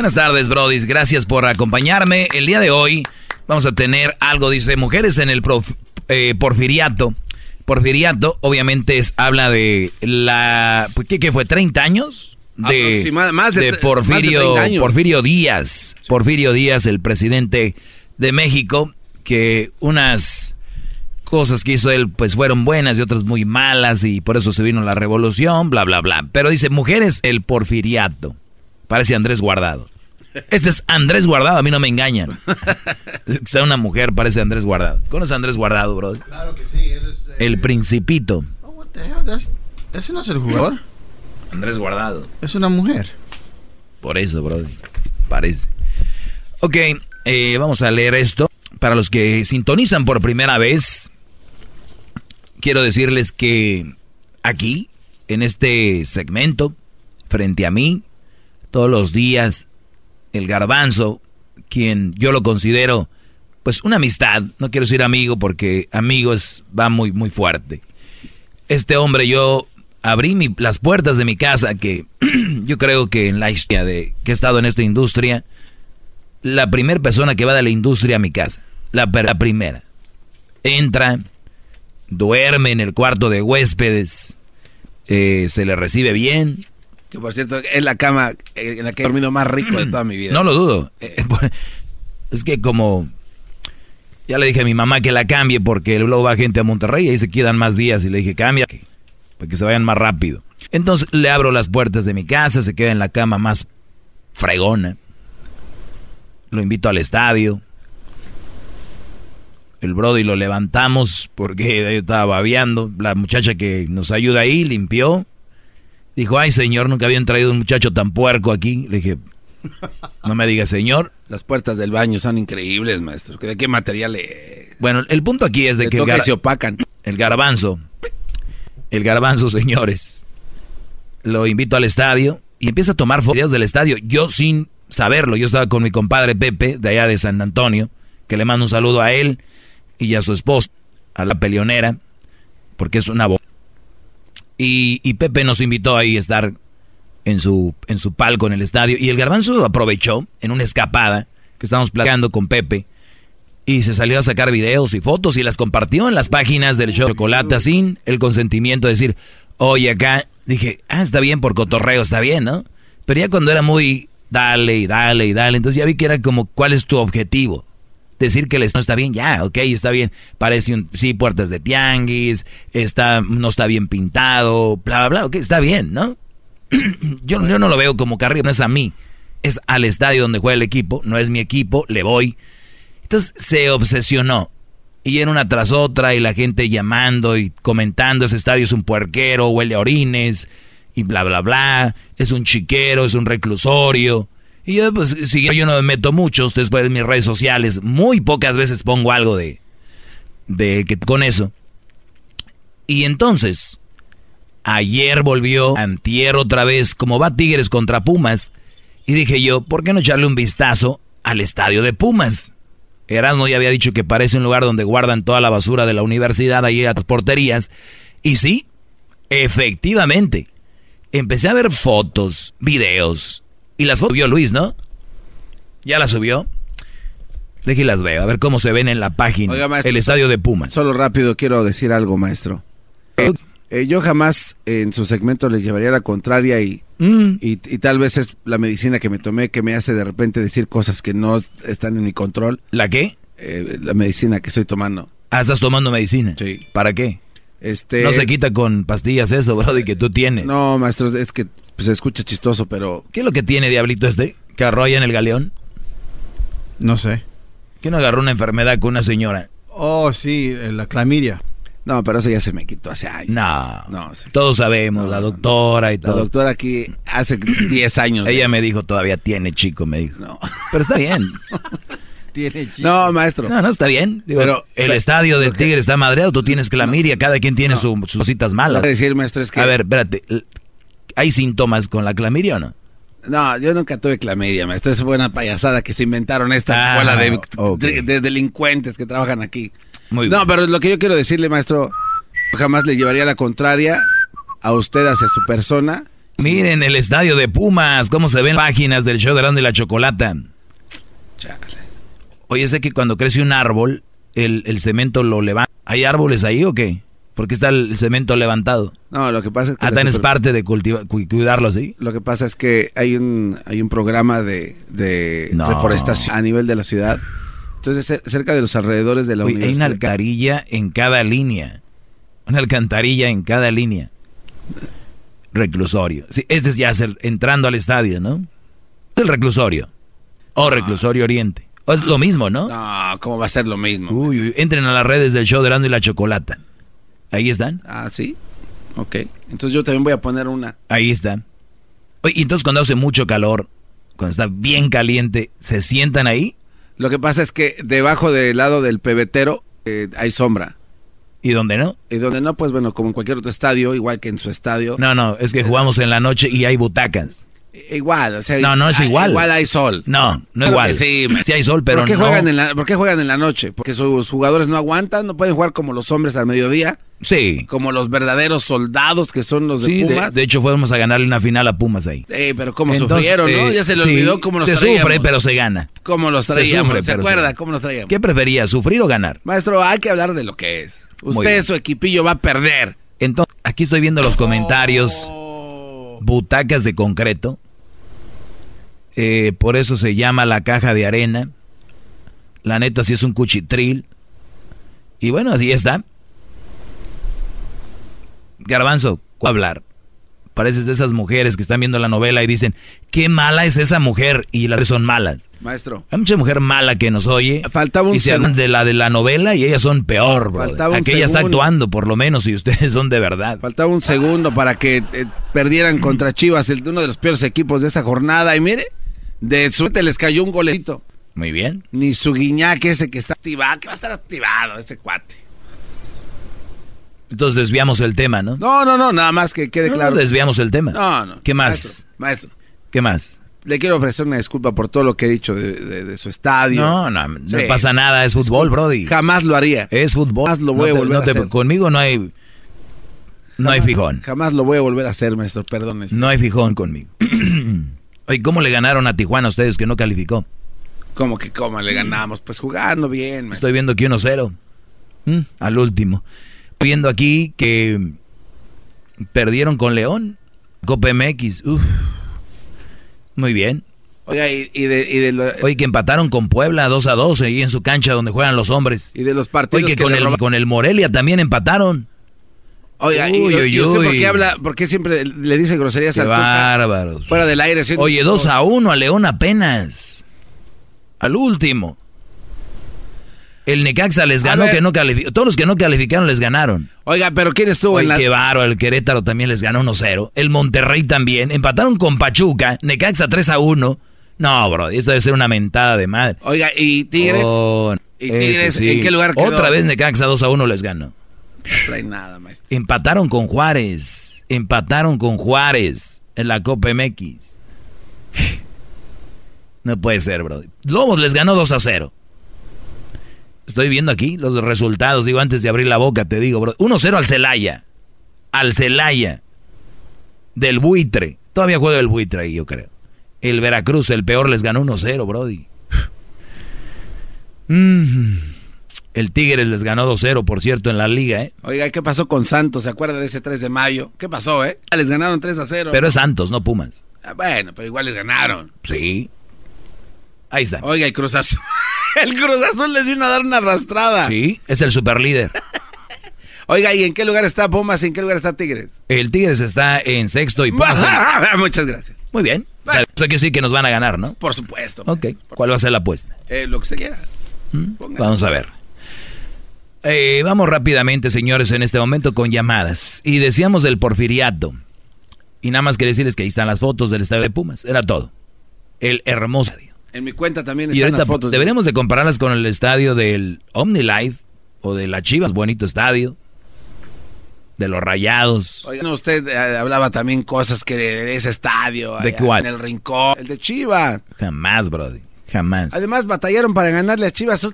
Buenas tardes, Brodis. Gracias por acompañarme. El día de hoy vamos a tener algo, dice, mujeres en el prof- eh, porfiriato. Porfiriato, obviamente, es, habla de la... pues, ¿Qué, qué fue? ¿30 años? De, más de de Porfirio, 30 años. Porfirio Díaz. Porfirio Díaz, el presidente de México, que unas cosas que hizo él pues fueron buenas y otras muy malas y por eso se vino la revolución, bla, bla, bla. Pero dice, mujeres, el porfiriato. Parece Andrés Guardado. Este es Andrés Guardado, a mí no me engañan. Sea una mujer, parece Andrés Guardado. ¿Conoces a Andrés Guardado, bro? Claro que sí. él es, eh, El principito. what the hell, that's- Ese no es el jugador. Andrés Guardado. Es una mujer. Por eso, bro. Parece. Ok, eh, vamos a leer esto. Para los que sintonizan por primera vez, quiero decirles que aquí, en este segmento, frente a mí, todos los días, el garbanzo, quien yo lo considero, pues una amistad, no quiero decir amigo porque amigo es, va muy, muy fuerte. Este hombre, yo abrí mi- las puertas de mi casa, que yo creo que en la historia de que he estado en esta industria, la primera persona que va de la industria a mi casa, la, primera, entra, duerme en el cuarto de huéspedes, eh, se le recibe bien. Que por cierto, es la cama eh, en la que he dormido más rico de toda mi vida. No lo dudo. Eh, Es que como ya le dije a mi mamá que la cambie porque luego va gente a Monterrey y ahí se quedan más días y le dije cambia para que se vayan más rápido. Entonces le abro las puertas de mi casa, se queda en la cama más fregona. Lo invito al estadio. El Brody lo levantamos porque estaba babeando. La muchacha que nos ayuda ahí limpió. Dijo, ay señor, nunca habían traído un muchacho tan puerco aquí. Le dije, no me diga señor. Las puertas del baño son increíbles, maestro. ¿De qué material es? Bueno, el punto aquí es de que el, y gar- se opacan. el garbanzo, el garbanzo, señores, lo invito al estadio y empieza a tomar fotos del estadio. Yo sin saberlo, yo estaba con mi compadre Pepe, de allá de San Antonio, que le mando un saludo a él y a su esposa, a la peleonera, porque es una bo- y, y Pepe nos invitó ahí a estar en su, en su palco en el estadio. Y el garbanzo aprovechó en una escapada que estábamos platicando con Pepe. Y se salió a sacar videos y fotos y las compartió en las páginas del show Chocolata sin el consentimiento de decir, oye acá, dije, ah, está bien por cotorreo, está bien, ¿no? Pero ya cuando era muy dale y dale y dale, entonces ya vi que era como, ¿cuál es tu objetivo? Decir que les no está bien, ya, ok, está bien. Parece un, sí, puertas de tianguis, está, no está bien pintado, bla, bla, bla, ok, está bien, ¿no? yo, yo no lo veo como carrera, no es a mí, es al estadio donde juega el equipo, no es mi equipo, le voy. Entonces se obsesionó Y en una tras otra y la gente llamando y comentando, ese estadio es un puerquero, huele a orines y bla, bla, bla, es un chiquero, es un reclusorio. Y yo, pues, si yo no me meto mucho, ustedes pueden mis redes sociales, muy pocas veces pongo algo de, de que con eso. Y entonces, ayer volvió, antier otra vez, como va Tigres contra Pumas, y dije yo, ¿por qué no echarle un vistazo al estadio de Pumas? Erasmo ya había dicho que parece un lugar donde guardan toda la basura de la universidad, ahí a las porterías. Y sí, efectivamente. Empecé a ver fotos, videos. Y las vio Luis, ¿no? ¿Ya las subió? Deje y las veo, a ver cómo se ven en la página. Oiga, maestro, el estadio de Pumas. Solo rápido quiero decir algo, maestro. Eh, yo jamás en su segmento les llevaría la contraria y, Mm. y, y tal vez es la medicina que me tomé que me hace de repente decir cosas que no están en mi control. ¿La qué? Eh, la medicina que estoy tomando. Ah, ¿estás tomando medicina? Sí. ¿Para qué? Este, No se quita con pastillas eso, Brody, que tú tienes. No, maestro, es que pues, se escucha chistoso, pero... ¿Qué es lo que tiene Diablito este? ¿Que arrolla en el galeón? No sé. ¿Quién agarró una enfermedad con una señora? Oh, sí, eh, la clamidia. No, pero eso ya se me quitó hace años. No. No, sí. Todos sabemos, la doctora y La todo. doctora aquí hace 10 años. Ella me dijo, todavía tiene chico, me dijo. No. Pero está bien. Tiene chico. No, maestro. No, no, está bien. Digo, Pero- el pero- estadio del Tigre está madreado, tú tienes clamidia, cada quien tiene su- sus cositas malas. que decir, maestro, es que... A ver, espérate. ¿Hay síntomas con la clamidia o no? No, yo nunca tuve clamidia, maestro. Es buena payasada que se inventaron esta Ah, escuela de, ok. de- de delincuentes que trabajan aquí. Muy no, bien. pero lo que yo quiero decirle, maestro, jamás le llevaría la contraria a usted hacia su persona. Miren el estadio de Pumas, cómo se ven páginas del show de Grande y la Chocolata. Oye, sé que cuando crece un árbol, el, el cemento lo levanta. ¿Hay árboles ahí o qué? ¿Por qué está el, cemento levantado? No, lo que pasa es que... Ah, también es super- parte de cultivar, cu- cuidarlo así. Lo que pasa es que hay un, hay un programa de, de No. reforestación a nivel de la ciudad. Entonces, cer- cerca de los alrededores de la Oye, hay una alcantarilla en cada línea. Una alcantarilla en cada línea. Reclusorio. Sí, este es ya el- entrando al estadio, ¿no? El reclusorio. O reclusorio oriente. O es lo mismo, ¿no? No, ¿cómo va a ser lo mismo? Uy, uy, entren a las redes del show de Erasmo y la Chocolata. Ahí están. Ah, sí. Ok. Entonces yo también voy a poner una. Ahí está. Oye, y entonces cuando hace mucho calor, cuando está bien caliente, ¿se sientan ahí? Lo que pasa es que debajo del lado del pebetero eh, hay sombra. ¿Y dónde no? Y donde no, pues bueno, como en cualquier otro estadio, igual que en su estadio. No, no, es que jugamos en la noche y hay butacas. Igual, o sea. No, no es ah, igual. Igual hay sol. No, no igual. sí, sí hay sol, pero ¿Por qué, no. juegan en la, ¿Por qué juegan en la noche? Porque sus jugadores no aguantan, no pueden jugar como los hombres al mediodía, Sí. como los verdaderos soldados que son los de Sí, de, Pumas. de hecho fuimos a ganarle una final a Pumas ahí. Eh, pero cómo Entonces, sufrieron, ¿no? eh, Ya se le sí, olvidó cómo nos Se traíamos. sufre, pero se gana. ¿Cómo los traíamos? sufre, ¿Se acuerda cómo nos traíamos? ¿Qué prefería, sufrir o ganar? Maestro, hay que hablar de lo que es. Usted, su equipillo va a perder. Entonces, aquí estoy viendo los comentarios. Butacas de concreto. Eh, por eso se llama la caja de arena. La neta, sí es un cuchitril. Y bueno, así está. Garbanzo, hablar. Pareces de esas mujeres que están viendo la novela y dicen, qué mala es esa mujer y las son malas. Maestro. Hay mucha mujer mala que nos oye Faltaba un y se hablan de la de la novela y ellas son peor, bro. Faltaba un Aquella está actuando, por lo menos, y ustedes son de verdad. Faltaba un segundo para que eh, perdieran contra Chivas, el, uno de los peores equipos de esta jornada. Y mire, de suerte les cayó un golecito. Muy bien. Ni su guiñac ese que está activado, que va a estar activado este cuate. Entonces desviamos el tema, ¿no? No, no, no, nada más que quede No, claro. desviamos el tema. No, no. ¿Qué más? Maestro, maestro, ¿Qué más? le quiero ofrecer una disculpa por todo lo que he dicho de, de- de su estadio. No, no, no Sí. pasa nada, es fútbol, Brody. Jamás lo haría. Es fútbol. Jamás lo voy No a volver no a te- hacer. Conmigo no hay no hay Jamás- fijón. Jamás lo voy a volver a hacer, maestro, perdón. No hay fijón conmigo. Oye, ¿cómo le ganaron a Tijuana a ustedes que no calificó? ¿Cómo que cómo le ganamos? Pues jugando bien, maestro. Estoy viendo aquí 1-0. Mm, al último. Viendo aquí que perdieron con León. Copa MX. Uf. Muy bien. Oiga, y, y de, y de lo- Oye, que empataron con Puebla 2 a 2 ahí en su cancha donde juegan los hombres. y de los partidos Oye, que, con, le el, roba- con el Morelia también empataron. Oiga, y- Uy, y, uy, usted por uy. qué habla, por qué siempre le dice groserías Qué al bárbaros. Fuera del aire. Oye, su- 2 a 1 a León apenas. Al último. El Necaxa les ganó, que no calificó. Todos los que no calificaron les ganaron. Oiga, pero ¿quién estuvo Oye, en la...? qué baro, el Querétaro también les ganó 1-0. El Monterrey también. Empataron con Pachuca, Necaxa 3-1. No, bro, esto debe ser una mentada de madre. Oiga, ¿y Tigres? Oh, ¿Y Tigres sí. en qué lugar quedó? Otra vez Necaxa 2-1 les ganó. No trae nada, maestro. Empataron con Juárez. Empataron con Juárez en la Copa MX. No puede ser, bro. Lobos les ganó 2 a 0. Estoy viendo aquí los resultados, digo, antes de abrir la boca, te digo, bro. 1-0 al Celaya. Al Celaya. Del buitre. Todavía juega el buitre ahí, yo creo. El Veracruz, el peor, les ganó 1-0, Brody. Mm. El Tigres les ganó 2-0, por cierto, en la liga, ¿eh? Oiga, ¿qué pasó con Santos? ¿Se acuerda de ese 3 de mayo? ¿Qué pasó, eh? Les ganaron 3 a 0. Pero es Santos, no Pumas. Ah, bueno, pero igual les ganaron. Sí. Ahí está. Oiga, y Cruz Azul. El Cruz Azul les vino a dar una arrastrada. Sí, es el superlíder. Oiga, ¿y en qué lugar está Pumas en qué lugar está Tigres? El Tigres está en sexto y Pumas en- Muchas gracias. Muy bien. O sea, eso quiere decir que nos van a ganar, ¿no? Por supuesto. Ok. ¿Cuál va a ser la apuesta? Eh, lo que se quiera. Vamos a ver. Eh, vamos rápidamente, señores, en este momento con llamadas. Y decíamos del porfiriato. Y nada más quería decirles que ahí están las fotos del estadio de Pumas. Era todo. El hermoso estadio. En mi cuenta también Y están ahorita las fotos. deberíamos de compararlas con el estadio del OmniLife o de la Chivas, bonito estadio. De los Rayados. Oiga, no, usted eh, hablaba también cosas que de ese estadio. ¿De cuál? En el rincón. El de Chivas. Jamás, Brody. Jamás. Además, batallaron para ganarle a Chivas.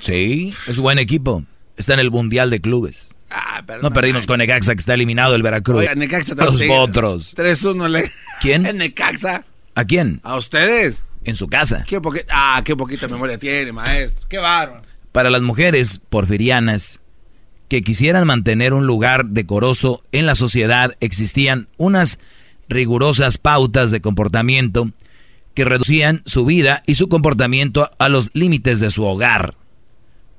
Sí, es un buen equipo. Está en el Mundial de Clubes. no perdimos con Necaxa, que está eliminado el Veracruz. Oiga, Necaxa Los también. otros. 3-1 le... ¿Quién? El Necaxa. ¿A quién? ¿A ustedes? En su casa. ¿Qué poqui- Ah, qué poquita memoria tiene, maestro. Qué bárbaro. Para las mujeres porfirianas que quisieran mantener un lugar decoroso en la sociedad, existían unas rigurosas pautas de comportamiento que reducían su vida y su comportamiento a los límites de su hogar.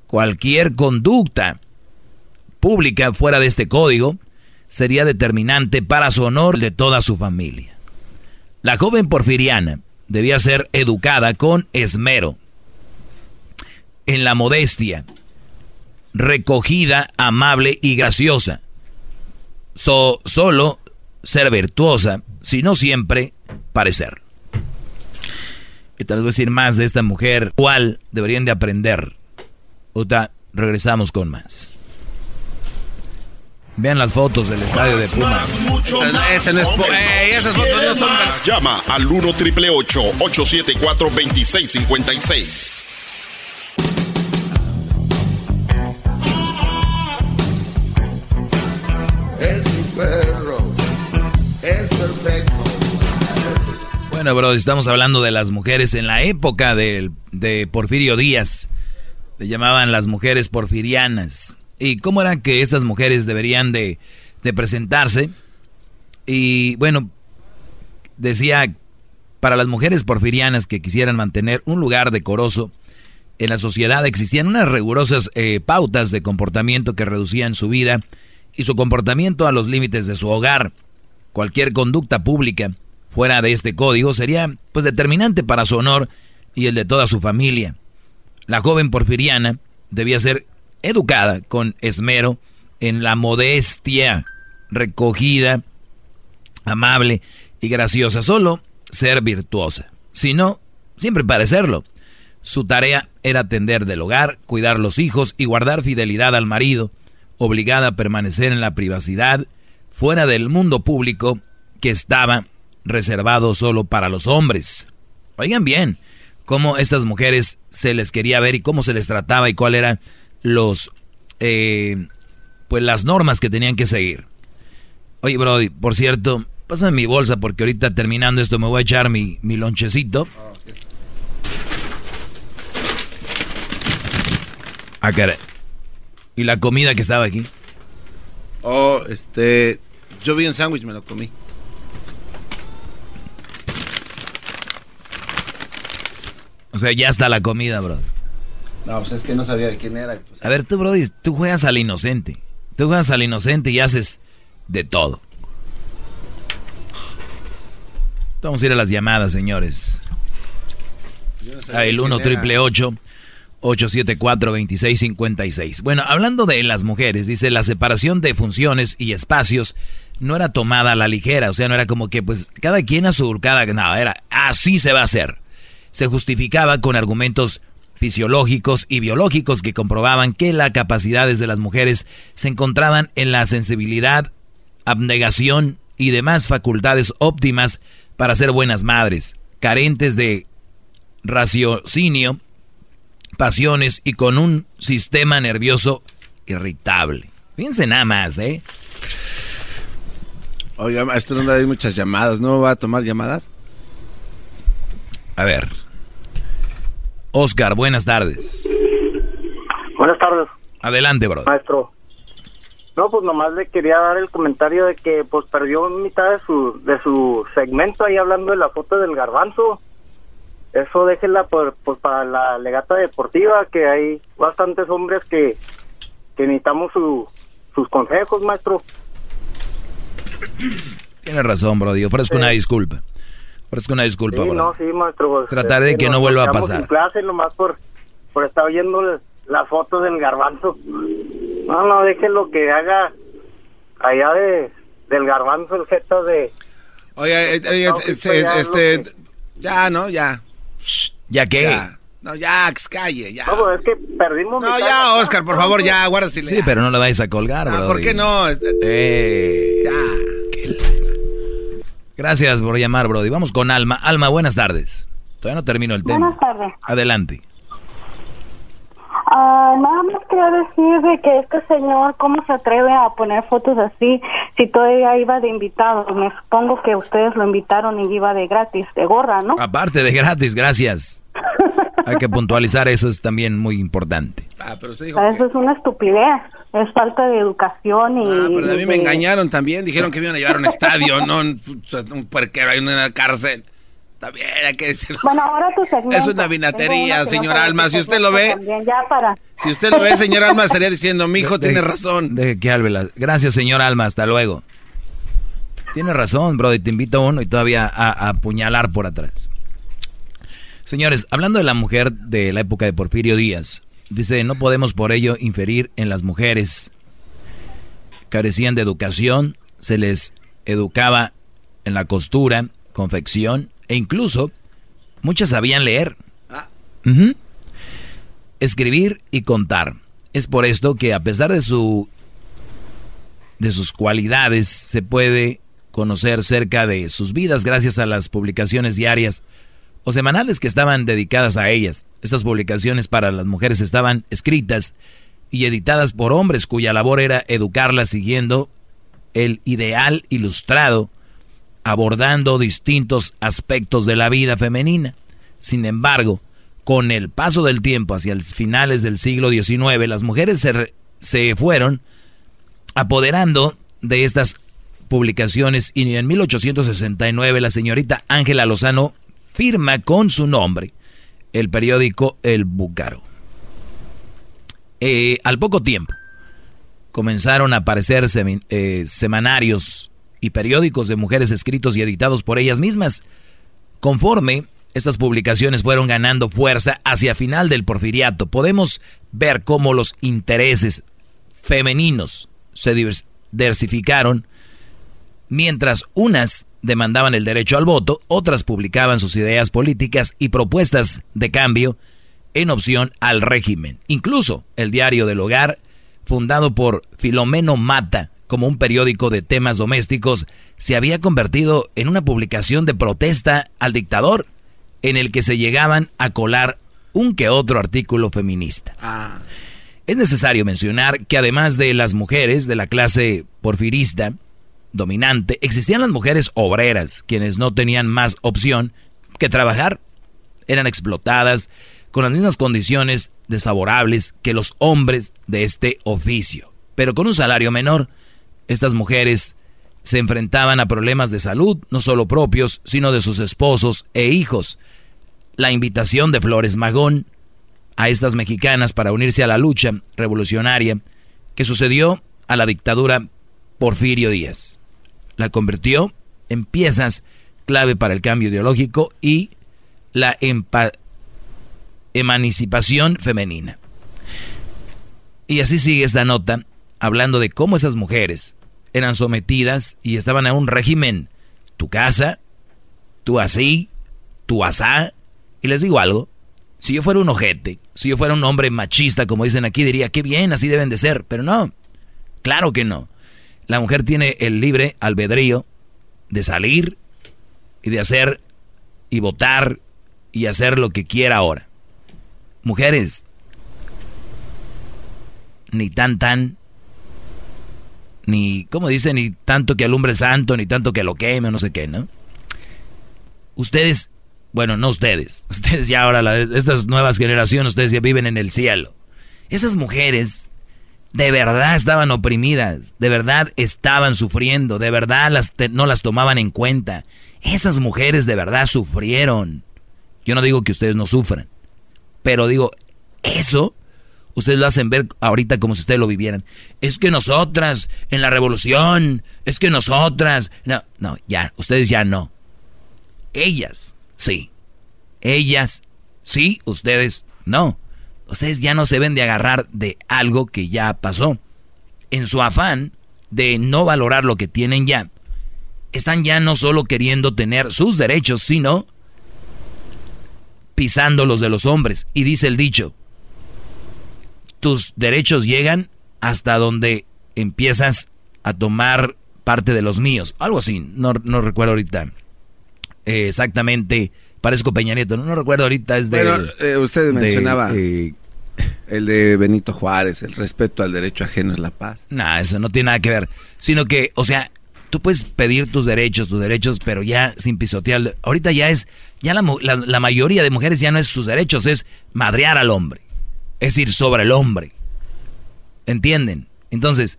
Cualquier conducta pública fuera de este código sería determinante para su honor de toda su familia. La joven porfiriana debía ser educada con esmero, en la modestia, recogida, amable y graciosa. So- solo ser virtuosa, sino siempre parecer. Y tal vez decir más de esta mujer, cuál deberían de aprender. Otra, regresamos con más. Vean las fotos del estadio de Pumas. Mucho más. Ese no es Ey, esas fotos no son más. Llama al 1 triple 874 2656. Es mi perro. Es perfecto. Bueno, bro, estamos hablando de las mujeres en la época del- de Porfirio Díaz. Le llamaban las mujeres porfirianas. ¿Y cómo era que estas mujeres deberían de, presentarse? Y bueno, decía, para las mujeres porfirianas que quisieran mantener un lugar decoroso en la sociedad existían unas rigurosas eh, pautas de comportamiento que reducían su vida y su comportamiento a los límites de su hogar. Cualquier conducta pública fuera de este código sería pues determinante para su honor y el de toda su familia. La joven porfiriana debía ser educada con esmero en la modestia, recogida, amable y graciosa, solo ser virtuosa, sino siempre parecerlo. Su tarea era atender del hogar, cuidar los hijos y guardar fidelidad al marido, obligada a permanecer en la privacidad, fuera del mundo público que estaba reservado solo para los hombres. Oigan bien, cómo estas mujeres se les quería ver y cómo se les trataba y cuál eran los eh, pues las normas que tenían que seguir. Oye, Brody, por cierto, pásame mi bolsa porque ahorita terminando esto me voy a echar mi, mi lonchecito. Ah, caray. ¿Y la comida que estaba aquí? Oh, este. Yo vi un sándwich, me lo comí. O sea, ya está la comida, bro. No, pues es que no sabía de quién era. pues. A ver, tú, Brody, tú juegas al inocente. Tú juegas al inocente y haces de todo. Vamos a ir a las llamadas, señores. No A el quién 1 era. triple 8 874-2656. Bueno, hablando de las mujeres, dice, la separación de funciones y espacios no era tomada a la ligera, o sea, no era como que pues cada quien a su cada no, era así se va a hacer. Se justificaba con argumentos fisiológicos y biológicos que comprobaban que las capacidades de las mujeres se encontraban en la sensibilidad, abnegación y demás facultades óptimas para ser buenas madres, carentes de raciocinio, pasiones y con un sistema nervioso irritable. Fíjense nada más, ¿eh? Oiga, esto no hay muchas llamadas, ¿no va a tomar llamadas? A ver. Oscar, buenas tardes. Buenas tardes. Adelante, bro. Maestro. No, pues nomás le quería dar el comentario de que pues perdió mitad de su de su segmento ahí hablando de la foto del garbanzo. Eso déjela por, pues para la legata deportiva, que hay bastantes hombres que, que necesitamos su, sus consejos, maestro. Tiene razón, Brody. Ofrezco una disculpa. Ofrezco una disculpa, Sí, no, sí, maestro. pues, Trataré de es que no vuelva a pasar. En clase nomás por, por estar oyendo las fotos del garbanzo. No, no, déjelo que haga allá de, del garbanzo el jeta de... Oye, eh, oye, No, eh, pues, ya este, que- ya, ¿no? Ya. ¿Ya qué? Ya. No, ya, calle, ya. No, pues es que perdimos... No, mitad ya, Oscar, por favor, ya. Sí, pero no lo vayas a colgar, Ah, bro. ¿Por qué no? Eh, Gracias por llamar, Brody. Vamos con Alma. Alma, buenas tardes. Todavía no termino el tema. Buenas tardes. Adelante. Ah, nada más quería decir de que este señor, ¿cómo se atreve a poner fotos así si todavía iba de invitado? Me supongo que ustedes lo invitaron y iba de gratis, de gorra, ¿no? Aparte de gratis, gracias. Hay que puntualizar eso, es también muy importante. Ah, pero usted dijo Ah, Eso es una estupidez, es falta de educación y... Ah, pero a mí me engañaron también. Dijeron que me iban a llevar a un estadio, no un, un puerquero ahí en una cárcel. También hay que decirlo. Bueno, ahora tu segmento. Es una vinatería, señor Alma. Si usted lo ve, también, ya para... si usted lo ve, señor Alma, estaría diciendo, mi hijo tiene razón. Deje que hable la- Gracias, señor Alma. Hasta luego. Tiene razón, Brody. Te invito a uno y todavía a, a apuñalar por atrás. Señores, hablando de la mujer de la época de Porfirio Díaz, dice, no podemos por ello inferir en las mujeres. Carecían de educación, se les educaba en la costura, confección e incluso muchas sabían leer. Ujú. Escribir y contar. Es por esto que a pesar de su de sus cualidades se puede conocer cerca de sus vidas gracias a las publicaciones diarias o semanales que estaban dedicadas a ellas. Estas publicaciones para las mujeres estaban escritas y editadas por hombres cuya labor era educarlas siguiendo el ideal ilustrado, abordando distintos aspectos de la vida femenina. Sin embargo, con el paso del tiempo hacia los finales del siglo XIX, las mujeres se, se fueron apoderando de estas publicaciones y en 1869 la señorita Ángela Lozano firma con su nombre el periódico El Búcaro. Eh, al poco tiempo comenzaron a aparecer eh, semanarios y periódicos de mujeres escritos y editados por ellas mismas. Conforme estas publicaciones fueron ganando fuerza hacia final del porfiriato, podemos ver cómo los intereses femeninos se divers- diversificaron, mientras unas demandaban el derecho al voto, otras publicaban sus ideas políticas y propuestas de cambio en opción al régimen. Incluso el diario del hogar, fundado por Filomeno Mata como un periódico de temas domésticos, se había convertido en una publicación de protesta al dictador, en el que se llegaban a colar un que otro artículo feminista. Es necesario mencionar que además de las mujeres de la clase porfirista dominante, existían las mujeres obreras, quienes no tenían más opción que trabajar. Eran explotadas con las mismas condiciones desfavorables que los hombres de este oficio. Pero con un salario menor, estas mujeres se enfrentaban a problemas de salud, no solo propios, sino de sus esposos e hijos. La invitación de Flores Magón a estas mexicanas para unirse a la lucha revolucionaria que sucedió a la dictadura Porfirio Díaz. La convirtió en piezas clave para el cambio ideológico y la emancipación femenina. Y así sigue esta nota, hablando de cómo esas mujeres eran sometidas y estaban a un régimen. Tu casa, tú así, tú asá. Y les digo algo, si yo fuera un ojete, si yo fuera un hombre machista, como dicen aquí, diría, qué bien, así deben de ser. Pero no, claro que no. La mujer tiene el libre albedrío de salir y de hacer y votar y hacer lo que quiera ahora. Mujeres, ni tan tan, ni, como dicen, ni tanto que alumbre el santo, ni tanto que lo queme, no sé qué, ¿no? Ustedes, bueno, no ustedes, ustedes ya ahora, estas nuevas generaciones, ustedes ya viven en el cielo. Esas mujeres de verdad estaban oprimidas, de verdad estaban sufriendo, de verdad las no las tomaban en cuenta. Esas mujeres de verdad sufrieron. Yo no digo que ustedes no sufran, pero digo, eso ustedes lo hacen ver ahorita como si ustedes lo vivieran. Es que nosotras en la revolución, es que nosotras, no, no, ya, ustedes ya no. Ellas, sí. Ellas, sí, ustedes no. Ustedes ya no se ven de agarrar de algo que ya pasó. En su afán de no valorar lo que tienen ya, están ya no solo queriendo tener sus derechos, sino pisando los de los hombres. Y dice el dicho, tus derechos llegan hasta donde empiezas a tomar parte de los míos. Algo así, no, recuerdo ahorita eh, exactamente. Parezco Peña Nieto, no, recuerdo ahorita, es de... Bueno, eh, usted mencionaba eh, el de Benito Juárez, el respeto al derecho ajeno es la paz. No, eso no tiene nada que ver. Sino que, o sea, tú puedes pedir tus derechos, tus derechos, pero ya sin pisotear. Ahorita ya es, ya la, mayoría de mujeres ya no es sus derechos, es madrear al hombre. Es ir sobre el hombre. ¿Entienden? Entonces,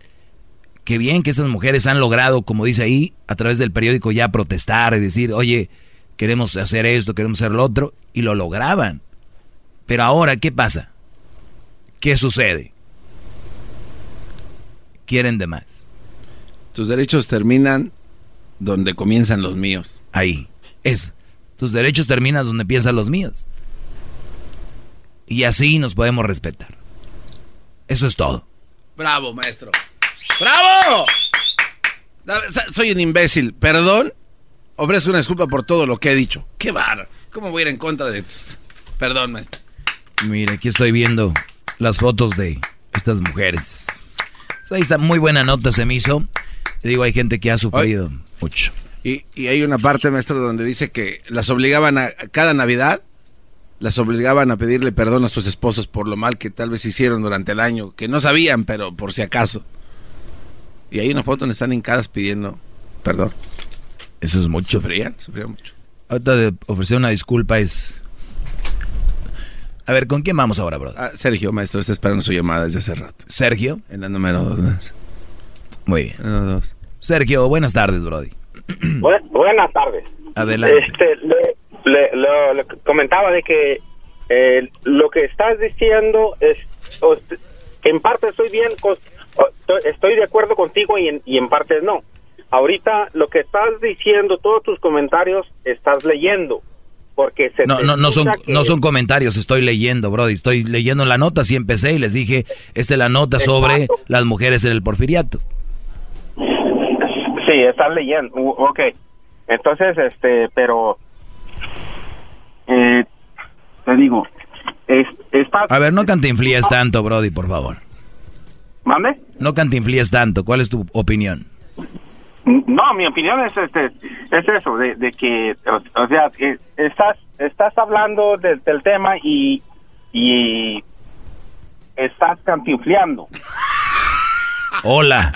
qué bien que esas mujeres han logrado, como dice ahí, a través del periódico ya protestar y decir, oye, queremos hacer esto, queremos hacer lo otro, y lo lograban. Pero ahora, ¿qué pasa? ¿Qué sucede? Quieren de más. Tus derechos terminan donde comienzan los míos. Ahí, es. Tus derechos terminan donde empiezan los míos. Y así nos podemos respetar. Eso es todo. Bravo, maestro. ¡Bravo! Soy un imbécil, perdón. Ofrezco una disculpa por todo lo que he dicho. ¡Qué bar! ¿Cómo voy a ir en contra de Perdón, maestro. Mira, aquí estoy viendo las fotos de estas mujeres. Ahí está, muy buena nota se me hizo. Te digo, hay gente que ha sufrido mucho. Y, hay una parte, maestro, donde dice que las obligaban a, cada Navidad, las obligaban a pedirle perdón a sus esposos por lo mal que tal vez hicieron durante el año, que no sabían, pero por si acaso. Y hay una foto donde están hincadas pidiendo perdón. Eso es mucho. Sufrían, sufrían mucho. Ahorita de ofrecer una disculpa es... A ver, ¿con quién vamos ahora, brother? Ah, Sergio, maestro, está esperando su llamada desde hace rato. ¿Sergio? En la número dos. Muy bien. Dos. Sergio, buenas tardes, Brody. buenas tardes. Adelante. Este, le, comentaba de que eh, lo que estás diciendo es, en parte estoy bien, estoy de acuerdo contigo y en, y en parte no. Ahorita lo que estás diciendo, todos tus comentarios, estás leyendo. Porque se no, no, no son, no son comentarios, estoy leyendo, Brody. Estoy leyendo la nota, si empecé y les dije, esta es la nota sobre las mujeres en el porfiriato. Sí, estás leyendo, ok. Entonces, este, pero, eh, te digo, es, A ver, no cantinflíes tanto, Brody, por favor. ¿Mame? No cantinflíes tanto, ¿cuál es tu opinión? No, mi opinión es este es eso de, que o, sea estás estás hablando del tema y y estás cantinfleando. Hola,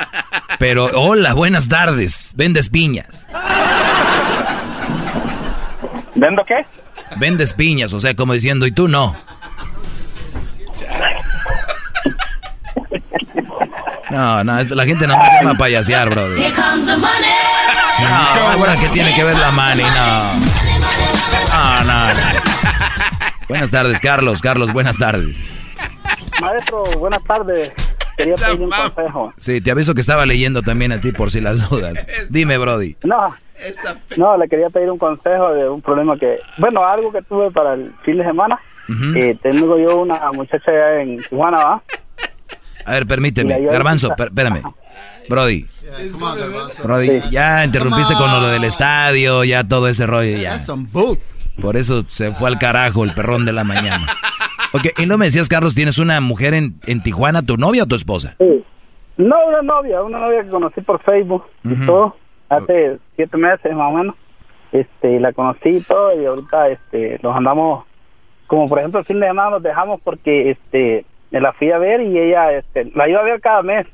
pero hola, buenas tardes. Vendes piñas. ¿Vendo qué? Vendes piñas, o sea, como diciendo, y tú no. No, no, la gente no me llama a payasear, brother. No, bueno, ¿qué tiene que ver la money? No. No, no. Buenas tardes, Carlos. Carlos, buenas tardes. Maestro, buenas tardes. Quería pedir un consejo. Sí, te aviso que estaba leyendo también a ti por si las dudas. Dime, Brody. No, no, le quería pedir un consejo de un problema que, bueno, algo que tuve para el fin de semana. Eh, tengo yo una muchacha en Tijuana, ¿va? A ver, permíteme. Mira, Garbanzo, per- espérame. Brody, Brody, ya interrumpiste con on. lo del estadio, ya todo ese rollo, ya. Por eso se fue al carajo el perrón de la mañana. Ok, y no me decías, Carlos, ¿tienes una mujer en, en Tijuana, tu novia o tu esposa? Sí. No, una novia, una novia que conocí por Facebook y Ujú. todo, hace siete meses más o menos. Este, la conocí y todo, y ahorita este, nos andamos, como por ejemplo el fin de semana nos dejamos porque este, me la fui a ver y ella, este, la iba a ver cada mes,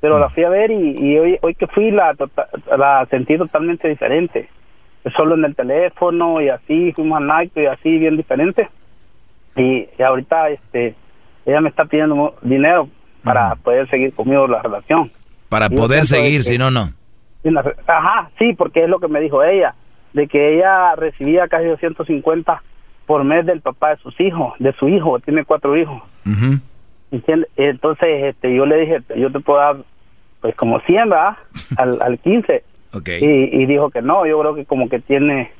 pero la fui a ver y, y hoy, hoy que fui la, tota- la sentí totalmente diferente. Solo en el teléfono y así, fuimos al night y así, bien diferente. Y, y ahorita este, ella me está pidiendo dinero para poder seguir conmigo la relación. Para poder seguir, si no, no. Ajá, sí, porque es lo que me dijo ella, de que ella recibía casi 250 por mes del papá de sus hijos, de su hijo, tiene cuatro hijos. ¿Entiende? Entonces este, yo le dije, yo te puedo dar pues como 100, ¿verdad? Al, al 15. Ok. Y, y dijo que no, yo creo que como que tiene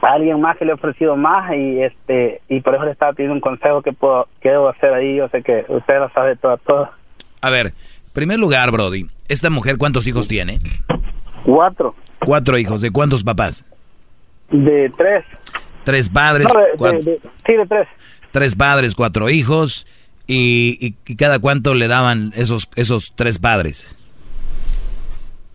a alguien más que le ha ofrecido más y este y por eso le estaba pidiendo un consejo que puedo que debo hacer ahí, yo sé que usted lo sabe toda toda. A ver, en primer lugar, Brody, ¿esta mujer cuántos hijos tiene? Cuatro. Cuatro hijos. ¿De cuántos papás? De tres. Tres padres. No, de- cua- de- de- sí, de tres. Tres padres, cuatro hijos. Y, y- y cada cuánto le daban esos, esos tres padres?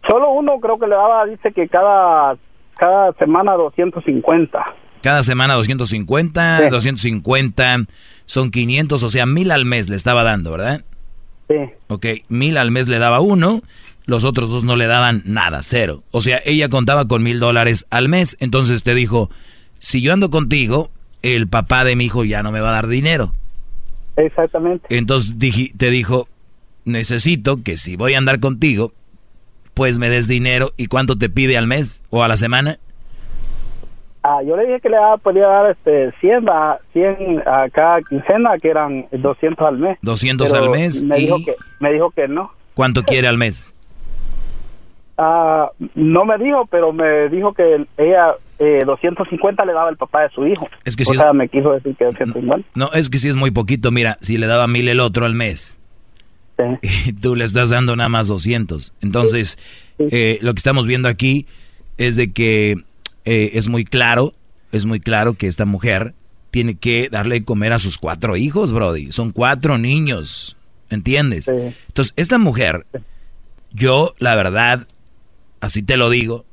Solo uno creo que le daba, dice que cada cada semana 250. Cada semana 250, Sí. 250 son 500, o sea, mil al mes le estaba dando, ¿verdad? Sí. Ok, mil al mes le daba uno, los otros dos no le daban nada, cero. O sea, ella contaba con mil dólares al mes, entonces te dijo, si yo ando contigo, el papá de mi hijo ya no me va a dar dinero. Exactamente. Entonces dije- te dijo, necesito que si voy a andar contigo, pues me des dinero. ¿Y cuánto te pide al mes o a la semana? Ah, yo le dije que le podía dar este 100 a 100 a cada quincena, que eran 200 al mes. 200 Pero al mes Me, y- dijo que, me dijo que no. ¿Cuánto quiere al mes? Ah, no me dijo, pero me dijo que ella eh, 250 le daba el papá de su hijo. Es que o si es- sea, me quiso decir que 250. No, es que si es muy poquito, mira, si le daba mil el otro al mes, y tú le estás dando nada más 200. Entonces, eh, lo que estamos viendo aquí es de que eh, es muy claro, es muy claro que esta mujer tiene que darle de comer a sus cuatro hijos, Brody. Son cuatro niños, ¿entiendes? Entonces, esta mujer, yo, la verdad, así te lo digo,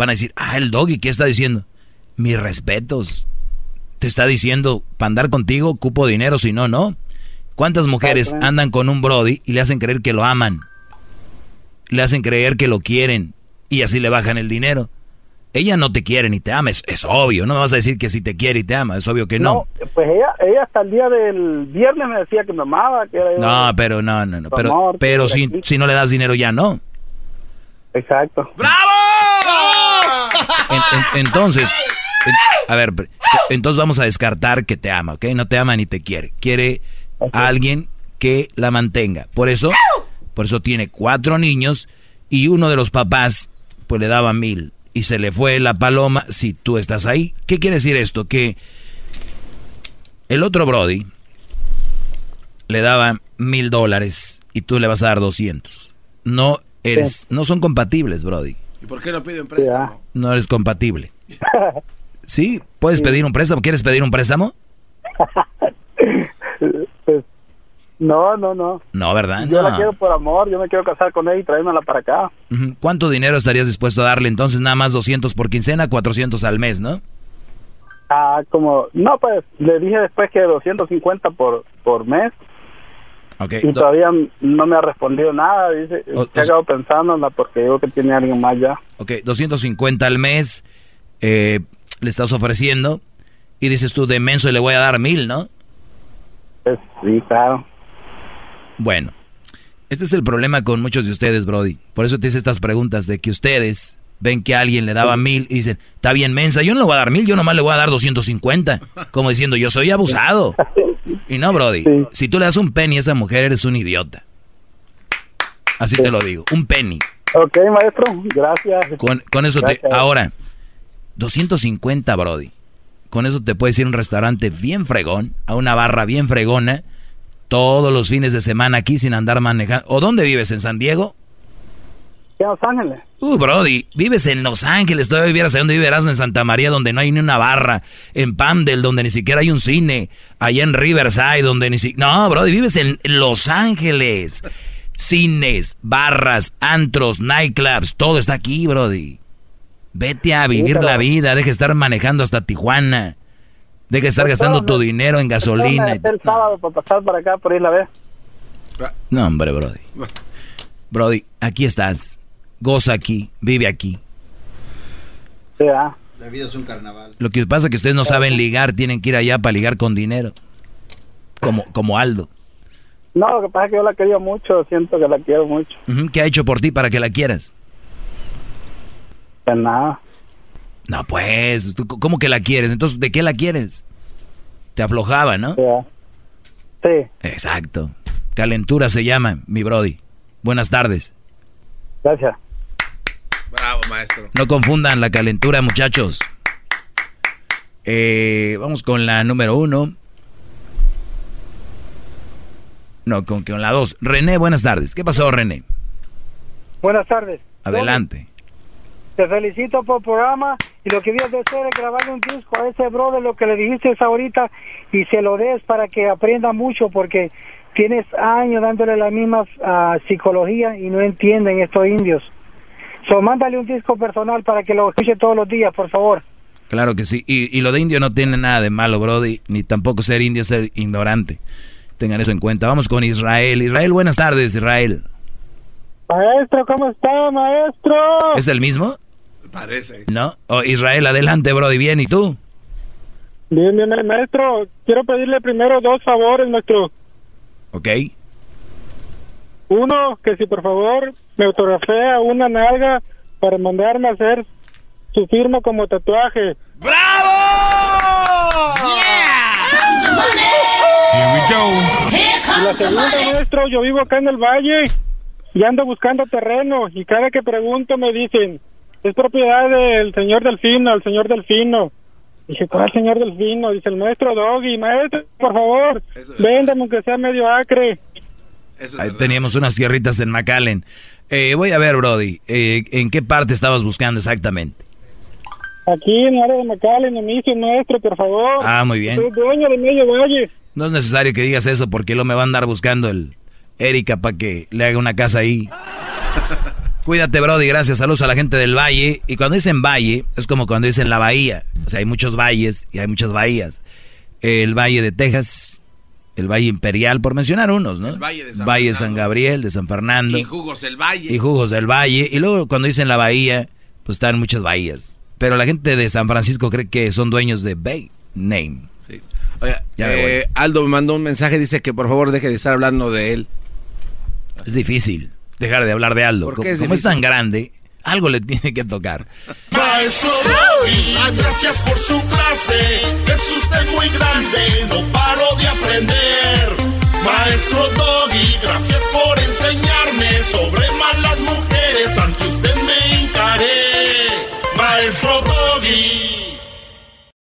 van a decir, ah, el doggy, ¿qué está diciendo? Mis respetos. Te está diciendo, para andar contigo, cupo dinero, si no, no. ¿Cuántas mujeres andan con un Brody y le hacen creer que lo aman? Le hacen creer que lo quieren y así le bajan el dinero. Ella no te quiere ni te ama, es, es obvio. No me vas a decir que si te quiere y te ama, es obvio que no. Pues ella, ella hasta el día del viernes me decía que me amaba, que era No, pero no, no, no. Pero, amor, pero si, si no le das dinero ya no. Exacto. En- en- entonces, en- a ver, entonces vamos a descartar que te ama, ¿ok? No te ama ni te quiere. Quiere a alguien que la mantenga. Por eso, por eso tiene cuatro niños y uno de los papás, pues le daba mil y se le fue la paloma si tú estás ahí. ¿Qué quiere decir esto? Que el otro Brody le daba mil dólares y tú le vas a dar doscientos. No eres, no son compatibles, Brody. ¿Y por qué no pide un préstamo? No eres compatible. Sí, puedes pedir un préstamo. ¿Quieres pedir un préstamo? Pues, no, no, no. No, ¿verdad? Yo la quiero por amor, yo me quiero casar con ella y traérmela para acá. ¿Cuánto dinero estarías dispuesto a darle entonces? Nada más 200 por quincena, 400 al mes, ¿no? Ah, como, no, pues le dije después que 250 por, por mes Ok. y do- todavía no me ha respondido nada. Dice, O- se ha o- quedado pensándola porque digo que tiene alguien más ya. ok, 250 al mes eh, le estás ofreciendo y dices tú, de menso le voy a dar mil, ¿no? Pues, sí, claro. Bueno, este es el problema con muchos de ustedes, Brody. Por eso te hice estas preguntas de que ustedes ven que alguien le daba mil y dicen, está bien mensa, yo no le voy a dar mil, yo nomás le voy a dar 250. Como diciendo, yo soy abusado. Y no, Brody, si tú le das un penny a esa mujer, eres un idiota. Así te lo digo, un penny. Ok, maestro, gracias. Con, con eso te... Gracias. Ahora, 250, Brody. Con eso te puedes ir a un restaurante bien fregón, a una barra bien fregona, todos los fines de semana aquí sin andar manejando. ¿O dónde vives? ¿En San Diego? En Los Ángeles. Uh, Brody, vives en Los Ángeles, todavía vivieras donde vivirás en Santa María, donde no hay ni una barra, en Pamdel, donde ni siquiera hay un cine, allá en Riverside, donde ni siquiera... No, Brody, vives en Los Ángeles. Cines, barras, antros, nightclubs, todo está aquí, Brody. Vete a vivir pero- la vida, deja de estar manejando hasta Tijuana. Deja de estar Pues, gastando todo, tu dinero en gasolina. Está el sábado para pasar por acá, por irla a ver. No, hombre, Brody. Brody, aquí estás. Goza aquí, vive aquí. Sí, ah. La vida es un carnaval. Lo que pasa es que ustedes no saben ligar, tienen que ir allá para ligar con dinero. Como, como Aldo. No, lo que pasa es que yo la quería mucho, siento que la quiero mucho. ¿Qué ha hecho por ti para que la quieras? Pues nada. No, pues, ¿tú ¿cómo que la quieres? Entonces, ¿de qué la quieres? Te aflojaba, ¿no? Sí. Exacto. Calentura se llama, mi Brody. Buenas tardes. Gracias. Bravo, maestro. No confundan la calentura, muchachos. Eh, vamos con la número uno. No, con, con la dos. René, buenas tardes. ¿Qué pasó, René? Buenas tardes. Adelante. Te felicito por el programa y lo que debías de hacer es grabarle un disco a ese brother, lo que le dijiste ahorita, y se lo des para que aprenda mucho porque tienes años dándole la misma ah, psicología y no entienden estos indios. So, mándale un disco personal para que lo escuche todos los días, por favor. Claro que sí. Y, y lo de indio no tiene nada de malo, Brody. Ni tampoco ser indio es ser ignorante. Tengan eso en cuenta. Vamos con Israel. Israel, buenas tardes, Israel. Maestro, ¿cómo está, maestro? ¿Es el mismo? Parece. ¿No? Oh, Israel, adelante, Brody. Bien, ¿y tú? Bien, bien, maestro. Quiero pedirle primero dos favores, maestro. ¿Ok? Uno, que si por favor me autografea una nalga para mandarme a hacer su firma como tatuaje. Y la segunda, maestro, yo vivo acá en el valle y ando buscando terreno y cada que pregunto me dicen, es propiedad del señor Delfino, el señor Delfino. Dije, ¿cuál señor Delfino? Dice el maestro Doggy, maestro, por favor, véndame aunque sea medio acre. Ahí teníamos unas tierritas en McAllen. Eh, voy a ver, Brody. eh, ¿En qué parte estabas buscando exactamente? Aquí en el área de McAllen, en mi maestro, por favor. Ah, muy bien. Soy dueño de medio valle. No es necesario que digas eso porque lo me va a andar buscando el Erika para que le haga una casa ahí. Cuídate, Brody. Gracias. Saludos a la gente del valle. Y cuando dicen valle, es como cuando dicen la bahía. O sea, hay muchos valles y hay muchas bahías. El valle de Texas, el valle imperial, por mencionar unos, ¿no? El Valle de San Valle Fernando. San Gabriel, de San Fernando. Y jugos del valle. y jugos del valle. Y luego cuando dicen la bahía, pues están muchas bahías. Pero la gente de San Francisco cree que son dueños de Bay Name. Sí. Me voy. eh, Aldo me mandó un mensaje, dice que por favor deje de estar hablando de él. Es difícil dejar de hablar de Aldo. ¿Por Como, qué es como es difícil? tan grande, algo le tiene que tocar. Maestro Doggy, gracias por su clase. Es usted muy grande, no paro de aprender. Maestro Doggy, gracias por enseñarme sobre malas mujeres. Ante usted me encaré. Maestro Doggy.